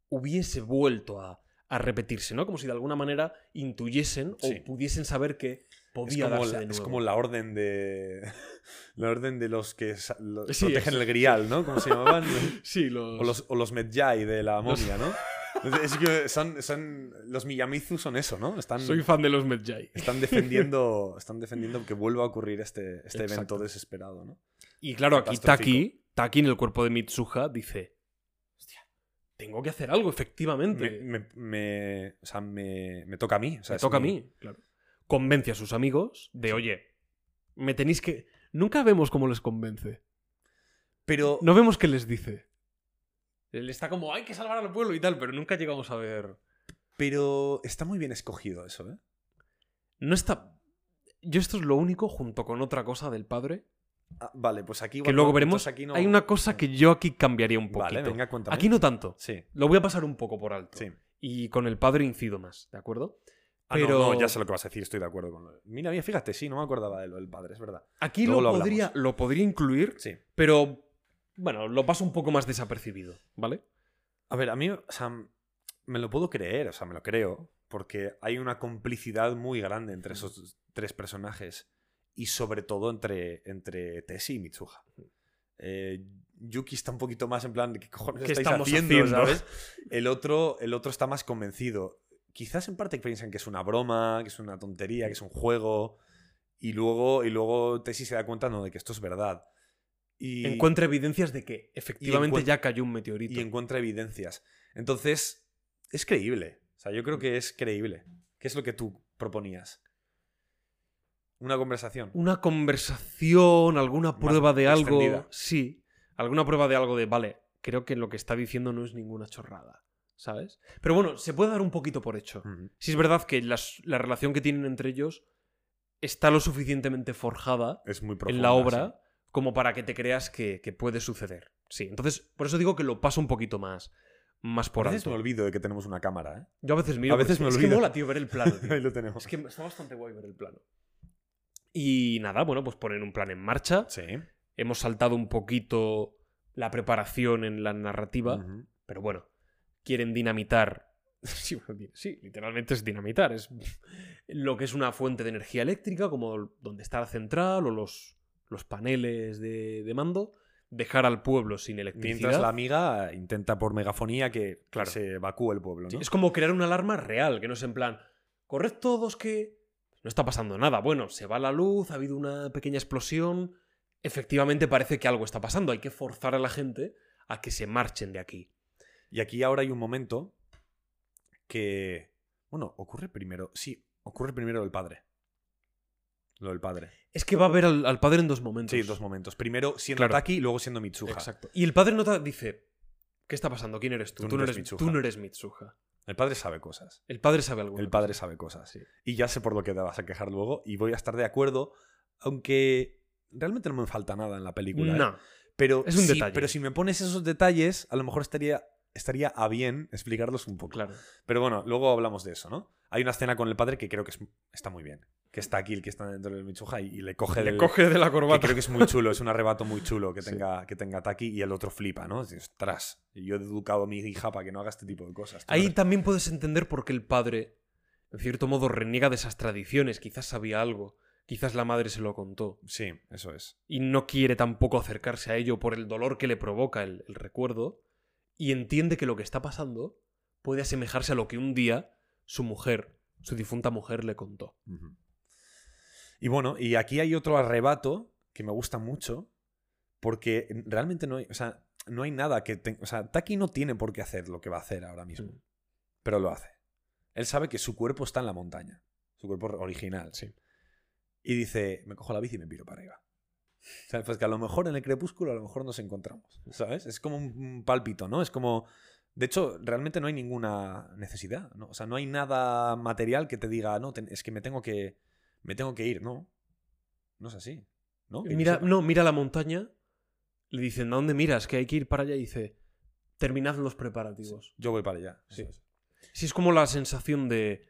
hubiese vuelto a, a repetirse, ¿no? Como si de alguna manera intuyesen Sí. o pudiesen saber que Es podía como, darse la, de nuevo. es como la orden de. La orden de los que sa- lo- Sí, protegen es- el grial, ¿no? ¿Cómo se llamaban? Sí, los... O los, o los Medjay de la momia, ¿no? Es que son, son. Los Miyamizu son eso, ¿no? Están, Soy fan de los Medjay. están defendiendo. Están defendiendo que vuelva a ocurrir este, este evento desesperado, ¿no? Y claro, aquí. Taki, Taki en el cuerpo de Mitsuha dice, tengo que hacer algo, efectivamente. Me, me- me- o sea, me, me toca a mí. o sea, Me toca a mí, claro. Convence a sus amigos de, oye, me tenéis que... Nunca vemos cómo les convence. Pero. No vemos qué les dice. Él está como, hay que salvar al pueblo y tal, pero nunca llegamos a ver... Pero está muy bien escogido eso, ¿eh? No está... Yo esto es lo único, junto con otra cosa del padre, Ah, vale, pues aquí. que luego veremos. aquí no- Hay una cosa que yo aquí cambiaría un poquito. Vale, venga, cuéntame. aquí no tanto. Sí, Lo voy a pasar un poco por alto. sí. Y con el padre incido más, ¿de acuerdo? Ah, Pero- no, ya sé lo que vas a decir, estoy de acuerdo con lo Mira, mira, fíjate, sí, no me acordaba de lo del padre, es verdad. Aquí lo, lo podría, lo podría incluir, Sí. pero bueno, lo paso un poco más desapercibido, ¿vale? A ver, a mí, o sea, me lo puedo creer, o sea, me lo creo, porque hay una complicidad muy grande entre esos tres personajes y sobre todo entre, entre Tessie y Mitsuha. Eh, Yuki está un poquito más en plan, ¿qué cojones ¿Qué estáis estamos haciendo? haciendo? ¿sabes? El otro, el otro está más convencido. Quizás en parte piensan que es una broma, que es una tontería, que es un juego. Y luego, y luego Tessie se da cuenta no, de que esto es verdad. Y, Encuentra evidencias de que efectivamente ya cayó un meteorito. y encuentra evidencias. Entonces, es creíble. O sea, yo creo que es creíble. ¿Qué es lo que tú proponías? Una conversación. Una conversación, alguna Más prueba de algo. extendida. Sí, alguna prueba de algo de, vale, creo que lo que está diciendo no es ninguna chorrada, ¿sabes? Pero bueno, se puede dar un poquito por hecho. Si es verdad que las- la relación que tienen entre ellos está lo suficientemente forjada Es muy en profunda. la obra como para que te creas que, que puede suceder. Sí, entonces por eso digo que lo paso un poquito más, más por A veces alto. me olvido de que tenemos una cámara, ¿eh? Yo a veces miro. A veces porque me es olvido. que mola, tío, ver el plano. tío. Ahí lo tenemos. es que está bastante guay ver el plano. Y nada, bueno, pues ponen un plan en marcha. Sí. Hemos saltado un poquito la preparación en la narrativa, pero bueno, quieren dinamitar. Sí, literalmente es dinamitar. Es lo que es una fuente de energía eléctrica, como donde está la central o los, los paneles de, de mando. Dejar al pueblo sin electricidad. Mientras la amiga intenta por megafonía que, Claro. se evacúe el pueblo, ¿no? Sí, es como crear una alarma real, que no es en plan, corred todos que no está pasando nada. Bueno, se va la luz, ha habido una pequeña explosión. Efectivamente parece que algo está pasando. Hay que forzar a la gente a que se marchen de aquí. Y aquí ahora hay un momento que. Bueno, ocurre primero. Sí, ocurre primero el padre. Lo del padre. Es que va a ver al, al padre en dos momentos. Sí, dos momentos. Primero siendo Claro. Taki y luego siendo Mitsuha. Exacto. Y el padre nota, dice, ¿qué está pasando? ¿Quién eres tú? Tú no eres eres, Mitsuha. tú no eres Mitsuha. El padre sabe cosas. El padre sabe algo. El padre sabe cosas. Sí. Y ya sé por lo que te vas a quejar luego. Y voy a estar de acuerdo. Aunque realmente no me falta nada en la película. ¿eh? No. Pero, Es un si, detalle. pero si me pones esos detalles, a lo mejor estaría, estaría a bien explicarlos un poco. Claro. Pero bueno, luego hablamos de eso, ¿no? Hay una escena con el padre que creo que es- está muy bien. Que está aquí el que está dentro del Mitsuha y, y le coge Le del- coge de la que corbata. creo que es muy chulo, es un arrebato muy chulo que Sí. tenga, que tenga Taki y el otro flipa, ¿no? Dices, Ostras, y yo he educado a mi hija para que no haga este tipo de cosas. Ahí eres- también puedes entender por qué el padre, en cierto modo, reniega de esas tradiciones. Quizás sabía algo. Quizás la madre se lo contó. Sí, eso es. Y no quiere tampoco acercarse a ello por el dolor que le provoca el, el recuerdo. Y entiende que lo que está pasando puede asemejarse a lo que un día su mujer, su difunta mujer, le contó. Ujú. Y bueno, y aquí hay otro arrebato que me gusta mucho porque realmente no hay, o sea, no hay nada que... te- o sea, Taki no tiene por qué hacer lo que va a hacer ahora mismo, Mm. pero lo hace. Él sabe que su cuerpo está en la montaña, su cuerpo original. Sí. Y dice, me cojo la bici y me piro para arriba. O sea, pues que a lo mejor en el crepúsculo a lo mejor nos encontramos, ¿sabes? Es como un, pálpito, ¿no? Es como... De hecho, realmente no hay ninguna necesidad, ¿no? O sea, no hay nada material que te diga, no, ten- es que me tengo que... Me tengo que ir, ¿no? No es así, ¿no? Mira, no, mira la montaña. Le dicen, ¿a dónde miras? Que hay que ir para allá. Y dice, terminad los preparativos. Yo voy para allá. Sí. es. Sí, es como la sensación de.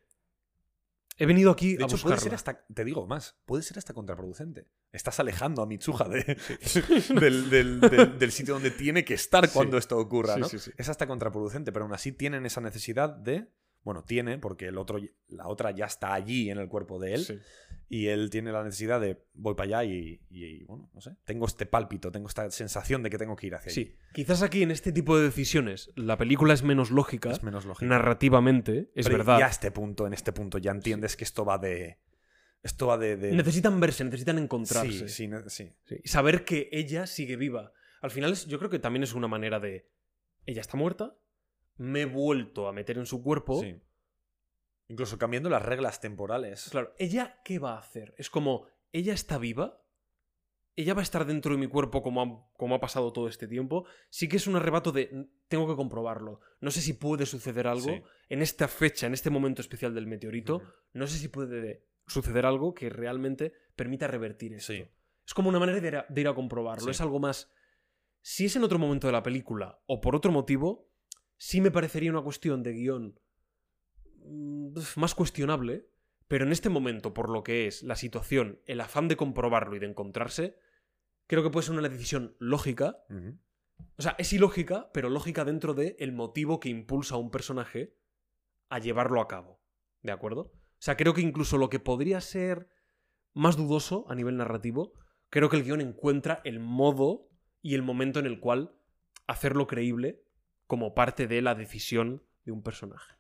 He venido aquí De a hecho, puede ser buscarla". hasta, te digo más, puede ser hasta contraproducente. Estás alejando a Mitsuha de- del, del- del- del sitio donde tiene que estar cuando esto ocurra, Sí, ¿no? sí, sí. Es hasta contraproducente, pero aún así tienen esa necesidad de Bueno, tiene, porque el otro, la otra ya está allí en el cuerpo de él. Sí. Y él tiene la necesidad de voy para allá y, y, bueno, no sé. Tengo este pálpito, tengo esta sensación de que tengo que ir hacia allí. Sí. Quizás aquí en este tipo de decisiones la película es menos lógica, Es menos lógico. narrativamente, es Pero verdad. Ya a este punto, en este punto, ya entiendes que esto va de. Esto va de. de- Necesitan verse, necesitan encontrarse. Sí, sí, sí. Saber que ella sigue viva. Al final es- yo creo que también es una manera de... Ella está muerta, me he vuelto a meter en su cuerpo. sí. Incluso cambiando las reglas temporales. Claro, ¿ella qué va a hacer? Es como, ¿ella está viva? ¿Ella va a estar dentro de mi cuerpo como ha, como ha pasado todo este tiempo? Sí que es un arrebato de, "N- tengo que comprobarlo. No sé si puede suceder algo Sí. en esta fecha, en este momento especial del meteorito. No sé si puede suceder algo que realmente permita revertir esto. Sí. Es como una manera de ir a, de ir a comprobarlo. Sí. Es algo más... Si es en otro momento de la película o por otro motivo, sí me parecería una cuestión de guion mm, más cuestionable, pero en este momento, por lo que es la situación, el afán de comprobarlo y de encontrarse, creo que puede ser una decisión lógica. O sea, es ilógica, pero lógica dentro del el motivo que impulsa a un personaje a llevarlo a cabo. ¿De acuerdo? O sea, creo que incluso lo que podría ser más dudoso a nivel narrativo, creo que el guion encuentra el modo y el momento en el cual hacerlo creíble como parte de la decisión de un personaje.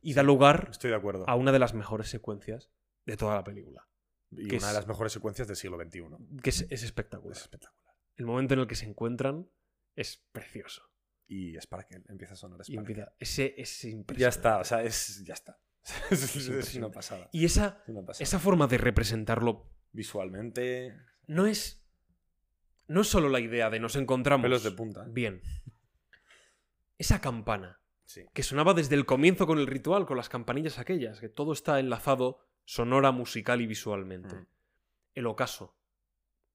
Y da lugar Estoy de acuerdo. a una de las mejores secuencias de toda la película. y que una es- de las mejores secuencias del siglo XXI. Que es, es espectacular. Es espectacular. El momento en el que se encuentran es precioso. Y Sparkle, empieza a sonar Y Sparkle. empieza. Ese es impresionante. Ya está, o sea, es. Ya está. es, es una pasada. Y esa, Es una pasada. esa forma de representarlo Visualmente. no es. No es solo la idea de nos encontramos. Pelos de punta. Bien. Esa campana, Sí. que sonaba desde el comienzo con el ritual, con las campanillas aquellas, que todo está enlazado sonora, musical y visualmente. Mm. El ocaso.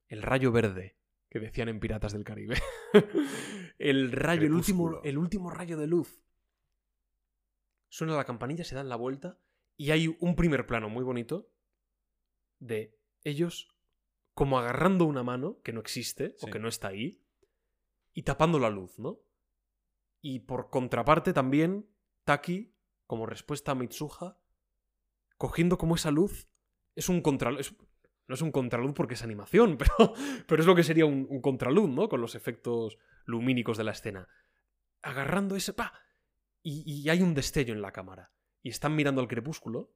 El rayo verde, que decían en Piratas del Caribe. el rayo, el último, el último rayo de luz. Suena la campanilla, se dan la vuelta y hay un primer plano muy bonito de ellos como agarrando una mano que no existe o que no está ahí y tapando la luz, ¿no? Y por contraparte también, Taki, como respuesta a Mitsuha, cogiendo como esa luz, es un contraluz. no es un contraluz porque es animación, pero, pero es lo que sería un, contraluz, ¿no? Con los efectos lumínicos de la escena. Agarrando ese. ¡pa! Y, y hay un destello en la cámara. Y están mirando al crepúsculo.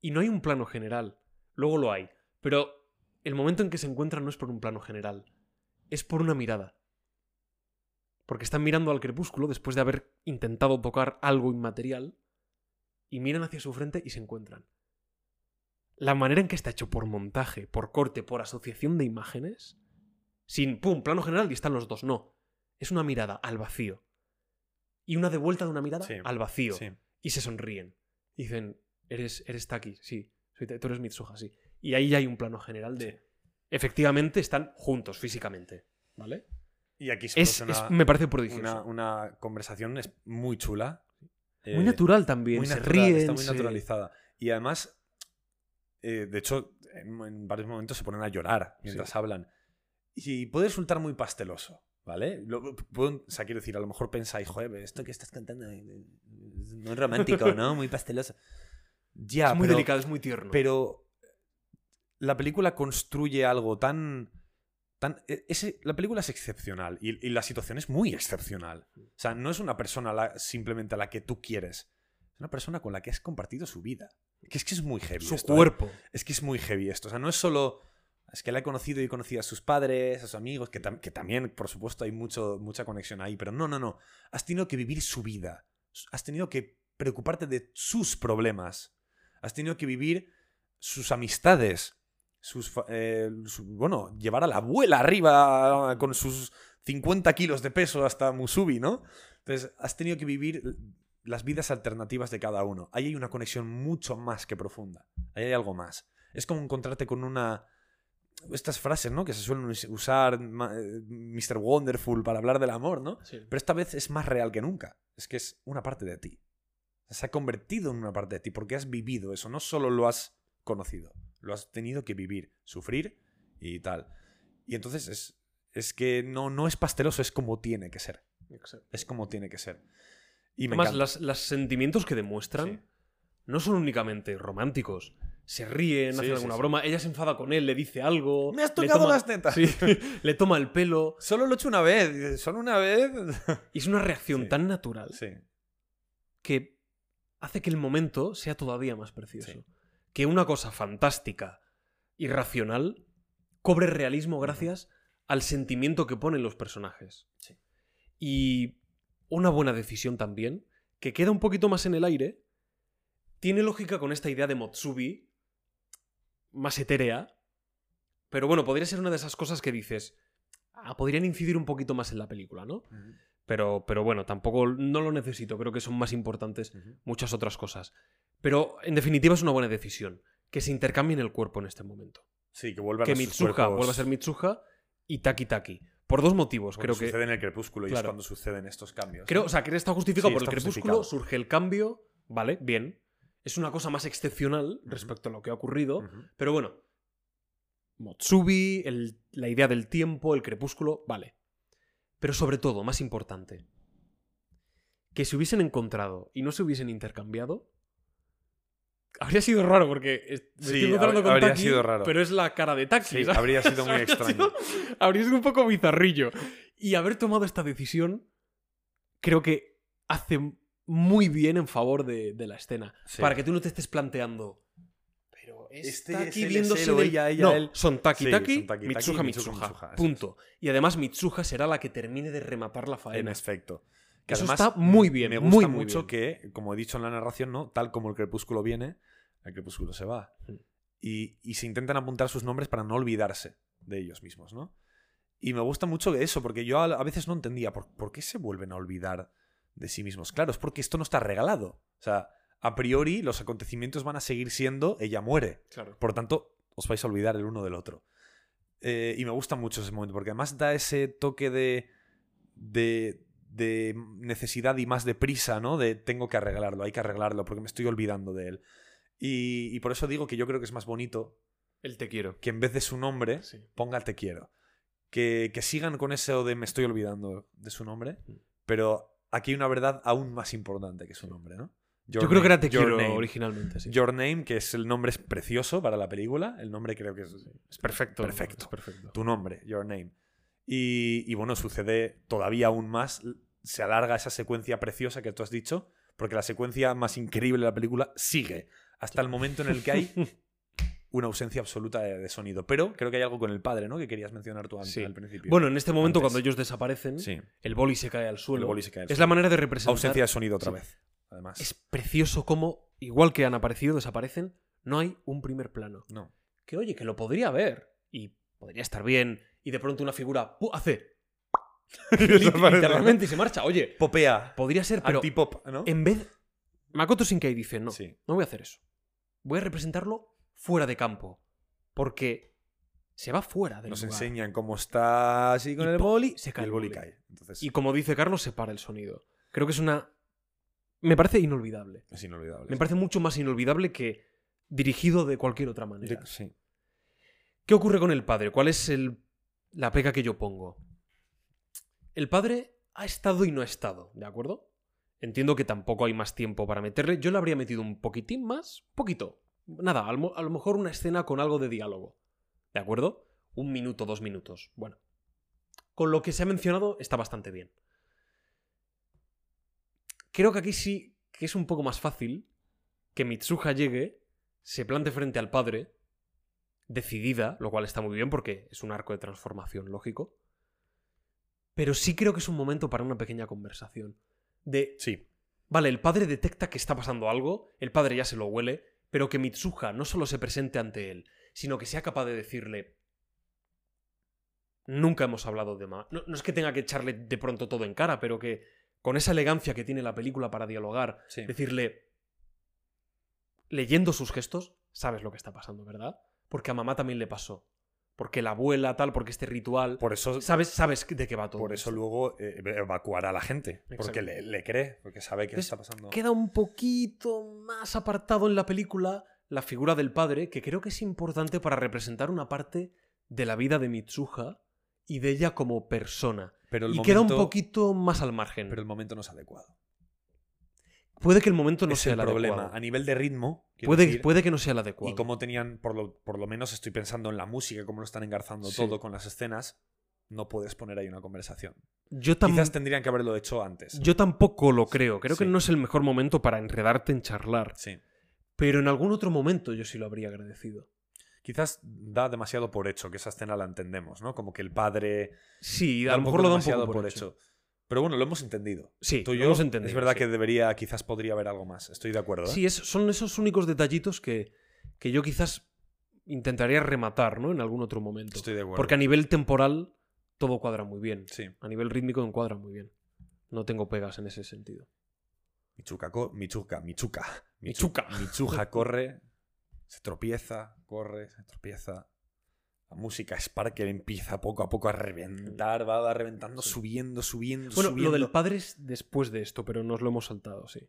Y no hay un plano general. Luego lo hay. Pero el momento en que se encuentran no es por un plano general. Es por una mirada. Porque están mirando al crepúsculo después de haber intentado tocar algo inmaterial. Y miran hacia su frente y se encuentran. La manera en que está hecho por montaje, por corte, por asociación de imágenes. Sin, pum, plano general y están los dos. No. Es una mirada al vacío. Y una de vuelta de una mirada Sí, al vacío. Sí. Y se sonríen. Y dicen, eres, eres Taki, sí. Soy, tú eres Mitsuha, sí. Y ahí ya hay un plano general de... Efectivamente están juntos físicamente. ¿Vale? Y aquí se Es, es- una, me parece prodigioso. una, una conversación es muy chula. muy Eh, natural también. muy se natural, ríen. está muy naturalizada. Y además, eh, de hecho, en, en varios momentos se ponen a llorar mientras hablan. Y puede resultar muy pasteloso, ¿vale? Lo- puedo- o sea, quiero decir, a lo mejor pensáis, joder, esto que estás cantando eh, es muy romántico, ¿no? Muy pasteloso. Ya, es muy pero, delicado, es muy tierno. pero la película construye algo tan... tan e- ese- la película es excepcional y, y la situación es muy excepcional. O sea, no es una persona la- simplemente a la que tú quieres. Es una persona con la que has compartido su vida. Que es que es muy heavy. Su esto, ¿eh? cuerpo. Es que es muy heavy esto. O sea, no es solo. Es que la he conocido y he conocido a sus padres, a sus amigos, que, tam- que también, por supuesto, hay mucho, mucha conexión ahí. Pero no, no, no. Has tenido que vivir su vida. Has tenido que preocuparte de sus problemas. Has tenido que vivir sus amistades. Sus, eh, su- bueno, llevar a la abuela arriba con sus 50 kilos de peso hasta Musubi, ¿no? Entonces, has tenido que vivir las vidas alternativas de cada uno. Ahí hay una conexión mucho más que profunda. Ahí hay algo más. Es como encontrarte con una... Estas frases, ¿no? Que se suelen us- usar ma- eh, Mr. Wonderful para hablar del amor, ¿no? Pero esta vez es más real que nunca. Es que es una parte de ti. Se ha convertido en una parte de ti porque has vivido eso. No solo lo has conocido, lo has tenido que vivir, sufrir y tal. Y entonces es, es que no, no es pasteloso, es como tiene que ser. Es como tiene que ser. Y Además, encanta. las- los sentimientos que demuestran Sí. no son únicamente románticos. Se ríen, Sí, hacen alguna sí. broma, ella se enfada con él, le dice algo. Me has tocado toma- las tetas. Le toma el pelo. Solo lo he hecho una vez. Solo una vez. Y es una reacción tan natural que hace que el momento sea todavía más precioso. Que una cosa fantástica, irracional, cobre realismo gracias al sentimiento que ponen los personajes. Sí. Y una buena decisión también, que queda un poquito más en el aire, tiene lógica con esta idea de Motsubi, más etérea, pero bueno, podría ser una de esas cosas que dices, ah, podrían incidir un poquito más en la película, ¿no? Pero, pero bueno, tampoco no lo necesito, creo que son más importantes muchas otras cosas. Pero en definitiva es una buena decisión, que se intercambien el cuerpo en este momento. Sí, que vuelvan Que a sus Mitsuha cuerpos- vuelva a ser Mitsuha y Taki Taki. Por dos motivos, creo que... sucede en el crepúsculo y es cuando suceden estos cambios. Creo, o sea, que está justificado Sí, por el crepúsculo, surge el cambio, vale, bien. Es una cosa más excepcional respecto a lo que ha ocurrido, pero bueno. Motsubi, el- la idea del tiempo, el crepúsculo, vale. Pero sobre todo, más importante, que se hubiesen encontrado y no se hubiesen intercambiado, habría sido raro porque me Sí, estoy encontrando con habría Taki, sido raro. pero es la cara de Taki. Sí, ¿sabes? habría sido muy Habría extraño. sido- habría sido un poco bizarrillo. Y haber tomado esta decisión, creo que hace muy bien en favor de, de la escena. Sí. Para que tú no te estés planteando. Pero es Este Taki es él, viéndose del- ella, ella, no, él. son Taki Sí, Taki, son Taki, Taki, Mitsuha Mitsuha, Mitsuha. Mitsuha, eso punto. Y además Mitsuha será la que termine de rematar la En faena. efecto. Que Eso además está muy bien, Me muy, gusta muy mucho bien. que, como he dicho en la narración, ¿no? Tal como el crepúsculo viene, el crepúsculo se va. Mm. Y, y se intentan apuntar sus nombres para no olvidarse de ellos mismos, ¿no? Y me gusta mucho eso, porque yo a, a veces no entendía por, por qué se vuelven a olvidar de sí mismos. Claro, es porque esto no está regalado. O sea, a priori los acontecimientos van a seguir siendo ella muere. Claro. Por tanto, os vais a olvidar el uno del otro. Eh, y me gusta mucho ese momento, porque además da ese toque de, de, de necesidad y más de prisa, ¿no? De tengo que arreglarlo, hay que arreglarlo, porque me estoy olvidando de él. Y, y por eso digo que yo creo que es más bonito El te quiero. que en vez de su nombre Sí. ponga te quiero. Que, que sigan con eso de me estoy olvidando de su nombre, Mm. pero aquí hay una verdad aún más importante que su nombre, ¿no? Your Yo creo que era te quiero name. originalmente, sí. Your Name, que es el nombre es precioso para la película. El nombre creo que es, Es perfecto. Perfecto. Es perfecto. tu nombre, Your Name. Y, y bueno, sucede todavía aún más. Se alarga esa secuencia preciosa que tú has dicho, porque la secuencia más increíble de la película sigue hasta el momento en el que hay una ausencia absoluta de, de sonido. Pero creo que hay algo con el padre, ¿no? Que querías mencionar tú antes Sí. al principio. Bueno, en este momento, Antes. cuando ellos desaparecen, sí, el boli se cae al suelo. el boli se cae al es suelo. la manera de representar. ausencia de sonido otra Sí. vez. Además, Es precioso cómo, igual que han aparecido, desaparecen, no hay un primer plano. no. Que oye, que lo podría haber y podría estar bien, y de pronto una figura ¡pu! literalmente y se marcha. Oye, Popea, podría ser, pero antipop, ¿no? en vez. Makoto Shinkai dice: No, Sí. no voy a hacer eso. Voy a representarlo fuera de campo. Porque se va fuera del Nos lugar. enseñan cómo está así con Y el boli se y cae el el boli boli. cae. Entonces, Y como dice Carlos, se para el sonido. Creo que es una. Me parece inolvidable. es inolvidable. Me parece mucho más inolvidable que dirigido de cualquier otra manera. Sí. ¿Qué ocurre con el padre? ¿Cuál es el- la pega que yo pongo? El padre ha estado y no ha estado, ¿de acuerdo? Entiendo que tampoco hay más tiempo para meterle. Yo le habría metido un poquitín más, poquito. Nada, a lo, a lo mejor una escena con algo de diálogo. ¿De acuerdo? Un minuto, dos minutos. Bueno. Con lo que se ha mencionado está bastante bien. Creo que aquí sí que es un poco más fácil que Mitsuha llegue, se plante frente al padre, decidida, lo cual está muy bien porque es un arco de transformación lógico. Pero sí creo que es un momento para una pequeña conversación. De, Sí. vale, el padre detecta que está pasando algo, el padre ya se lo huele, pero que Mitsuha no solo se presente ante él, sino que sea capaz de decirle, nunca hemos hablado de más. No, no es que tenga que echarle de pronto todo en cara, pero que con esa elegancia que tiene la película para dialogar, Sí. decirle, leyendo sus gestos, sabes lo que está pasando, ¿verdad? Porque a mamá también le pasó. Porque la abuela, tal, porque este ritual. Por eso, Sabes, sabes de qué va todo. por eso luego eh, evacuará a la gente. Porque le, le cree, porque sabe Entonces, está pasando. Queda un poquito más apartado en la película la figura del padre, que creo que es importante para representar una parte de la vida de Mitsuha y de ella como persona. Pero el Y momento, queda un poquito más al margen. Pero el momento no es adecuado. Puede que el momento no es sea el problema. adecuado. A nivel de ritmo, Puede, decir, puede que no sea el adecuado. y como tenían, por lo, por lo menos estoy pensando en la música, cómo lo están engarzando Sí. todo con las escenas, no puedes poner ahí una conversación. yo, tam- Quizás tendrían que haberlo hecho antes. yo tampoco lo creo. Creo que no es el mejor momento para enredarte en charlar. Sí. Pero en algún otro momento yo sí lo habría agradecido. Quizás da demasiado por hecho que esa escena la entendemos, ¿no? Como que el padre Sí, da a lo mejor lo da un demasiado poco por, hecho. Pero bueno, lo hemos entendido. Sí, Tú y lo yo, hemos entendido, es verdad sí. que debería, quizás podría haber algo más. Estoy de acuerdo. ¿eh? Sí, es- son esos únicos detallitos que, que yo quizás intentaría rematar, ¿no? En algún otro momento. Estoy de acuerdo. Porque a nivel temporal todo cuadra muy bien. Sí. A nivel rítmico encuadra muy bien. No tengo pegas en ese sentido. Michuca, co- Michuca, Michuca. Michuca. Michuja corre, se tropieza, corre, se tropieza. La música Sparker empieza poco a poco a reventar, va reventando, Sí. subiendo, subiendo, Bueno, subiendo. lo del padre es después de esto, pero nos lo hemos saltado, sí.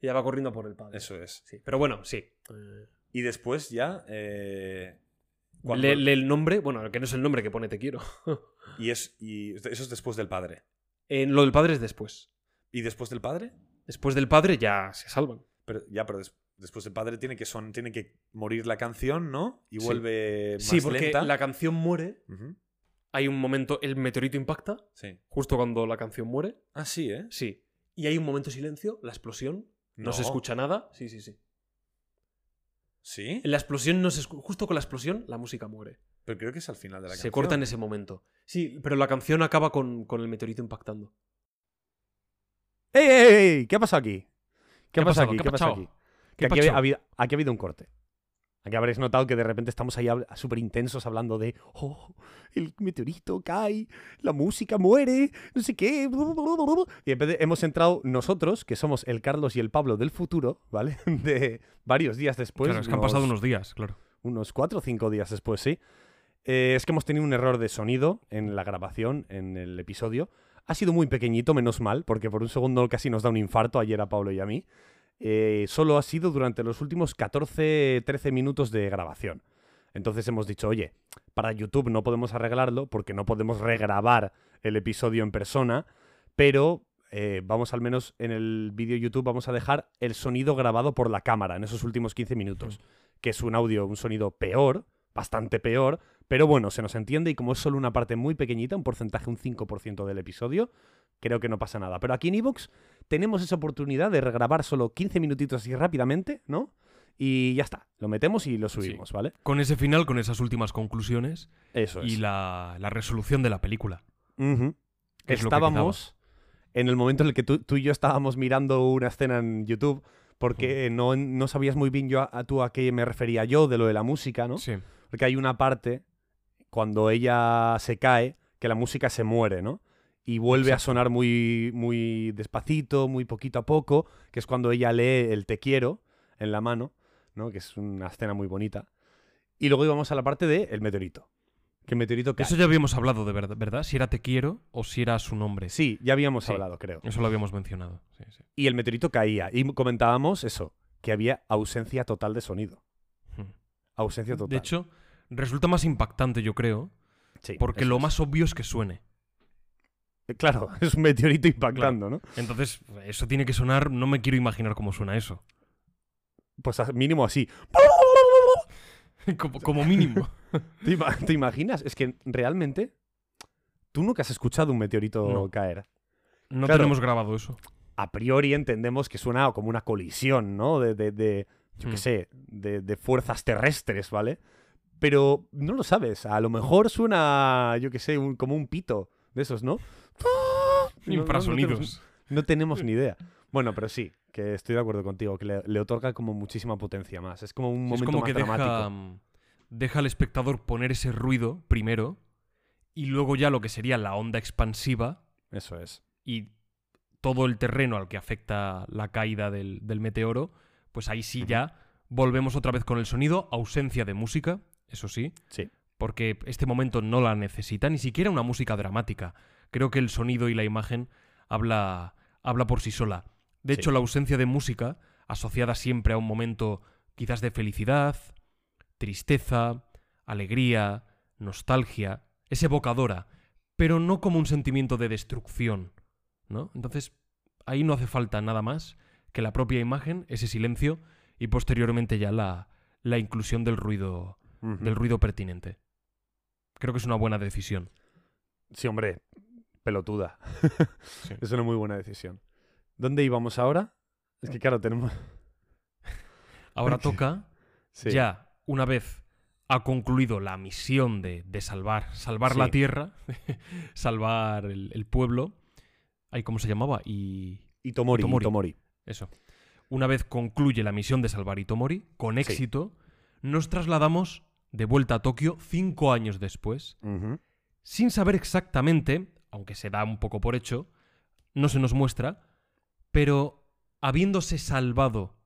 Ella va corriendo por el padre. Eso es. Sí. Pero bueno, sí. Eh, Y después ya. eh, cuando- lee, lee el nombre, bueno, que no es el nombre que pone te quiero. Y, es, y eso es después del padre. En lo del padre es después. ¿Y después del padre? Después del padre ya se salvan. Pero, ya, pero des- después del padre tiene que, son, tiene que morir la canción, ¿no? Y Sí. vuelve más Sí, porque lenta. la canción muere. Hay un momento, el meteorito impacta, Sí. justo cuando la canción muere. Ah, sí, ¿eh? Sí. Y hay un momento de silencio, la explosión. No, se escucha nada. Sí, sí, sí. ¿Sí? En la explosión no se Justo con la explosión, la música muere. Pero creo que es al final de la Se canción. corta en ese momento. Sí, pero la canción acaba con, con el meteorito impactando. ¡Ey, ey, ey! ¿Qué ha pasado aquí? ¿Qué, ha ha pasado pasado? aquí? ¿Qué ¿Qué ha pasado? aquí? ¿Qué Que aquí, ha habido, aquí ha habido un corte. Aquí habréis notado que de repente estamos ahí súper intensos hablando de oh, el meteorito cae, la música muere, no sé qué. blu, blu, blu, blu". Y en vez de- hemos entrado nosotros, que somos el Carlos y el Pablo del futuro, ¿vale? De varios días después. claro, es que han pasado unos días, claro. unos cuatro o cinco días después, sí. Eh, es que hemos tenido un error de sonido en la grabación, en el episodio. Ha sido muy pequeñito, menos mal, porque por un segundo casi nos da un infarto ayer a Pablo y a mí. Eh, solo ha sido durante los últimos 14-13 minutos de grabación. Entonces hemos dicho, oye, para YouTube no podemos arreglarlo porque no podemos regrabar el episodio en persona, pero eh, vamos al menos en el vídeo YouTube vamos a dejar el sonido grabado por la cámara en esos últimos 15 minutos, que es un audio, un sonido peor, bastante peor, pero bueno, se nos entiende y como es solo una parte muy pequeñita, un porcentaje, un 5% del episodio, creo que no pasa nada. Pero aquí en Evox tenemos esa oportunidad de regrabar solo 15 minutitos así rápidamente, ¿no? Y ya está, lo metemos y lo subimos, ¿vale? Con ese final, con esas últimas conclusiones Eso es. y la, la resolución de la película. Es Estábamos en el momento en el que tú, tú y yo estábamos mirando una escena en YouTube porque no, no sabías muy bien yo a, a tú a qué me refería yo de lo de la música, ¿no? Sí. Porque hay una parte cuando ella se cae que la música se muere, ¿no? Y vuelve a sonar muy, muy despacito, muy poquito a poco, que es cuando ella lee el te quiero en la mano, ¿no? Que es una escena muy bonita. Y luego íbamos a la parte de el meteorito. Que el meteorito cae. Eso ya habíamos hablado de verdad, ¿verdad? Si era te quiero o si era su nombre. Sí, ya habíamos Sí. hablado, creo. Eso lo habíamos mencionado. Sí, sí. Y el meteorito caía. Y comentábamos eso, que había ausencia total de sonido. Hmm. Ausencia total. De hecho, resulta más impactante, yo creo, Sí, porque lo es. más obvio es que suene. Eh, Claro, es un meteorito impactando, ¿no? Entonces, eso tiene que sonar, no me quiero imaginar cómo suena eso. Pues mínimo así. como, como mínimo. ¿Te, ima- te imaginas? Es que realmente tú nunca has escuchado un meteorito No. caer. No Claro. tenemos grabado eso. A priori entendemos que suena como una colisión, ¿no? De, de, de- yo qué Hmm. sé, de, de fuerzas terrestres, ¿vale? Pero no lo sabes. A lo mejor suena, yo qué sé, un- como un pito de esos, ¿no? No- no- no Infrasonidos. tenemos- No tenemos ni idea. Bueno, pero sí, que estoy de acuerdo contigo, que le, le otorga como muchísima potencia más. Es como un es momento como más que dramático. deja, mm, deja al espectador poner ese ruido primero y luego ya lo que sería la onda expansiva Eso es. y todo el terreno al que afecta la caída del, del meteoro, pues ahí sí ya volvemos otra vez con el sonido, ausencia de música, eso sí, Sí. porque este momento no la necesita, ni siquiera una música dramática. Creo que el sonido y la imagen habla, habla por sí sola. De Sí. hecho, la ausencia de música, asociada siempre a un momento quizás de felicidad, tristeza, alegría, nostalgia, es evocadora, pero no como un sentimiento de destrucción, ¿no? Entonces, ahí no hace falta nada más que la propia imagen, ese silencio y posteriormente ya la, la inclusión del ruido, Del ruido pertinente. Creo que es una buena decisión. Sí, hombre, pelotuda. Sí. Es una muy buena decisión. ¿Dónde íbamos ahora? Es que claro, tenemos... Ahora toca, Sí. ya una vez ha concluido la misión de, de salvar, salvar la tierra, salvar el, el pueblo. Ay, ¿Cómo se llamaba? Y Itomori, Itomori. Itomori. Eso. Una vez concluye la misión de salvar Itomori, con éxito, nos trasladamos de vuelta a Tokio cinco años después, sin saber exactamente, aunque se da un poco por hecho, no se nos muestra, pero habiéndose salvado...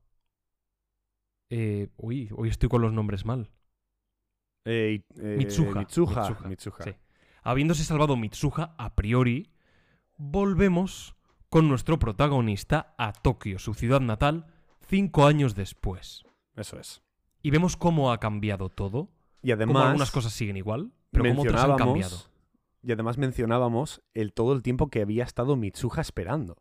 eh, uy, hoy estoy con los nombres mal. Eh, eh, Mitsuha. Mitsuha. Mitsuha, Mitsuha. Sí. Habiéndose salvado Mitsuha a priori, volvemos con nuestro protagonista a Tokio, su ciudad natal, cinco años después. Eso es. Y vemos cómo ha cambiado todo. Y además... algunas cosas siguen igual, pero otras han cambiado. mencionábamos y además mencionábamos el todo el tiempo que había estado Mitsuha esperando.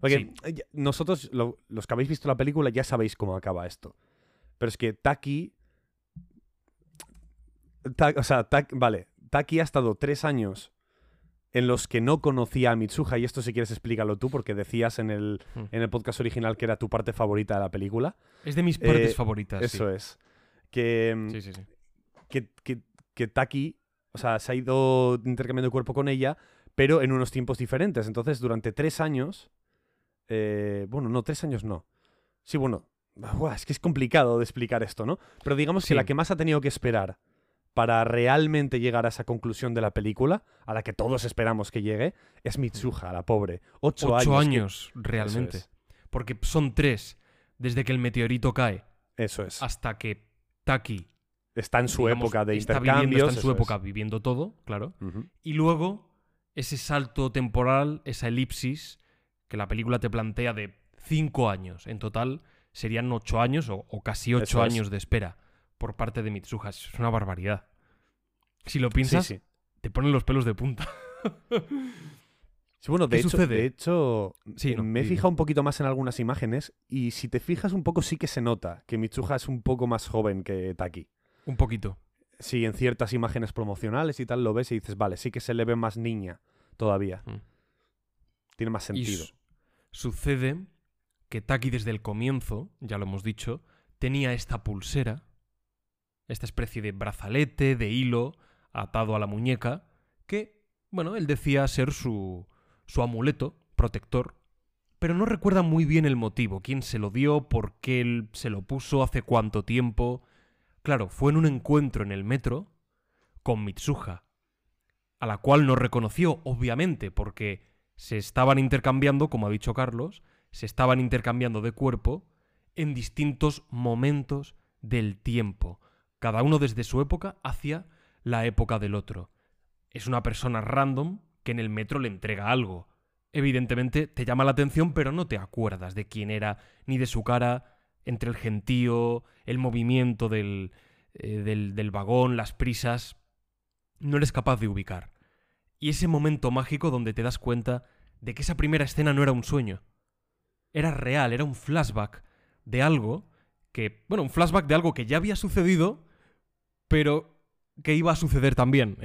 Porque Sí. nosotros, lo- los que habéis visto la película, ya sabéis cómo acaba esto. Pero es que Taki. Ta- o sea, Tak- vale. Taki ha estado tres años en los que no conocía a Mitsuha, y esto si quieres explícalo tú, porque decías en el, Hmm. en el podcast original que era tu parte favorita de la película. Es de mis partes Eh, favoritas. sí. Eso es. Que, mm, Sí, sí, sí. Que, que, que Taki, o sea, se ha ido intercambiando cuerpo con ella, pero en unos tiempos diferentes. Entonces, durante tres años. eh, bueno, no, tres años no. Sí, bueno. es que es complicado de explicar esto, ¿no? Pero digamos Sí. que la que más ha tenido que esperar para realmente llegar a esa conclusión de la película, a la que todos esperamos que llegue, es Mitsuha, la pobre. Ocho, Ocho años. que- realmente. Porque son tres. Desde que el meteorito cae Eso es. hasta que Taki Está en su digamos, época de está viviendo, intercambios. está en su es. época viviendo todo, claro. Y luego, ese salto temporal, esa elipsis que la película te plantea de cinco años. En total serían ocho años o, o casi ocho Eso es. años de espera por parte de Mitsuha. Es una barbaridad. Si lo piensas, sí. te ponen los pelos de punta. Sí, bueno, de ¿Qué hecho, sucede? de hecho no, me he fijado un poquito más en algunas imágenes y si te fijas un poco sí que se nota que Mitsuha es un poco más joven que Taki. Un poquito. Sí, en ciertas imágenes promocionales y tal lo ves y dices, vale, sí que se le ve más niña todavía. Mm. Tiene más sentido. su- sucede que Taki desde el comienzo, ya lo hemos dicho, tenía esta pulsera, esta especie de brazalete, de hilo, atado a la muñeca, que, bueno, él decía ser su, su amuleto protector, pero no recuerda muy bien el motivo, quién se lo dio, por qué él se lo puso, hace cuánto tiempo. Claro, fue en un encuentro en el metro con Mitsuha, a la cual no reconoció, obviamente, porque se estaban intercambiando, como ha dicho Carlos, se estaban intercambiando de cuerpo en distintos momentos del tiempo, cada uno desde su época hacia la época del otro. Es una persona random que en el metro le entrega algo. Evidentemente te llama la atención, pero no te acuerdas de quién era, ni de su cara, entre el gentío, el movimiento del, eh, del, del vagón, las prisas. No eres capaz de ubicar. Y ese momento mágico donde te das cuenta de que esa primera escena no era un sueño. Era real, era un flashback de algo que, bueno, un flashback de algo que ya había sucedido, pero que iba a suceder también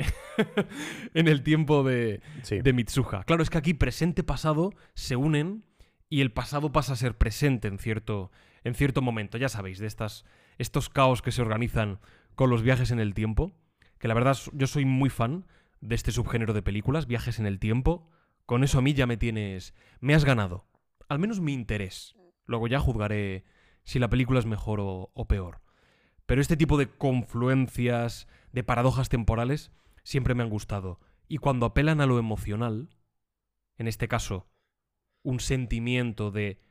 en el tiempo de, Sí. de Mitsuha. Claro, es que aquí presente pasado se unen y el pasado pasa a ser presente en cierto, en cierto momento. Ya sabéis, de estas, estos caos que se organizan con los viajes en el tiempo. Que la verdad yo soy muy fan de este subgénero de películas, viajes en el tiempo. Con eso a mí ya me tienes. Me has ganado. Al menos mi interés. Luego ya juzgaré si la película es mejor o, o peor. Pero este tipo de confluencias, de paradojas temporales, siempre me han gustado. Y cuando apelan a lo emocional, en este caso, un sentimiento de...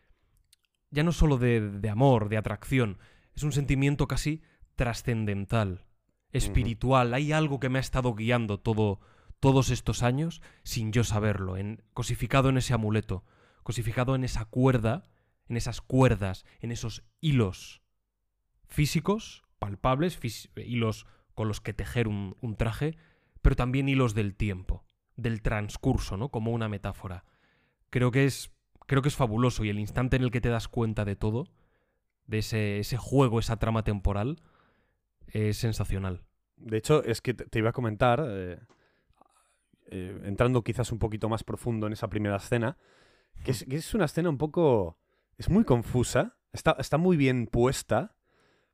ya no solo de, de amor, de atracción, es un sentimiento casi trascendental, espiritual. Hay algo que me ha estado guiando todo, todos estos años sin yo saberlo, en, cosificado en ese amuleto, cosificado en esa cuerda, en esas cuerdas, en esos hilos físicos, palpables, hilos con los que tejer un, un traje, pero también hilos del tiempo, del transcurso, ¿no? Como una metáfora. Creo que es creo que es fabuloso y el instante en el que te das cuenta de todo, de ese, ese juego, esa trama temporal, es sensacional. De hecho, es que te, iba a comentar, eh, eh, entrando quizás un poquito más profundo en esa primera escena, que es, que es una escena un poco... Es muy confusa, está, está muy bien puesta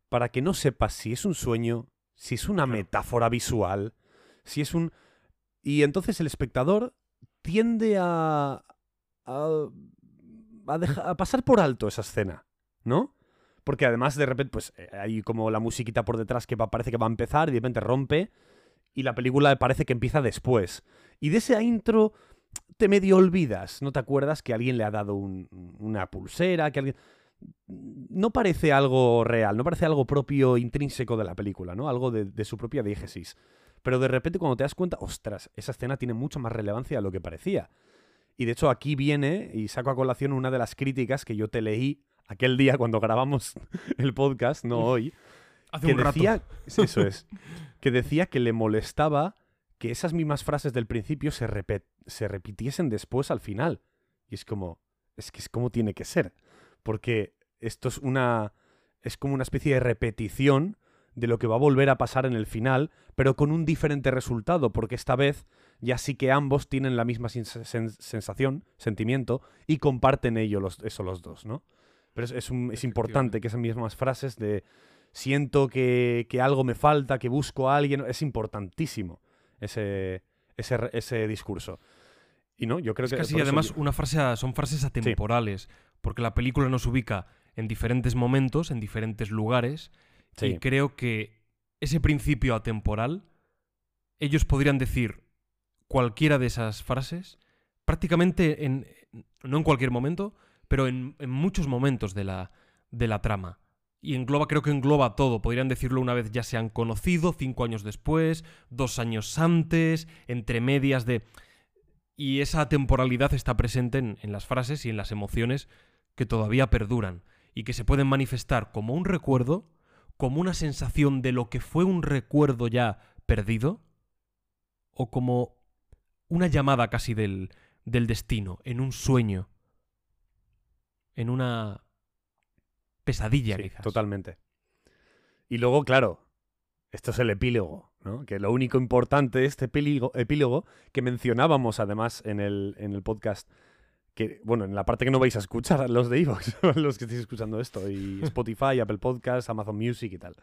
para que no sepas si es un sueño, si es una metáfora visual, si es un... Y entonces el espectador tiende a... a, a deja- a pasar por alto esa escena, ¿no? Porque además de repente, pues eh, hay como la musiquita por detrás que va- parece que va a empezar y de repente rompe y la película parece que empieza después. Y de esa intro te medio olvidas, ¿no te acuerdas que alguien le ha dado un- una pulsera, que alguien... No parece algo real, no parece algo propio intrínseco de la película, ¿no? Algo de, su propia diégesis. Pero de repente cuando te das cuenta, ostras, esa escena tiene mucho más relevancia de lo que parecía. Y de hecho aquí viene y saco a colación una de las críticas que yo te leí aquel día cuando grabamos el podcast, no hoy, Hace que un rato. decía, sí, eso es, que decía que le molestaba que esas mismas frases del principio se, repet- se repitiesen después al final. Y es como, es que es como tiene que ser, porque esto es una, es como una especie de repetición de lo que va a volver a pasar en el final, pero con un diferente resultado, porque esta vez ya sí que ambos tienen la misma sens- sen- sensación, sentimiento, y comparten ello los, eso los dos, ¿no? Pero es, es un- es importante que esas mismas frases de siento que, que algo me falta, que busco a alguien, es importantísimo ese, ese, ese discurso. Y no, yo creo Es que... casi además yo- una frase a- son frases atemporales, porque la película nos ubica en diferentes momentos, en diferentes lugares, Y creo que ese principio atemporal, ellos podrían decir cualquiera de esas frases, prácticamente en, no en cualquier momento, pero en, en muchos momentos de la, de la trama. Y engloba, creo que engloba todo. Podrían decirlo una vez ya se han conocido, cinco años después, dos años antes, entre medias de... Y esa temporalidad está presente en, en las frases y en las emociones que todavía perduran y que se pueden manifestar como un recuerdo, como una sensación de lo que fue un recuerdo ya perdido, o como una llamada casi del, del destino, en un sueño, en una pesadilla Sí, quizás. totalmente. Y luego, claro, esto es el epílogo, ¿no? Que lo único importante de este epílogo, epílogo que mencionábamos además en el, en el podcast, que, bueno, en la parte que no vais a escuchar, los de Evox, los que estéis escuchando esto, y Spotify, Apple Podcasts, Amazon Music y tal.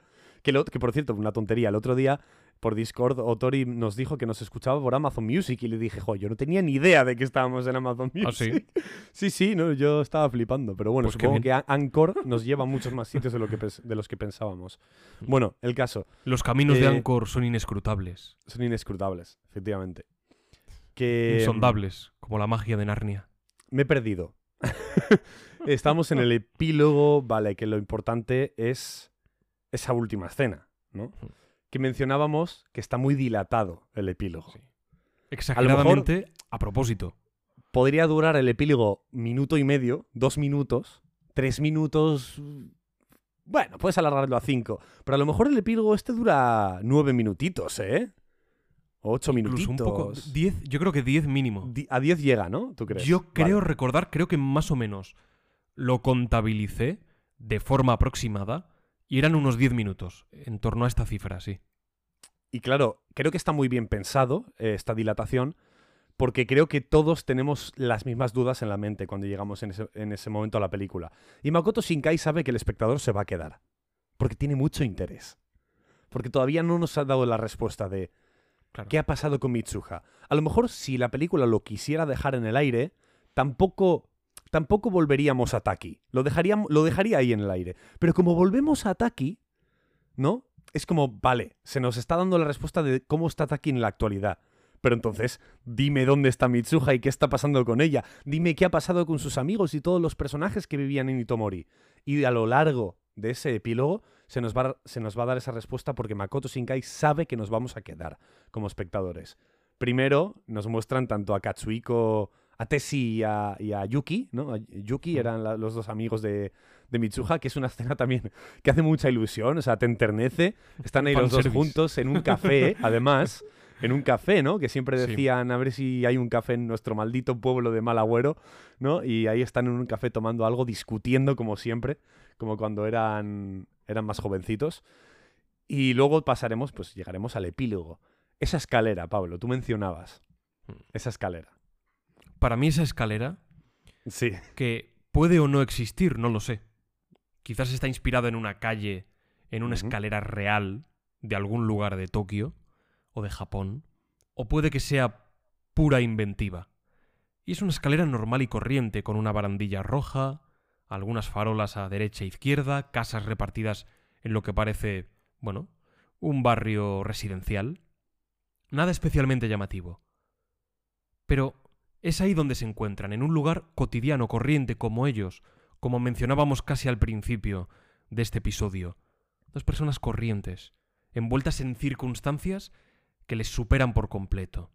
Que, lo- que por cierto, una tontería, el otro día por Discord Otori nos dijo que nos escuchaba por Amazon Music y le dije, jo, yo no tenía ni idea de que estábamos en Amazon Music. ¿Ah, sí? Sí, sí, no, yo estaba flipando. Pero bueno, Pues supongo que Anchor nos lleva a muchos más sitios de, lo que de los que pensábamos. Bueno, el caso. Los caminos de Eh, Angkor son inescrutables, Son inescrutables, efectivamente. Que insondables, como la magia de Narnia. Me he perdido. Estamos en el epílogo, vale, que lo importante es esa última escena, ¿no? Que mencionábamos que está muy dilatado el epílogo. Sí. Exageradamente a propósito. Podría durar el epílogo minuto y medio, dos minutos, tres minutos. Bueno, puedes alargarlo a cinco. Pero a lo mejor el epílogo este dura nueve minutitos, ¿eh? O ocho Incluso minutitos. un poco. 10, yo creo que 10 mínimo. Di- A diez llega, ¿no? ¿Tú crees? Yo creo Vale. recordar, creo que más o menos lo contabilicé de forma aproximada y eran unos 10 minutos, en torno a esta cifra, sí. Y claro, creo que está muy bien pensado eh, esta dilatación, porque creo que todos tenemos las mismas dudas en la mente cuando llegamos en ese, en ese momento a la película. Y Makoto Shinkai sabe que el espectador se va a quedar, porque tiene mucho interés. Porque todavía no nos ha dado la respuesta de Qué ha pasado con Mitsuha. A lo mejor si la película lo quisiera dejar en el aire, tampoco, tampoco volveríamos a Taki. Lo, dejaríamos, lo dejaría ahí en el aire. Pero como volvemos a Taki, ¿no? Es como, vale, se nos está dando la respuesta de cómo está Taki en la actualidad. Pero entonces, dime dónde está Mitsuha y qué está pasando con ella. Dime qué ha pasado con sus amigos y todos los personajes que vivían en Itomori. Y a lo largo de ese epílogo se nos va, a- se nos va a dar esa respuesta porque Makoto Shinkai sabe que nos vamos a quedar como espectadores. Primero nos muestran tanto a Katsuhiko, a Tessie y a, y a Yuki, ¿no? A Yuki eran la- los dos amigos de, de Mitsuha, que es una escena también que hace mucha ilusión, o sea, te enternece. Están ahí los dos juntos en un café, además, en un café, ¿no? Que siempre Sí. decían a ver si hay un café en nuestro maldito pueblo de Malagüero, ¿no? Y ahí están en un café tomando algo, discutiendo como siempre, como cuando eran, eran más jovencitos. Y luego pasaremos, pues llegaremos al epílogo. Esa escalera, Pablo, tú mencionabas. Mm. Esa escalera. Para mí esa escalera, Sí. que puede o no existir, no lo sé. Quizás está inspirada en una calle, en una escalera real de algún lugar de Tokio o de Japón, o puede que sea pura inventiva. Y es una escalera normal y corriente, con una barandilla roja, algunas farolas a derecha e izquierda, casas repartidas en lo que parece, bueno, un barrio residencial. Nada especialmente llamativo. Pero es ahí donde se encuentran, en un lugar cotidiano, corriente, como ellos, como mencionábamos casi al principio de este episodio. Dos personas corrientes, envueltas en circunstancias que les superan por completo.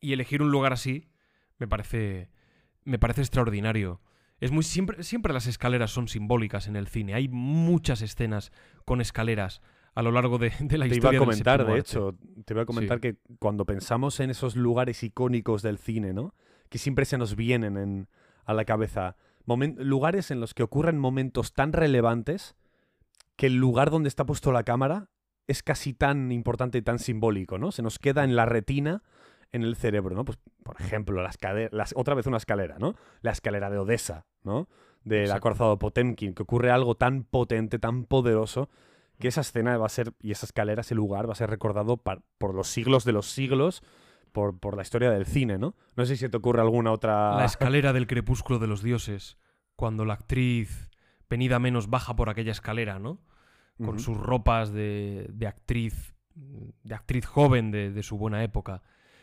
Y elegir un lugar así me parece me parece extraordinario. Es muy siempre siempre las escaleras son simbólicas en el cine. Hay muchas escenas con escaleras a lo largo de, de la Te iba historia a comentar, de hecho, te iba a comentar que cuando pensamos en esos lugares icónicos del cine, ¿no? Que siempre se nos vienen en- a la cabeza. Lugares en los que ocurren momentos tan relevantes que el lugar donde está puesto la cámara es casi tan importante y tan simbólico, ¿no? Se nos queda en la retina, en el cerebro, ¿no? Pues, por ejemplo, la escalera, las, otra vez una escalera, ¿no? La escalera de Odessa, ¿no? Del Exacto. acorazado Potemkin, que ocurre algo tan potente, tan poderoso, que esa escena va a ser, y esa escalera, ese lugar, va a ser recordado por los siglos de los siglos, por, por la historia del cine, ¿no? No sé si te ocurre alguna otra... La escalera del crepúsculo de los dioses, cuando la actriz venida menos baja por aquella escalera, ¿no? Con sus ropas de, de actriz de actriz joven de, de su buena época.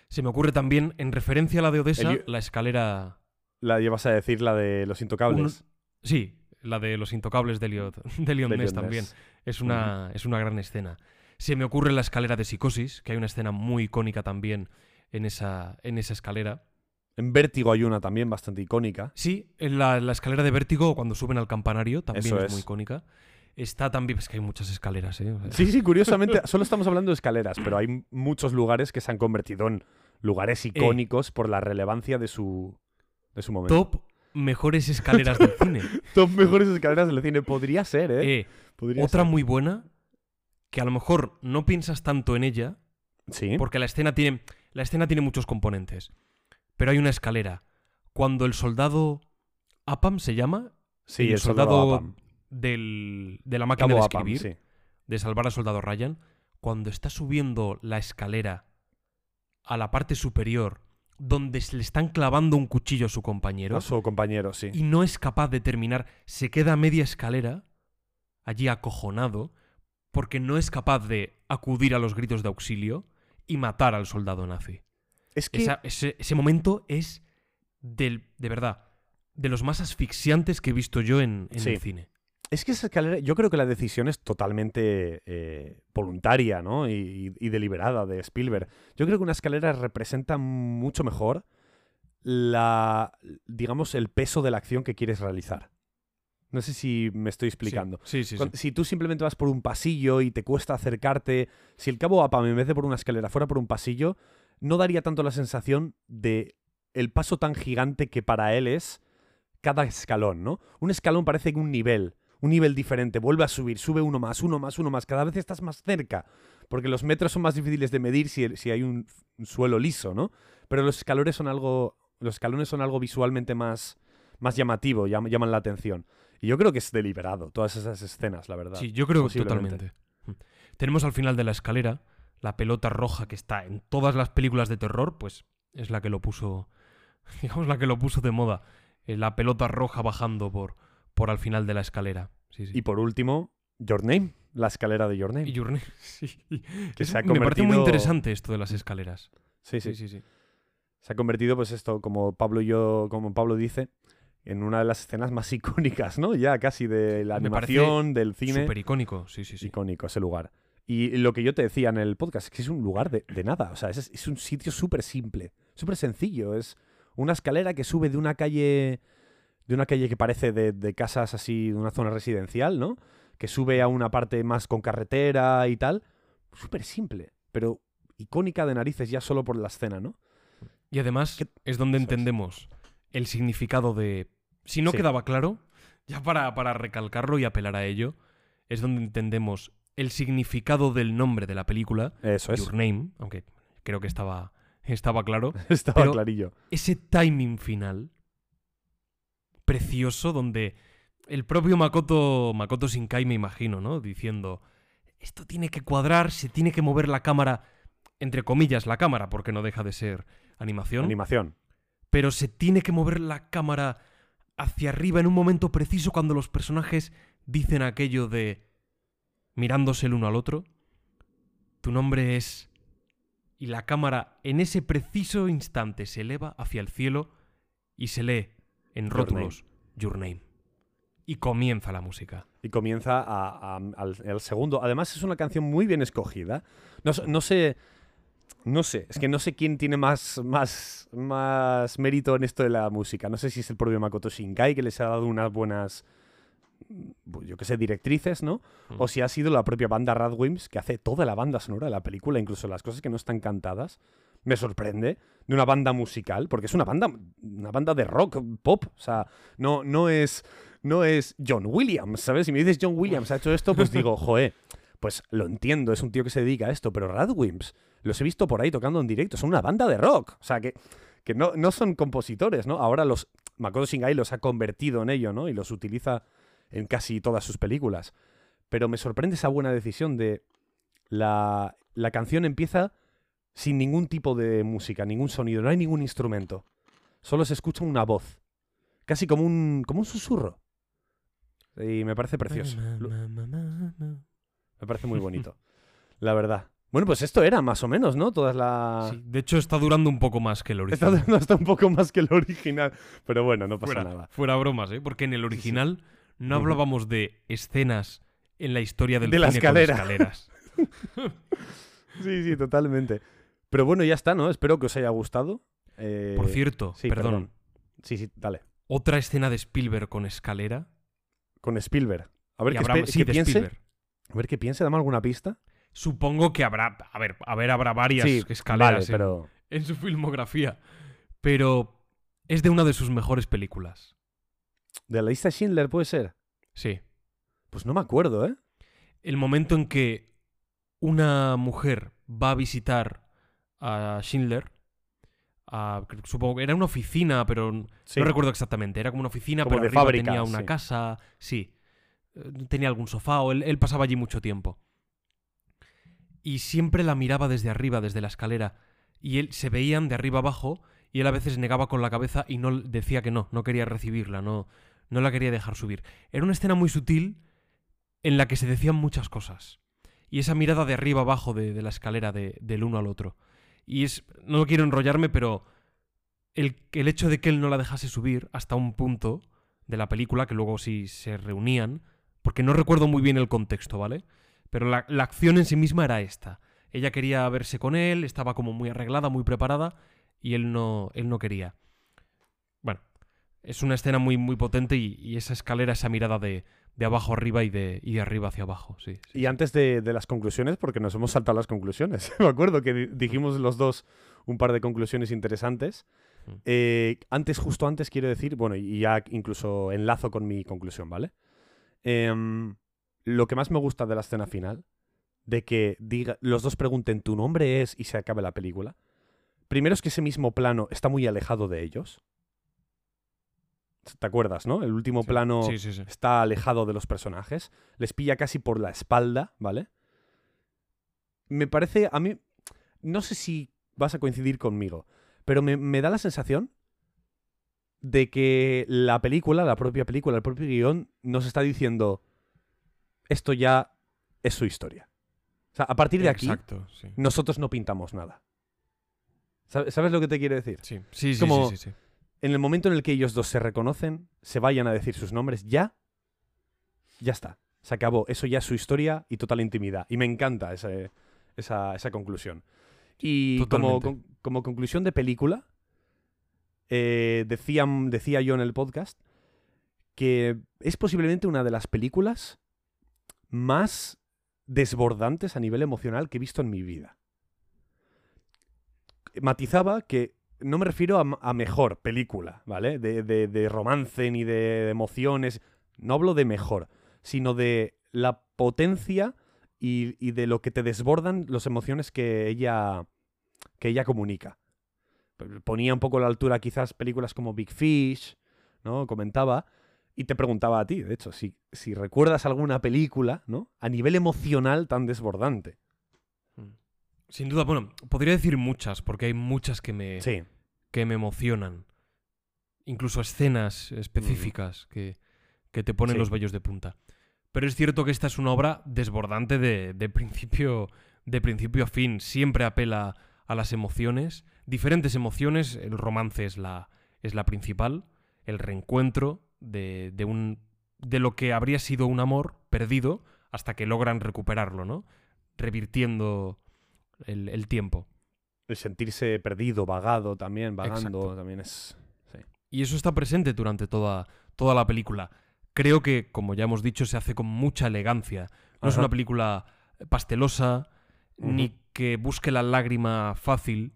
Se me ocurre también, en referencia a la de Odessa, El- la escalera... La llevas a decir la de Los Intocables. Sí, la de los intocables de Elliot, de Elliot de Ness Elliot también. Es una, es una gran escena. Se me ocurre la escalera de Psicosis, que hay una escena muy icónica también en esa, en esa escalera. En Vértigo hay una también bastante icónica. Sí, en la, la escalera de vértigo, cuando suben al campanario, también Eso es, es. muy icónica. Está también. Es que hay muchas escaleras, ¿eh? O sea, Sí, sí, curiosamente, solo estamos hablando de escaleras, pero hay muchos lugares que se han convertido en lugares icónicos por la relevancia de su, de su momento. Top mejores escaleras del cine. Top mejores escaleras del cine. Podría ser, ¿eh? Eh, Podría otra ser. muy buena, que a lo mejor no piensas tanto en ella, Sí. porque la escena tiene, la escena tiene muchos componentes. Pero hay una escalera. Cuando el soldado Apam se llama, sí, el el soldado soldado del, de la máquina Cabo de Apam, escribir, sí. de salvar al soldado Ryan, cuando está subiendo la escalera a la parte superior, donde se le están clavando un cuchillo a su compañero, A su compañero, sí. y no es capaz de terminar, se queda a media escalera, allí acojonado, porque no es capaz de acudir a los gritos de auxilio y matar al soldado nazi. Es que Esa- ese, ese momento es del, de verdad, de los más asfixiantes que he visto yo en, en Sí. el cine. Es que esa escalera, yo creo que la decisión es totalmente eh, voluntaria, ¿no? Y, y deliberada de Spielberg. Yo creo que una escalera representa mucho mejor la, digamos, el peso de la acción que quieres realizar. No sé si me estoy explicando. Sí, sí, sí. Si tú simplemente vas por un pasillo y te cuesta acercarte, si el cabo APAM en vez de por una escalera fuera por un pasillo, no daría tanto la sensación de el paso tan gigante que para él es cada escalón, ¿no? Un escalón parece que un nivel, un nivel diferente, vuelve a subir, sube uno más, uno más, uno más, cada vez estás más cerca, porque los metros son más difíciles de medir si, si hay un, un suelo liso, ¿no? Pero los escalones son algo, los escalones son algo visualmente más, más llamativo, llam- llaman la atención. Y yo creo que es deliberado, todas esas escenas, la verdad. Sí, yo creo que totalmente. Mm. Tenemos al final de la escalera la pelota roja que está en todas las películas de terror, pues es la que lo puso, digamos, la que lo puso de moda. Eh, la pelota roja bajando por, por al final de la escalera. Sí, sí. Y por último, Your Name, la escalera de Your Name. Y Journey, sí. Que se ha Me parece muy convertido- interesante esto de las escaleras. Sí, sí, Sí, sí. Se ha convertido, pues esto, como Pablo y yo, como Pablo dice, en una de las escenas más icónicas, ¿no? Ya casi de la animación, del cine. Súper icónico, sí, sí, sí. icónico ese lugar. Y lo que yo te decía en el podcast es que es un lugar de, de nada. O sea, es, es un sitio súper simple, súper sencillo. Es una escalera que sube de una calle. De una calle que parece de, de casas así, de una zona residencial, ¿no? Que sube a una parte más con carretera y tal. Súper simple. Pero icónica de narices ya solo por la escena, ¿no? Y además ¿Qué- es donde entendemos el significado de... Si no Sí. quedaba claro, ya para, para recalcarlo y apelar a ello, es donde entendemos el significado del nombre de la película, Eso es. Your Name, aunque creo que estaba, estaba claro. Estaba pero- clarillo. Ese timing final precioso donde el propio Makoto, Makoto Shinkai me imagino, ¿no? Diciendo, esto tiene que cuadrar, se tiene que mover la cámara, entre comillas la cámara, porque no deja de ser animación Animación. pero se tiene que mover la cámara hacia arriba en un momento preciso cuando los personajes dicen aquello de mirándose el uno al otro. Tu nombre es... Y la cámara en ese preciso instante se eleva hacia el cielo y se lee en Your rótulos Your Name. Y comienza la música. Y comienza a- a- al, al segundo. Además, es una canción muy bien escogida. No, sé- no sé. No sé. Es que no sé quién tiene más, más, más mérito en esto de la música. No sé si es el propio Makoto Shinkai que les ha dado unas buenas. mm, Yo qué sé, directrices, ¿no? O si ha sido la propia banda Radwimps que hace toda la banda sonora de la película, incluso las cosas que no están cantadas. Me sorprende de una banda musical, porque es una banda, una banda de rock, pop. O sea, no, no es no es John Williams, ¿sabes? Si me dices John Williams ha hecho esto, pues digo, joe, pues lo entiendo, es un tío que se dedica a esto, pero Radwimps, los he visto por ahí tocando en directo, son una banda de rock, o sea, que, que no, no son compositores, ¿no? Ahora los Makoto Shingai los ha convertido en ello, ¿no? Y los utiliza en casi todas sus películas. Pero me sorprende esa buena decisión de la, la canción empieza sin ningún tipo de música, ningún sonido, no hay ningún instrumento. Solo se escucha una voz. Casi como un, como un susurro. Y me parece precioso. Me parece muy bonito. la verdad. Bueno, pues esto era más o menos, ¿no? Todas las... Sí, de hecho está durando un poco más que el Está original. durando hasta un poco más que el original. Pero bueno, no pasa fuera, nada. fuera bromas, ¿eh? Porque en el original no hablábamos de escenas en la historia del De la cine con escalera. escaleras. Sí, sí, totalmente. Pero bueno, ya está, ¿no? Espero que os haya gustado. Eh, Por cierto, sí, perdón, perdón. Sí, sí, dale. otra escena de Spielberg con escalera. Con Spielberg. A ver qué, habrá- sí, qué piense. Spielberg. A ver qué piense, dame alguna pista. Supongo que habrá, a ver, a ver, habrá varias sí, escaleras vale, en- pero... en, su filmografía, pero es de una de sus mejores películas. ¿De la lista Schindler puede ser? Sí. Pues no me acuerdo, ¿eh? El momento en que una mujer va a visitar a Schindler, a- supongo que era una oficina, pero Sí. No recuerdo exactamente, era como una oficina, Como pero de arriba fábrica, tenía una sí. casa, sí. Eh, Tenía algún sofá, o él, él pasaba allí mucho tiempo. Y siempre la miraba desde arriba, desde la escalera. Y él se veían de arriba abajo, y él a veces negaba con la cabeza y no decía que no, no quería recibirla, no, no la quería dejar subir. Era una escena muy sutil en la que se decían muchas cosas. Y esa mirada de arriba abajo de, de la escalera de- del uno al otro. Y es. No quiero enrollarme, pero el, el hecho de que él no la dejase subir hasta un punto de la película, que luego sí se reunían, porque no recuerdo muy bien el contexto, ¿vale? Pero la, la acción en sí misma era esta. Ella quería verse con él, estaba como muy arreglada, muy preparada, y él no, él no quería. Bueno, es una escena muy, muy potente y, y esa escalera, esa mirada de, de abajo arriba y de, y de arriba hacia abajo, sí. sí. Y antes de, de las conclusiones, porque nos hemos saltado las conclusiones. Me acuerdo que di- dijimos los dos un par de conclusiones interesantes. Mm. Eh, antes, justo antes, quiero decir, bueno, y ya incluso enlazo con mi conclusión, ¿vale? Em, lo que más me gusta de la escena final, de que diga, los dos pregunten tu nombre es y se acabe la película. Primero es que ese mismo plano está muy alejado de ellos. ¿Te acuerdas, no? El último Sí. plano Sí, sí, sí. está alejado de los personajes, les pilla casi por la espalda, ¿vale? Me parece, a mí, no sé si vas a coincidir conmigo, pero me, me da la sensación de que la película, la propia película, el propio guion, nos está diciendo, esto ya es su historia. O sea, a partir de aquí, Exacto, nosotros no pintamos nada. ¿Sabe- ¿Sabes lo que te quiero decir? Sí, sí, sí, como- sí, sí, sí. En el momento en el que ellos dos se reconocen, se vayan a decir sus nombres, ya, ya está. Se acabó. Eso ya es su historia y total intimidad. Y me encanta esa, esa conclusión. Y como, con- como conclusión de película, eh, decían- decía yo en el podcast que es posiblemente una de las películas más desbordantes a nivel emocional que he visto en mi vida. matizaba que no me refiero a, mejor película, ¿vale? De, de- de romance ni de emociones. No hablo de mejor, sino de la potencia y, y de lo que te desbordan las emociones que ella, que ella comunica. Ponía un poco a la altura quizás películas como Big Fish, ¿no? Comentaba. Y te preguntaba a ti, de hecho, si, si recuerdas alguna película, ¿no? A nivel emocional tan desbordante. Sin duda, bueno, podría decir muchas, porque hay muchas que me, Sí. que me emocionan. Incluso escenas específicas que, que te ponen Sí. los vellos de punta. Pero es cierto que esta es una obra desbordante de, de principio, de principio a fin. Siempre apela a las emociones, diferentes emociones. El romance es la, es la principal. El reencuentro de, de un, de lo que habría sido un amor perdido hasta que logran recuperarlo, ¿no? Revirtiendo el, el tiempo. El sentirse perdido, vagado también, vagando, Exacto. también es... Y eso está presente durante toda, toda la película. Creo que, como ya hemos dicho, se hace con mucha elegancia. No es una película pastelosa, ni que busque la lágrima fácil.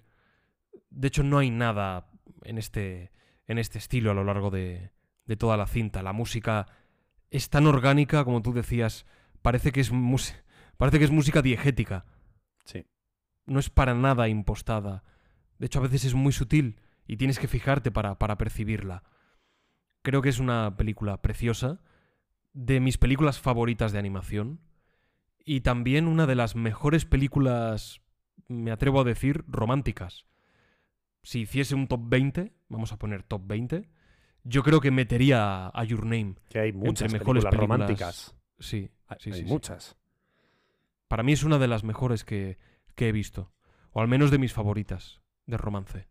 De hecho, no hay nada en este, en este estilo a lo largo de, de toda la cinta. La música es tan orgánica, como tú decías, parece que es, parece que es música diegética. No es para nada impostada. De hecho, a veces es muy sutil y tienes que fijarte para, para percibirla. Creo que es una película preciosa, de mis películas favoritas de animación, y también una de las mejores películas, me atrevo a decir, románticas. Si hiciese un top 20, vamos a poner top 20, yo creo que metería a Your Name. Que hay muchas mejores películas, películas- románticas. Sí, Hay, sí, hay sí, sí. muchas. Para mí es una de las mejores que, que he visto, o al menos de mis favoritas de romance.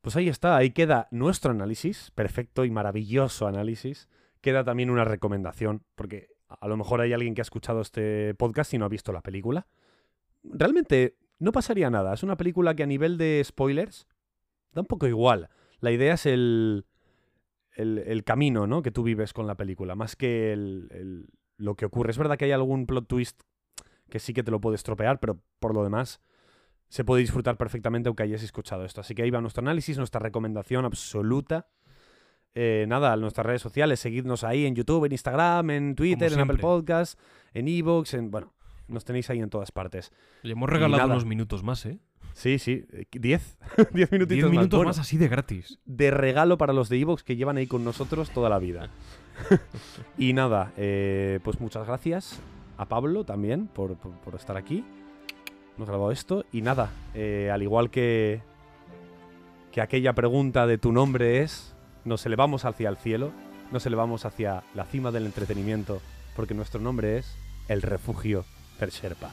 Pues ahí está, ahí queda nuestro análisis, perfecto y maravilloso análisis. Queda también una recomendación, porque a lo mejor hay alguien que ha escuchado este podcast y no ha visto la película. Realmente no pasaría nada, es una película que a nivel de spoilers da un poco igual. La idea es el, el, camino ¿no? que tú vives con la película, más que el- lo que ocurre. Es verdad que hay algún plot twist que sí que te lo puede estropear, pero por lo demás se puede disfrutar perfectamente aunque hayas escuchado esto. Así que ahí va nuestro análisis, nuestra recomendación absoluta. Eh, nada, nuestras redes sociales, seguidnos ahí en YouTube, en Instagram, en Twitter, en Apple. Podcast, en Evox, en bueno, nos tenéis ahí en todas partes. Le hemos regalado unos minutos más, ¿eh? Sí, sí, eh, 10, 10 minutitos Diez más. minutos Bueno, más así de gratis. de regalo para los de Evox que llevan ahí con nosotros toda la vida. y nada, eh, pues muchas gracias a Pablo también por, por- estar aquí. Hemos grabado esto. Y nada, eh, al igual que, que aquella pregunta de tu nombre es, nos elevamos hacia el cielo, nos elevamos hacia la cima del entretenimiento, porque nuestro nombre es el refugio Per Sherpa.